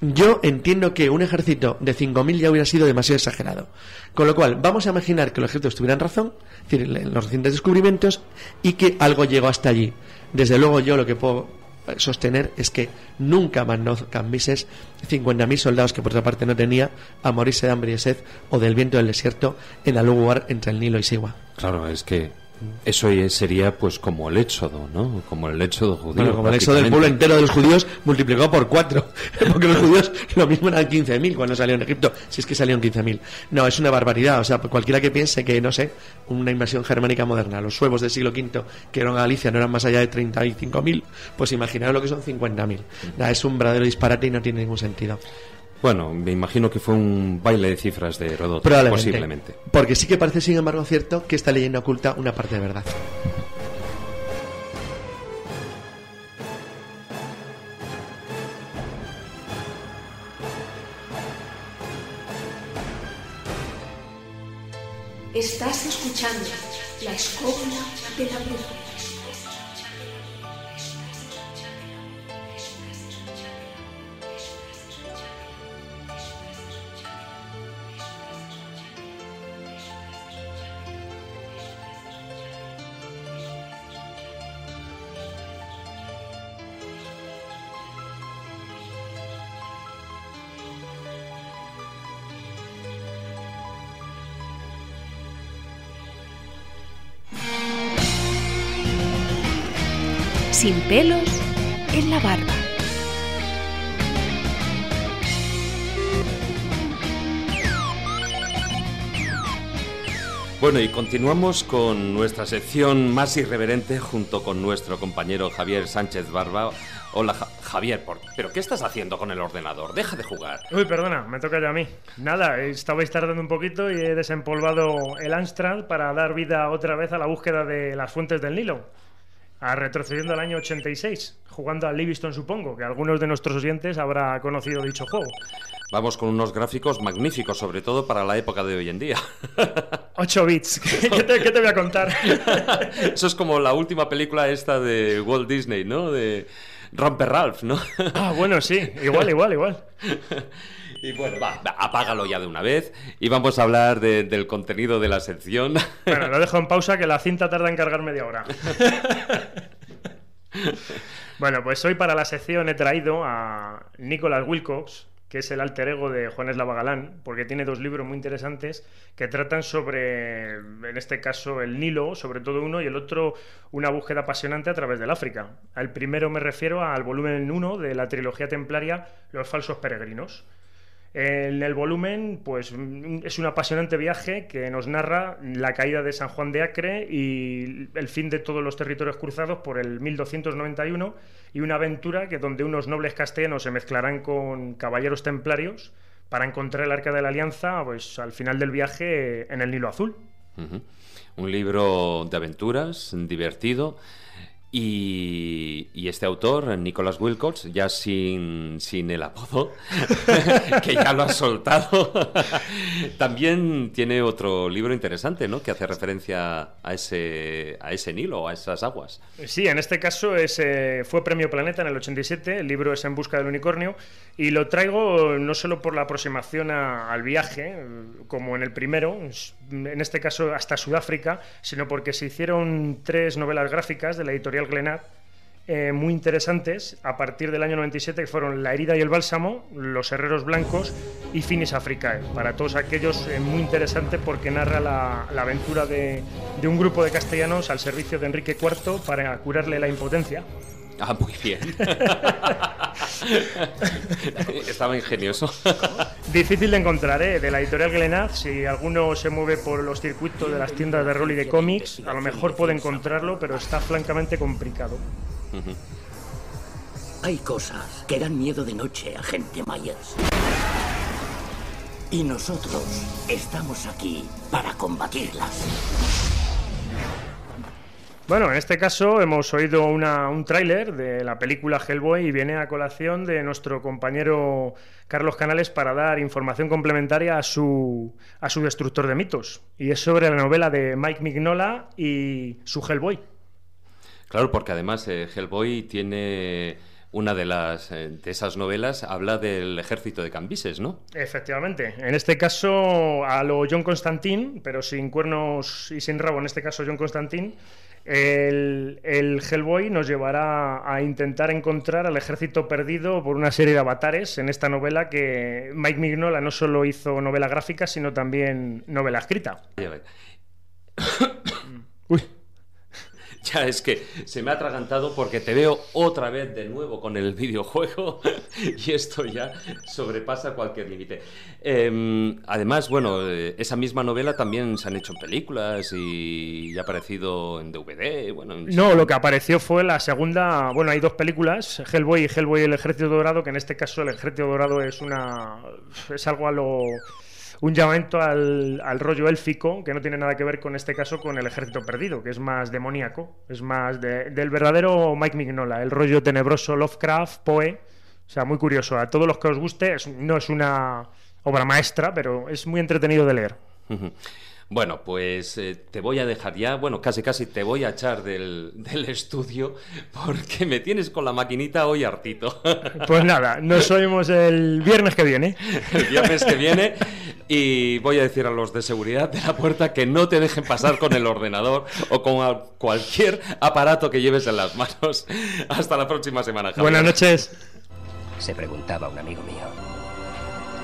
Yo entiendo que un ejército de 5.000 ya hubiera sido demasiado exagerado. Con lo cual, vamos a imaginar que los ejércitos tuvieran razón, es decir, los recientes descubrimientos, y que algo llegó hasta allí. Desde luego, yo lo que puedo sostener es que nunca mandó Cambises 50.000 soldados que por otra parte no tenía a morirse de hambre y sed o del viento del desierto en algún lugar entre el Nilo y Siwa. Claro, es que eso sería pues como el éxodo, ¿no? Como el éxodo judío. como el éxodo del pueblo entero de los judíos multiplicado por cuatro. Porque los judíos lo mismo eran 15.000 cuando salieron de Egipto, si es que salieron 15.000. No, es una barbaridad. O sea, cualquiera que piense que, no sé, una invasión germánica moderna, los suevos del siglo V que eran Galicia no eran más allá de 35.000, pues imaginaros lo que son 50.000. Es un verdadero disparate y no tiene ningún sentido. Bueno, me imagino que fue un baile de cifras de Heródoto, posiblemente. Porque sí que parece, sin embargo, cierto que esta leyenda oculta una parte de verdad. Estás escuchando la escóbula de la bruja. Sin pelos en la barba. Bueno, y continuamos con nuestra sección más irreverente junto con nuestro compañero Javier Sánchez Barba. Hola Javier, ¿pero qué estás haciendo con el ordenador? Deja de jugar. Uy, perdona, me toca ya a mí. Nada, estabais tardando un poquito y he desempolvado el Amstrad para dar vida otra vez a la búsqueda de las fuentes del Nilo. A retrocediendo al año 86, jugando a Livingston, supongo, que algunos de nuestros oyentes habrá conocido dicho juego. Vamos con unos gráficos magníficos, sobre todo para la época de hoy en día. 8 bits, ¿Qué te, ¿qué te, voy a contar? Eso es como la última película esta de Walt Disney, ¿no? De Romper Ralph, ¿no? Ah, bueno, sí, igual, igual, igual. Y bueno, va, apágalo ya de una vez y vamos a hablar del contenido de la sección. Bueno, lo dejo en pausa que la cinta tarda en cargar media hora. bueno, pues hoy para la sección he traído a Nicholas Wilcox, que es el alter ego de Juan Eslava Galán, porque tiene dos libros muy interesantes que tratan sobre, en este caso, el Nilo, sobre todo uno, y el otro, una búsqueda apasionante a través del África. Al primero me refiero al volumen 1 de la trilogía templaria Los falsos peregrinos. En el volumen, pues es un apasionante viaje que nos narra la caída de San Juan de Acre y el fin de todos los territorios cruzados por el 1291 y una aventura que donde unos nobles castellanos se mezclarán con caballeros templarios para encontrar el Arca de la Alianza, pues al final del viaje en el Nilo Azul. Un libro de aventuras, divertido y, este autor, Nicholas Wilcox, ya sin, sin el apodo, que ya lo ha soltado, también tiene otro libro interesante, ¿no? Que hace referencia a ese, a ese Nilo, a esas aguas. Sí, en este caso ese fue Premio Planeta en el 87, el libro es En busca del unicornio, y lo traigo no solo por la aproximación al viaje, como en el primero, en este caso hasta Sudáfrica, sino porque se hicieron tres novelas gráficas de la editorial Glenat, eh, muy interesantes a partir del año 97 que fueron La herida y el bálsamo, Los herreros blancos y Finis Africae. Para todos aquellos eh, muy interesante porque narra la, aventura de, de, un grupo de castellanos al servicio de Enrique IV para curarle la impotencia. Ah, muy bien. Estaba ingenioso. Difícil de encontrar, ¿eh? De la editorial Glenad, si alguno se mueve por los circuitos de las tiendas de rol y de cómics, a lo mejor puede encontrarlo, pero está francamente complicado. Hay cosas que dan miedo de noche, agente Myers. Y nosotros estamos aquí para combatirlas. Bueno, en este caso hemos oído un tráiler de la película Hellboy y viene a colación de nuestro compañero Carlos Canales para dar información complementaria a su, a su destructor de mitos. Y es sobre la novela de Mike Mignola y su Hellboy. Claro, porque además eh, Hellboy tiene una de las eh, de esas novelas habla del ejército de Cambises, ¿no? Efectivamente. En este caso a lo John Constantine, pero sin cuernos y sin rabo, en este caso John Constantine el, Hellboy nos llevará a intentar encontrar al ejército perdido por una serie de avatares en esta novela que Mike Mignola no solo hizo novela gráfica, sino también novela escrita. Ya es que se me ha atragantado porque te veo otra vez de nuevo con el videojuego y esto ya sobrepasa cualquier límite. Em, además, bueno, eh, esa misma novela también se han hecho en películas y ha aparecido en DVD. Bueno, No, lo que apareció fue la segunda. Bueno, hay dos películas, Hellboy y Hellboy el Ejército Dorado, que en este caso el Ejército Dorado es una. es algo a lo un llamamiento al, rollo élfico que no tiene nada que ver con este caso con el ejército perdido, que es más demoníaco, es más del verdadero Mike Mignola, el rollo tenebroso Lovecraft, Poe, o sea, muy curioso. A todos los que os guste, no es una obra maestra, pero es muy entretenido de leer. Bueno, pues eh, te voy a dejar ya, bueno, casi casi te voy a echar del, del, estudio porque me tienes con la maquinita hoy hartito. Pues nada, nos oímos el viernes que viene. El viernes que viene y voy a decir a los de seguridad de la puerta que no te dejen pasar con el ordenador o con cualquier aparato que lleves en las manos. Hasta la próxima semana. Javier. Buenas noches. Se preguntaba un amigo mío.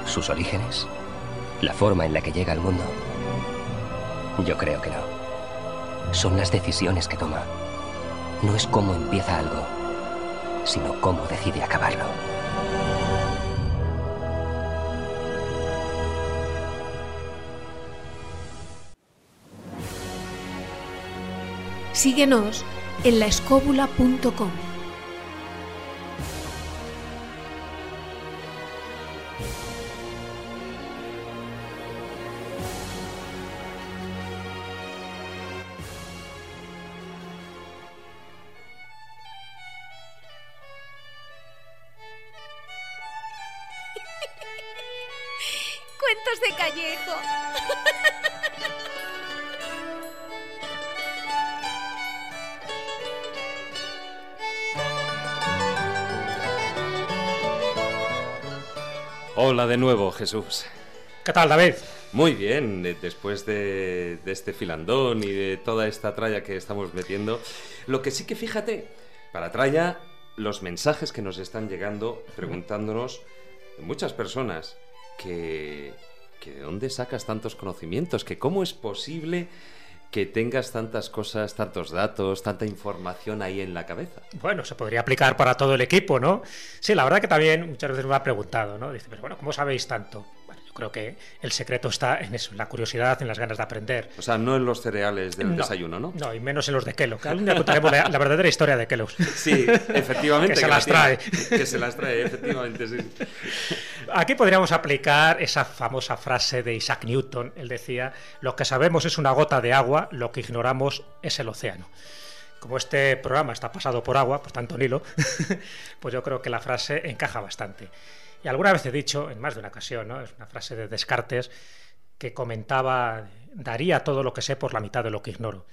¿Sus orígenes? ¿La forma en la que llega al mundo? Yo creo que no. Son las decisiones que toma. No es cómo empieza algo, sino cómo decide acabarlo. Síguenos en laescóbula.com. de nuevo, Jesús. ¿Qué tal, David? Muy bien, eh, después de, de este filandón y de toda esta tralla que estamos metiendo, lo que sí que fíjate, para tralla, los mensajes que nos están llegando preguntándonos muchas personas que, que de dónde sacas tantos conocimientos, que cómo es posible que tengas tantas cosas, tantos datos, tanta información ahí en la cabeza. Bueno, se podría aplicar para todo el equipo, ¿no? Sí, la verdad que también muchas veces me ha preguntado, ¿no? Dice, pero bueno, ¿cómo sabéis tanto? Creo que el secreto está en eso, en la curiosidad, en las ganas de aprender. O sea, no en los cereales del No, desayuno, ¿no? No, y menos en los de Kellogg. Algún día contaremos la, la verdadera historia de Kellogg. Sí, efectivamente. Que se la las tiene. trae. Que se las trae, efectivamente, sí. Aquí podríamos aplicar esa famosa frase de Isaac Newton. Él decía, lo que sabemos es una gota de agua, lo que ignoramos es el océano. Como este programa está pasado por agua, por tanto Nilo, pues yo creo que la frase encaja bastante. Y alguna vez he dicho, en más de una ocasión, ¿no? es una frase de Descartes, que comentaba, daría todo lo que sé por la mitad de lo que ignoro.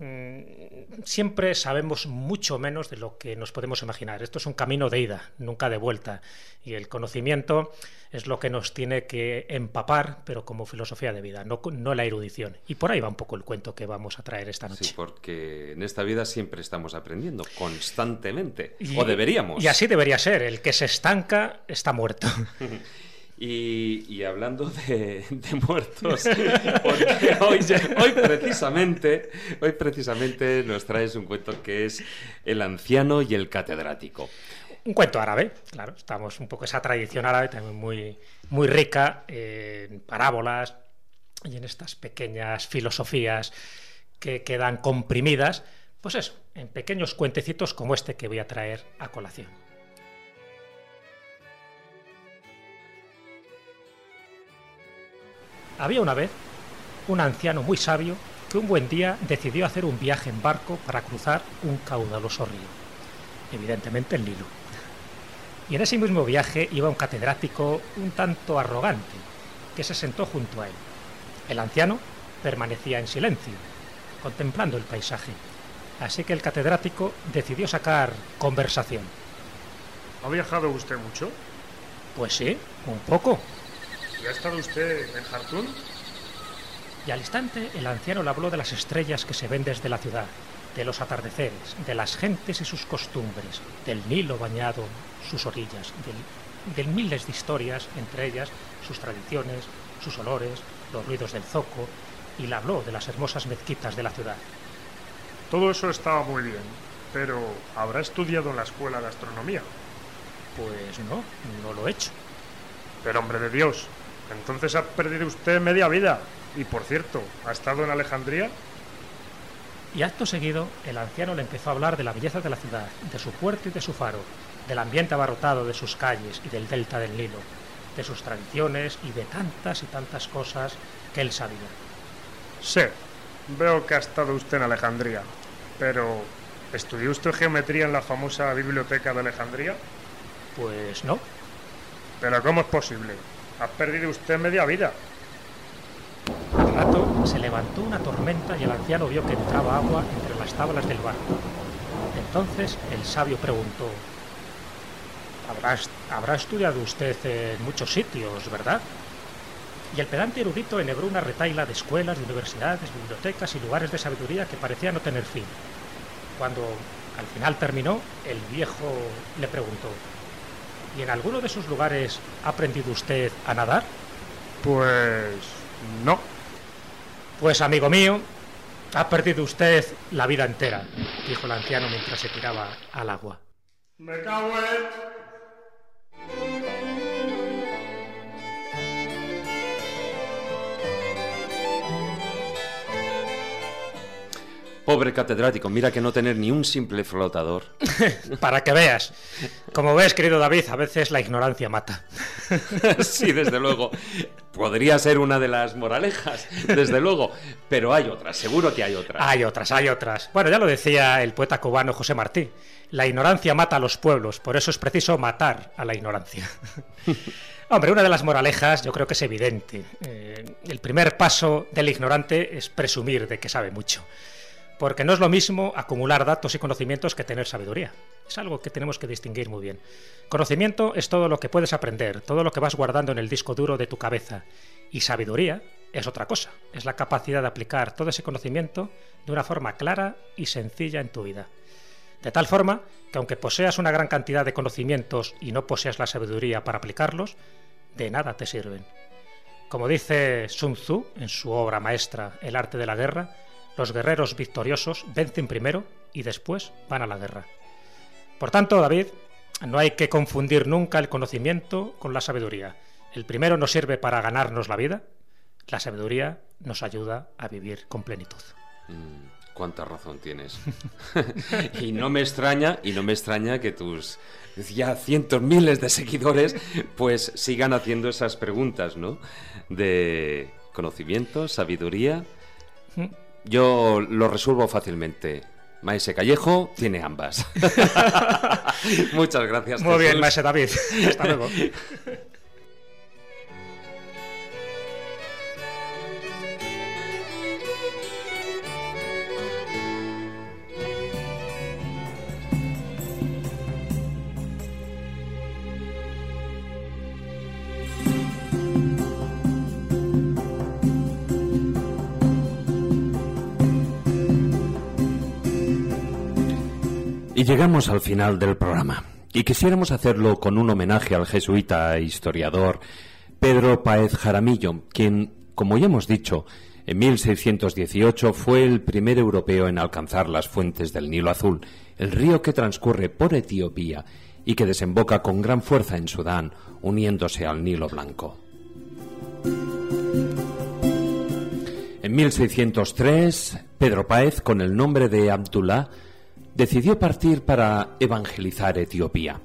Mm, Siempre sabemos mucho menos de lo que nos podemos imaginar. Esto es un camino de ida, nunca de vuelta. Y el conocimiento es lo que nos tiene que empapar, pero como filosofía de vida, no, no la erudición. Y por ahí va un poco el cuento que vamos a traer esta noche. Sí, porque en esta vida siempre estamos aprendiendo, constantemente. Y- o deberíamos. Y así debería ser. El que se estanca está muerto. Y, hablando de, muertos, porque hoy, precisamente, hoy precisamente nos traes un cuento que es El anciano y el catedrático. Un cuento árabe, claro. Estamos un poco esa tradición árabe también muy, muy rica en parábolas y en estas pequeñas filosofías que quedan comprimidas, pues eso, en pequeños cuentecitos como este que voy a traer a colación. Había una vez un anciano muy sabio que un buen día decidió hacer un viaje en barco para cruzar un caudaloso río, evidentemente el Nilo. Y en ese mismo viaje iba un catedrático un tanto arrogante, que se sentó junto a él. El anciano permanecía en silencio, contemplando el paisaje. Así que el catedrático decidió sacar conversación. ¿Ha viajado usted mucho? Pues sí, un poco. ¿Y ha estado usted en Jartún? Y al instante el anciano le habló de las estrellas que se ven desde la ciudad, de los atardeceres, de las gentes y sus costumbres, del Nilo bañado, sus orillas, del, de miles de historias, entre ellas sus tradiciones, sus olores, los ruidos del zoco, y le habló de las hermosas mezquitas de la ciudad. Todo eso estaba muy bien, pero ¿habrá estudiado en la escuela de astronomía? Pues no, no lo he hecho. Pero hombre de Dios, entonces ha perdido usted media vida. Y por cierto, ¿ha estado en Alejandría? Y acto seguido, el anciano le empezó a hablar de la belleza de la ciudad, de su puerto y de su faro, del ambiente abarrotado de sus calles y del delta del Nilo, de sus tradiciones y de tantas y tantas cosas que él sabía. Sí, veo que ha estado usted en Alejandría. Pero, ¿estudió usted geometría en la famosa biblioteca de Alejandría? Pues no. ¿Pero cómo es posible? Ha perdido usted media vida. Al rato se levantó una tormenta y el anciano vio que entraba agua entre las tablas del barco. Entonces el sabio preguntó, ¿Habrá, est- habrá estudiado usted en muchos sitios, verdad? Y el pedante erudito enhebró una retaila de escuelas, de universidades, bibliotecas y lugares de sabiduría que parecía no tener fin. Cuando al final terminó, el viejo le preguntó, ¿y en alguno de esos lugares ha aprendido usted a nadar? Pues... no. Pues amigo mío, ha perdido usted la vida entera, dijo el anciano mientras se tiraba al agua. Me cago en... Pobre catedrático, mira que no tener ni un simple flotador. Para que veas. Como ves, querido David, a veces la ignorancia mata. sí, desde luego. Podría ser una de las moralejas, desde luego. Pero hay otras, seguro que hay otras. Hay otras, hay otras. Bueno, ya lo decía el poeta cubano José Martí. La ignorancia mata a los pueblos, por eso es preciso matar a la ignorancia. Hombre, una de las moralejas yo creo que es evidente. Eh, el primer paso del ignorante es presumir de que sabe mucho. Porque no es lo mismo acumular datos y conocimientos que tener sabiduría. Es algo que tenemos que distinguir muy bien. Conocimiento es todo lo que puedes aprender, todo lo que vas guardando en el disco duro de tu cabeza. Y sabiduría es otra cosa. Es la capacidad de aplicar todo ese conocimiento de una forma clara y sencilla en tu vida. De tal forma que aunque poseas una gran cantidad de conocimientos y no poseas la sabiduría para aplicarlos, de nada te sirven. Como dice Sun Tzu en su obra maestra El arte de la guerra, los guerreros victoriosos vencen primero y después van a la guerra. Por tanto, David, no hay que confundir nunca el conocimiento con la sabiduría. El primero nos sirve para ganarnos la vida, la sabiduría nos ayuda a vivir con plenitud. Mm cuánta razón tienes. y no me extraña, y no me extraña que tus ya cientos miles de seguidores pues sigan haciendo esas preguntas, ¿no? De conocimiento, sabiduría. Yo lo resuelvo fácilmente. Maese Callejo tiene ambas. Muchas gracias. Muy bien, Maese David. Hasta luego. Y llegamos al final del programa. Y quisiéramos hacerlo con un homenaje al jesuita e historiador Pedro Paez Jaramillo, quien, como ya hemos dicho, en 1618 fue el primer europeo en alcanzar las fuentes del Nilo Azul, el río que transcurre por Etiopía y que desemboca con gran fuerza en Sudán, uniéndose al Nilo Blanco. En 1603, Pedro Paez, con el nombre de Abdullah, decidió partir para evangelizar Etiopía.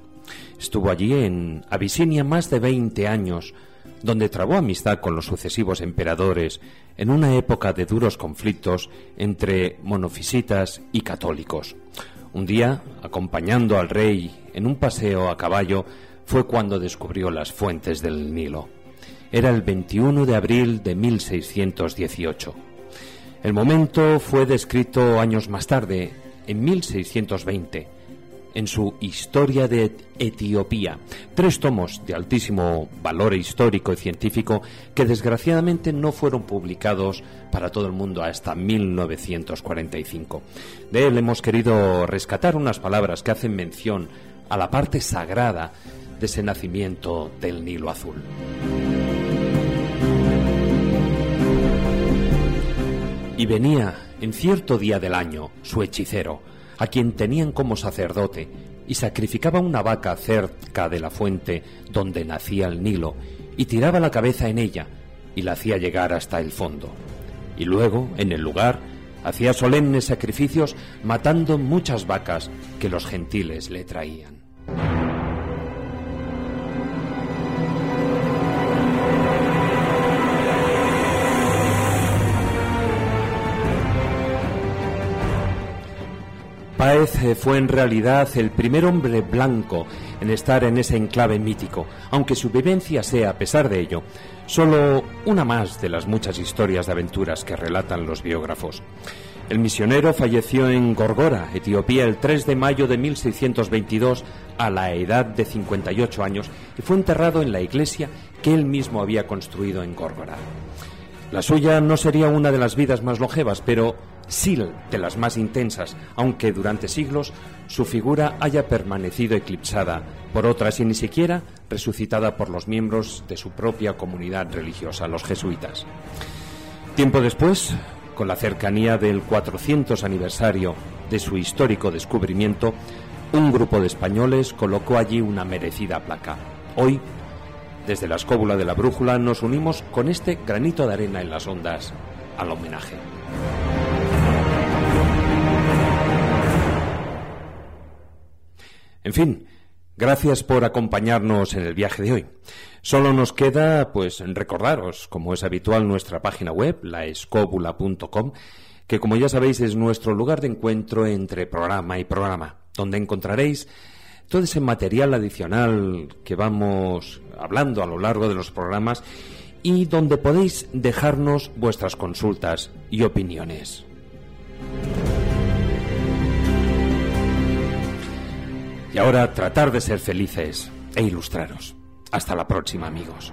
Estuvo allí en Abisinia más de 20 años, donde trabó amistad con los sucesivos emperadores en una época de duros conflictos entre monofisitas y católicos. Un día, acompañando al rey en un paseo a caballo, fue cuando descubrió las fuentes del Nilo. Era el 21 de abril de 1618. El momento fue descrito años más tarde en 1620 en su Historia de Etiopía, tres tomos de altísimo valor histórico y científico que desgraciadamente no fueron publicados para todo el mundo hasta 1945. De él hemos querido rescatar unas palabras que hacen mención a la parte sagrada de ese nacimiento del Nilo Azul. Y venía en cierto día del año, su hechicero, a quien tenían como sacerdote, y sacrificaba una vaca cerca de la fuente donde nacía el Nilo, y tiraba la cabeza en ella, y la hacía llegar hasta el fondo. Y luego, en el lugar, hacía solemnes sacrificios matando muchas vacas que los gentiles le traían. Paez eh, fue en realidad el primer hombre blanco en estar en ese enclave mítico, aunque su vivencia sea, a pesar de ello, solo una más de las muchas historias de aventuras que relatan los biógrafos. El misionero falleció en Gorgora, Etiopía, el 3 de mayo de 1622 a la edad de 58 años y fue enterrado en la iglesia que él mismo había construido en Gorgora. La suya no sería una de las vidas más longevas, pero sí de las más intensas, aunque durante siglos su figura haya permanecido eclipsada por otras y ni siquiera resucitada por los miembros de su propia comunidad religiosa, los jesuitas. Tiempo después, con la cercanía del 400 aniversario de su histórico descubrimiento, un grupo de españoles colocó allí una merecida placa. Hoy, desde la escóbula de la brújula, nos unimos con este granito de arena en las ondas al homenaje. Fin, gracias por acompañarnos en el viaje de hoy. Solo nos queda, pues, recordaros, como es habitual, nuestra página web, laescóbula.com, que como ya sabéis es nuestro lugar de encuentro entre programa y programa, donde encontraréis todo ese material adicional que vamos hablando a lo largo de los programas y donde podéis dejarnos vuestras consultas y opiniones. Y ahora tratar de ser felices e ilustraros. Hasta la próxima, amigos.